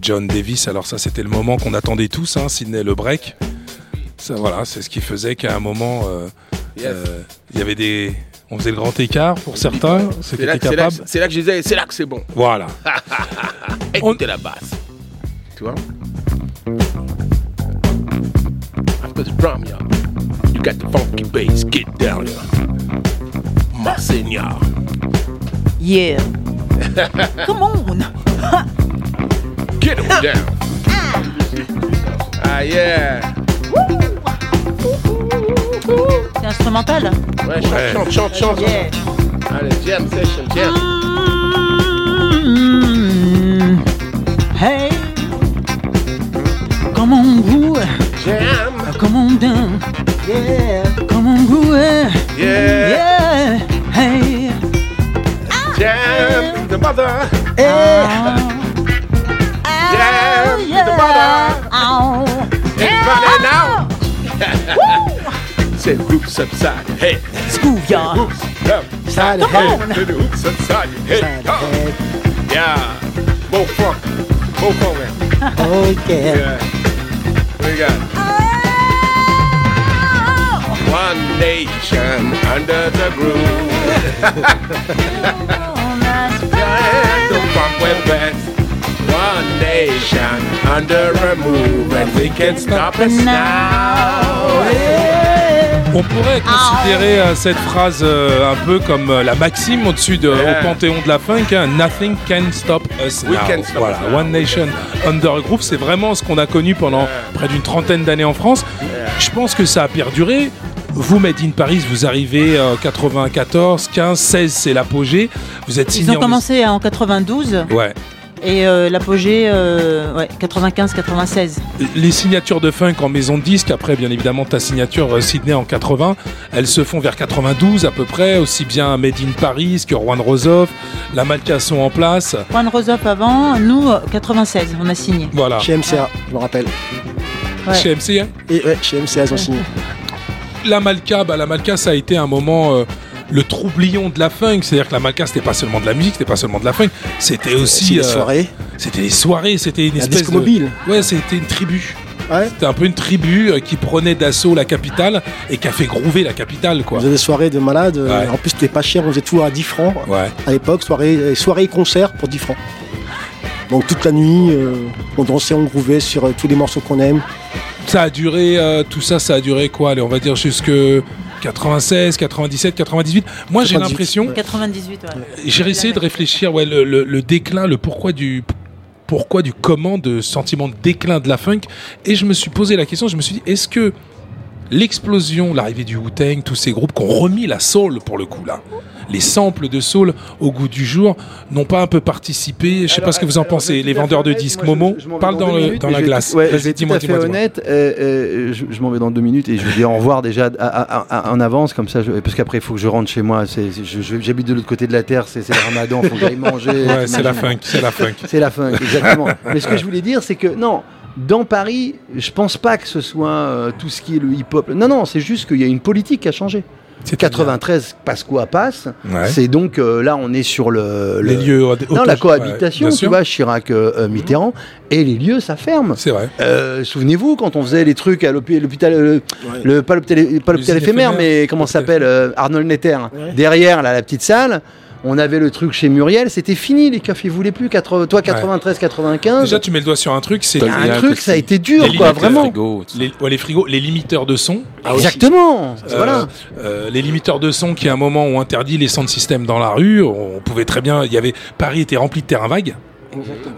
John Davis, alors ça c'était le moment qu'on attendait tous, hein, Sydney le break. Ça, voilà, c'est ce qui faisait qu'à un moment, euh, euh, il y avait des, on faisait le grand écart pour certains, C'est là, là- là que je disais, c'est là que c'est bon. Voilà. Écoutez la basse. Tu vois? After the drum, y'all, you got the funky bass. Get down, y'all. Monseigneur. Yeah. Come on. Down. Ah yeah. C'est instrumental Ouais, chante, chante, chante, chante. Yeah. Allez, jam session, jam. Mm. Hey. Come on, groove. Jam. Come on down. Yeah. Come on, groove. Yeah. Yeah. Hey. Jam the mother. Yeah. Jam the mother. Ow. It's running now. Say hoops upside your head. Groove, y'all. Hoops upside your Come head. on. To the hoops upside your head. Come on. Yeah. More funk. More funk, man. Okay. Yeah. We got one nation under the groove. Yeah, the funk went west. One nation under a move, and we can't stop us now. On pourrait considérer euh, cette phrase euh, un peu comme euh, la maxime au-dessus de, Yeah. au panthéon de la funk. hein, Nothing can stop us We now. stop voilà, us now. One Nation Under a Groove, c'est vraiment ce qu'on a connu pendant près d'une trentaine d'années en France. Je pense que ça a perduré. Vous, Made in Paris, vous arrivez euh, 94, 15, 16, c'est l'apogée. Vous êtes signé Ils ont en- commencé en 92 Ouais. Et euh, l'apogée euh, ouais, 95-96. Les signatures de funk en maison de disque, après bien évidemment ta signature euh, Sydney en 80, elles se font vers 92 à peu près, aussi bien Made in Paris que Juan Rosoff, la Malka sont en place. Juan Rosoff avant, nous euh, 96, on a signé. Voilà. Chez MCA, je me rappelle. Ouais. Chez MC, hein Et ouais, chez MCA, ils ont signé. la Malka, bah, la Malka ça a été un moment euh, le troublion de la funk, c'est-à-dire que la Malka c'était pas seulement de la musique, c'était pas seulement de la funk, c'était aussi les euh, soirées. C'était les soirées, c'était une La espèce de mobile. Ouais, c'était une tribu. Ouais. C'était un peu une tribu euh, qui prenait d'assaut la capitale et qui a fait groover la capitale quoi. On faisait des soirées de malades. euh, Ouais. En plus, c'était pas cher, on faisait tout à 10 francs Ouais. à l'époque. Soirée, soirée et concert pour 10 francs. Donc toute la nuit, euh, on dansait, on grouvait sur euh, tous les morceaux qu'on aime. Ça a duré, euh, tout ça, ça a duré quoi? Allez, on va dire jusque 96, 97, 98. Moi, j'ai 98, l'impression, ouais. 98, ouais. j'ai essayé de réfléchir, ouais, le, le- le déclin, le pourquoi du pourquoi du comment de sentiment de déclin de la funk, et je me suis posé la question, je me suis dit, est-ce que l'explosion, l'arrivée du Wu-Tang, tous ces groupes qui ont remis la soul pour le coup là, les samples de soul au goût du jour, n'ont pas un peu participé Je sais pas ce que vous en pensez, les vendeurs de disques. Momo, parle dans, le- dans la glace. Ouais, je vais être tout à fait honnête. euh, euh, je je m'en vais dans deux minutes et je vous dis au revoir déjà à- à- à- en avance comme ça, parce qu'après il faut que je rentre chez moi. J'habite de l'autre côté de la terre, c'est le Ramadan, faut que j'aille manger. Ouais, c'est la funk, c'est la funk. C'est la funk, exactement. Mais ce que je voulais dire, c'est que non, dans Paris, je pense pas que ce soit euh, tout ce qui est le hip-hop. Non, non, c'est juste qu'il y a une politique qui a changé. 93, Pasqua passe. Ouais. C'est donc euh, là, on est sur le, le- Les lieux non, la cohabitation, ouais, tu vois, Chirac, euh, Mitterrand, et les lieux, ça ferme. C'est vrai. Euh, Souvenez-vous quand on faisait les trucs à l'hôpi- l'hôpital, le, pas l'hôpital, pas l'hôpital L'usine éphémère, mais comment ça s'appelle Arnold Netter. Derrière là, la petite salle. On avait le truc chez Muriel, c'était fini, les keufs ils voulaient plus. 80 toi 93, 95. Déjà, tu mets le doigt sur un truc, c'est un truc, ça a été dur, les quoi, vraiment. Les, ouais, les frigos, les limiteurs de son. Exactement. Euh, Voilà. euh, les limiteurs de son qui à un moment ont interdit les sound systems dans la rue. On pouvait très bien. Il y avait Paris était rempli de terrains vagues.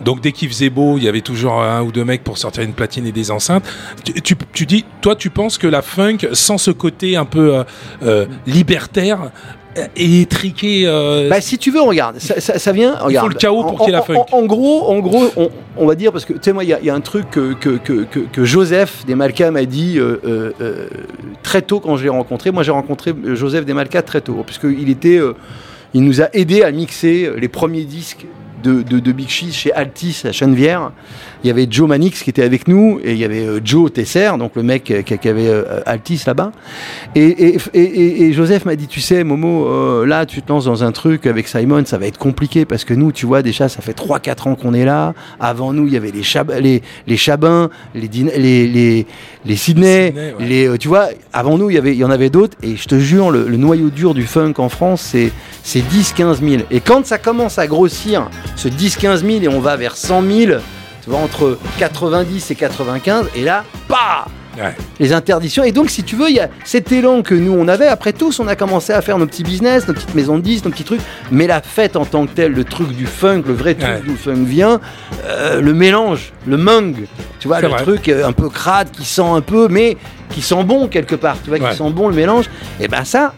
Donc dès qu'il faisait beau, il y avait toujours un ou deux mecs pour sortir une platine et des enceintes. Tu, tu- tu dis, toi, tu penses que la funk, sans ce côté un peu euh, libertaire, étriqué. euh, Bah, si tu veux, regarde, ça, ça- ça vient. Il regarde. faut le chaos pour qu'il y ait la funk. En, en gros, en gros, on, on va dire parce que tu sais moi, il y, a- il y a un truc que, que, que, Joseph des Malka m'a dit euh, euh, euh, très tôt quand je l'ai rencontré. Moi, j'ai rencontré euh, Joseph des Malka très tôt, puisque il était, euh, il nous a aidé à mixer les premiers disques de, de, de Big Cheese chez Altis à Chenevière. Il y avait Joe Manix qui était avec nous et il y avait euh, Joe Tesser, donc le mec euh, qui, avait euh, Altis là-bas. Et, et, et, et- et Joseph m'a dit, tu sais, Momo, euh, là, tu te lances dans un truc avec Simon, ça va être compliqué parce que nous, tu vois, déjà, ça fait 3-4 ans qu'on est là. Avant nous, il y avait les, Chab les, les Chabins, les, Din- les, les, les Sydney, Sydney, ouais. les, euh, tu vois, avant nous, il y, avait, il y en avait d'autres. Et je te jure, le, le noyau dur du funk en France, c'est c'est 10-15 000. Et quand ça commence à grossir, ce 10-15 000, et on va vers 100 000, tu vois, entre 90 et 95, et là, bah les interdictions. Et donc, si tu veux, il y a cet élan que nous, on avait. Après tous, on a commencé à faire nos petits business, nos petites maisons de disques, nos petits trucs. Mais la fête en tant que telle, le truc du funk, le vrai truc Ouais. d'où le funk vient, euh, le mélange, le mung, tu vois, le vrai. truc euh, un peu crade, qui sent un peu, mais qui sent bon quelque part, tu vois, Ouais. qui sent bon le mélange. Et ben ça,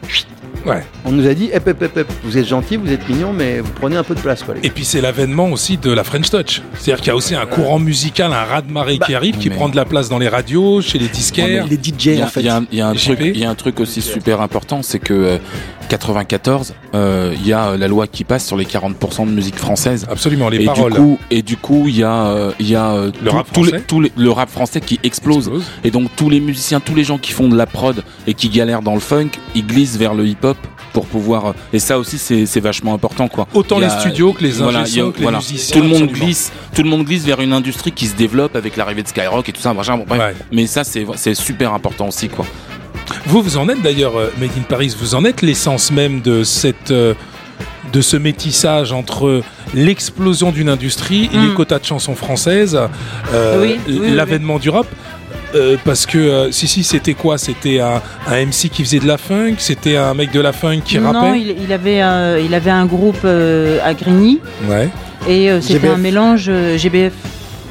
Ouais. on nous a dit, hep, hep, hep, hep, vous êtes gentils, vous êtes mignons, mais vous prenez un peu de place, quoi, les gars. Et puis c'est l'avènement aussi de la French Touch. C'est-à-dire qu'il y a aussi un courant musical, un raz-de-marée qui arrive, qui mais- prend de la place dans les radios, chez les disquaires. Les Il y a- il y a un- truc- JP. il y a un truc aussi super important, c'est que euh, 94, euh, il y a euh, la loi qui passe sur les 40% de musique française. Absolument, les et paroles. Du coup, et du coup, il y a, euh, il y a euh, Le tout- rap les- les- le rap français qui explose. Et donc tous les musiciens, tous les gens qui font de la prod et qui galèrent dans le funk, ils glissent vers le hip-hop pour pouvoir. euh, Et ça aussi, c'est vachement important, quoi. Autant les studios que les voilà, a- les voilà. musiciens, Tout le monde absolument. glisse, tout le monde glisse vers une industrie qui se développe avec l'arrivée de Skyrock et tout ça. Mais ça, c'est super important aussi, quoi. Vous, vous en êtes d'ailleurs, euh, Made in Paris, vous en êtes l'essence même de cette. euh, de ce métissage entre l'explosion d'une industrie, Mm. les quotas de chansons françaises, euh, Oui, oui, oui, l'avènement du rap. Euh, parce que euh, si si c'était quoi? C'était un, un MC qui faisait de la funk, c'était un mec de la funk qui non, rappait? il, il avait, euh, il avait un groupe euh, à Grigny Ouais. et euh, c'était GBF. un mélange euh, GBF.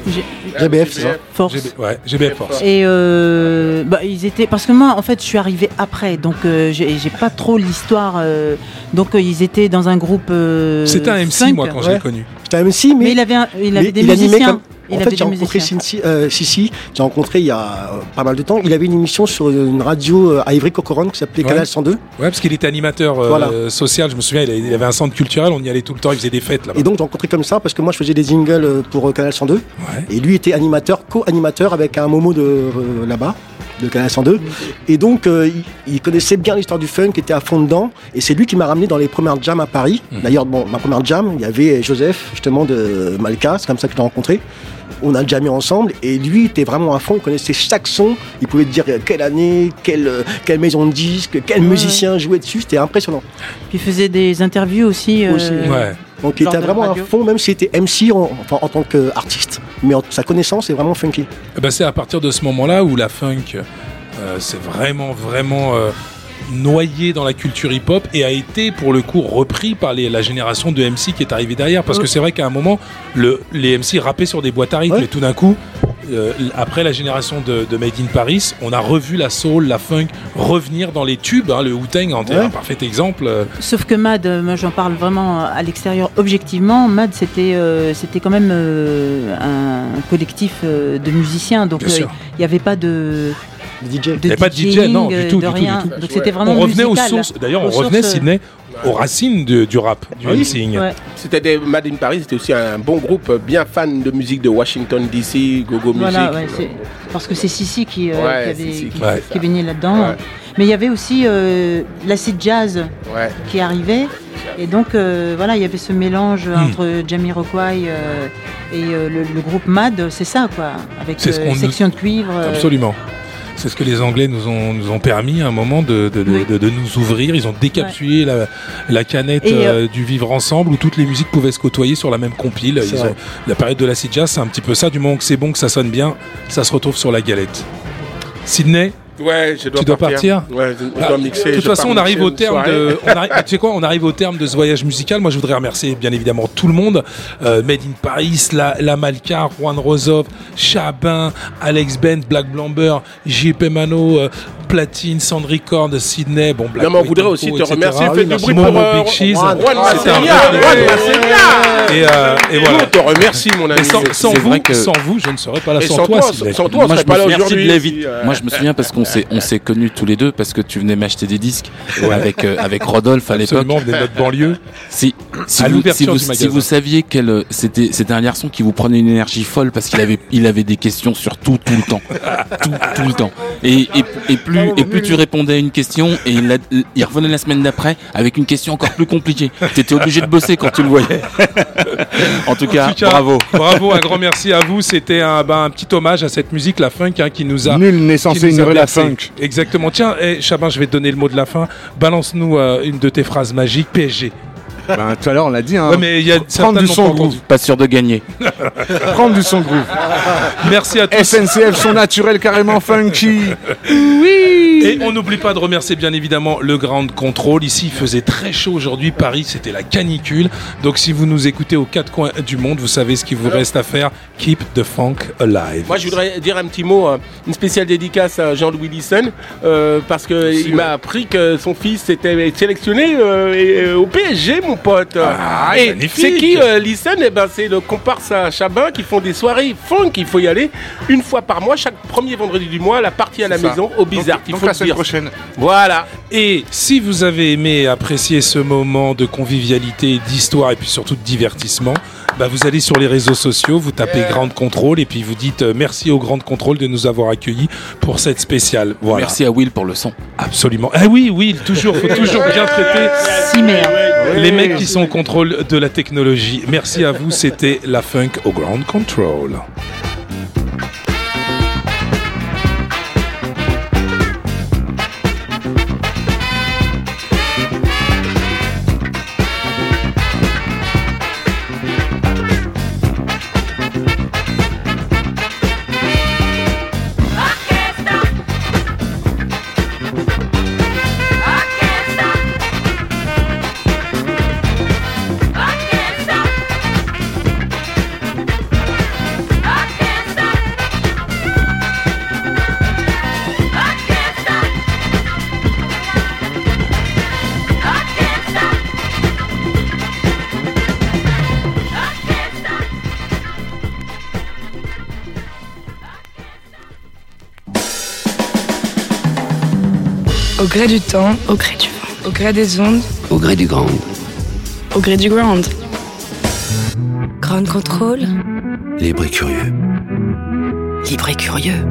G- GBF, c'est ça Force. GB ouais, GBF Force. Et euh, bah, ils étaient parce que moi en fait je suis arrivée après donc euh, j'ai j'ai pas trop l'histoire euh, donc euh, ils étaient dans un groupe euh, C'était un MC, moi, quand je l'ai connu. C'était un MC, mais, Mais il avait un- il avait mais des animait musiciens. comme- Il en fait, j'ai rencontré. Sissi, euh, Sissi, j'ai rencontré il y a euh, pas mal de temps. Il avait une émission sur une radio euh, à Ivry-Cocoron qui s'appelait Ouais. Canal 102. Ouais, parce qu'il était animateur euh, Voilà. social, je me souviens, il avait- un centre culturel, on y allait tout le temps, il faisait des fêtes là-bas. Et donc j'ai rencontré comme ça parce que moi je faisais des jingles euh, pour euh, Canal 102. Et lui était animateur, co-animateur avec un Momo de euh, là-bas, de Canal 102. Et donc euh, il, il connaissait bien l'histoire du funk, était à fond dedans. Et c'est lui qui m'a ramené dans les premières jams à Paris. D'ailleurs, bon, ma première jam, il y avait Joseph, justement, de Malka, c'est comme ça que je l'ai rencontré. On a jamais ensemble et lui était vraiment à fond, il connaissait chaque son, il pouvait te dire quelle année, quelle, quelle maison de disque, quel musicien jouait dessus, c'était impressionnant. Puis il faisait des interviews aussi. euh, Aussi. Donc il était vraiment à fond, même s'il était MC en, enfin, en tant qu'artiste. Mais sa connaissance est vraiment funky. Eh ben, c'est à partir de ce moment-là où la funk euh, s'est vraiment, vraiment euh, noyée dans la culture hip-hop et a été pour le coup repris par les- la génération de MC qui est arrivée derrière. Parce que c'est vrai qu'à un moment, le, les MC rappaient sur des boîtes à rythme et tout d'un coup, euh, après la génération de, de Made in Paris, on a revu la soul, la funk revenir dans les tubes. hein, le Wu-Tang en est Ouais. un parfait exemple. euh, Sauf que Mad, euh, moi j'en parle vraiment à l'extérieur objectivement. Mad c'était euh, c'était quand même euh, un collectif euh, de musiciens, donc euh, il n'y avait pas de DJ. Il n'y avait pas de DJ, non, du tout, du tout, du rien. tout. Donc c'était vraiment on revenait aux sources. D'ailleurs, on revenait, sources, euh, Sydney, aux racines de- du rap, du Oui. MCing. C'était des Made in Paris, c'était aussi un bon groupe bien fan de musique de Washington DC, Gogo Voilà, Music. ouais, parce que c'est Sissi qui, euh, Ouais, qui, avait, Sissi qui, qui fait qui ça. est baigné là-dedans. Ouais. Mais il y avait aussi euh, l'acid jazz Ouais. qui arrivait. Et donc, euh, voilà, il y avait ce mélange Hmm. entre Jamiroquai euh, et euh, le, le groupe MAD, c'est ça, quoi. Avec euh, nous- section de cuivre. euh, Absolument. C'est ce que les Anglais nous ont, nous ont permis à un moment de, de, de- Oui. de- de nous ouvrir. Ils ont décapsulé la, la canette Et, euh, euh, du vivre ensemble où toutes les musiques pouvaient se côtoyer sur la même compile. Ils ont- la période de l'acid jazz, c'est un petit peu ça. Du moment que c'est bon, que ça sonne bien, ça se retrouve sur la galette. Sydney Ouais, je dois tu dois partir. partir Ouais, je- je Ah, dois mixer, De toute je façon, on arrive au terme de. on arrive- tu sais quoi On arrive au terme de ce voyage musical. Moi, je voudrais remercier bien évidemment tout le monde. Euh, Made in Paris, la, la Malka, Juan Rosov, Chabin, Alex Bent, Black Blamber, JP Mano, euh, Platine, Sandricord, Sydney. Bon, Black Non, mais on voudrait aussi te remercier. Fais du bruit Momo pour, euh, Big Cheese. Et, euh, et voilà. Nous, on te remercie, mon ami. Et sans, vous, vrai que- sans vous, je ne serais pas là. Et Sans, toi, sans toi, on serait pas là aujourd'hui. Euh, Moi, je me souviens parce qu'on s'est on s'est connus tous les deux parce que tu venais m'acheter des disques Ouais. avec euh, avec Rodolphe à l'époque. Absolument, de notre banlieue. Si si À vous, si vous, si vous saviez quel euh, c'était c'était un garçon qui vous prenait une énergie folle parce qu'il avait il avait des questions sur tout tout le temps tout tout le temps et et, et plus et plus tu répondais à une question et il, a- il revenait la semaine d'après avec une question encore plus compliquée. T'étais obligé de bosser quand tu le voyais. en tout cas, En tout cas, bravo. Bravo, un grand merci à vous. C'était un, ben, un petit hommage à cette musique, la funk, hein, qui nous a. Nul n'est censé ignorer la Exactement. Tiens, eh, Chabin, je vais te donner le mot de la fin. Balance-nous euh, une de tes phrases magiques. PSG. Ben, tout à l'heure, on l'a dit. Hein. Ouais, mais il y a Prendre du son groove. Pas sûr de gagner. Prendre du son groove. Merci à tous. SNCF, son naturel carrément funky. Et on n'oublie pas de remercier bien évidemment le Ground Control. Ici, il faisait très chaud aujourd'hui. Paris, c'était la canicule. Donc, si vous nous écoutez aux quatre coins du monde, vous savez ce qu'il vous reste à faire. Keep the funk alive. Moi, je voudrais dire un petit mot, euh, une spéciale dédicace à Jean-Louis Lisson, euh, parce qu'il m'a appris que son fils était sélectionné euh, et, euh, au PSG, mon pote. Ah, et c'est qui euh, Lisson eh ben, C'est le comparse à Chabin qui font des soirées funk. Il faut y aller une fois par mois, chaque premier vendredi du mois, la partie à la ça. maison au Bizarre. Donc- il donc faut la semaine dire. prochaine. Voilà. Et si vous avez aimé et apprécié ce moment de convivialité, d'histoire et puis surtout de divertissement, bah vous allez sur les réseaux sociaux, vous tapez Grande Contrôle et puis vous dites euh, merci au Grande Contrôle de nous avoir accueillis pour cette spéciale. Voilà. Merci à Will pour le son. Absolument. Ah oui, oui, toujours, faut toujours bien traiter Si, les mecs qui sont au contrôle de la technologie. Merci à vous, c'était la funk au Ground Control. Gré du temps, au gré du vent, au gré des ondes, Au gré du grand. au gré du ground. Ground Control, Libre et curieux. libre et curieux.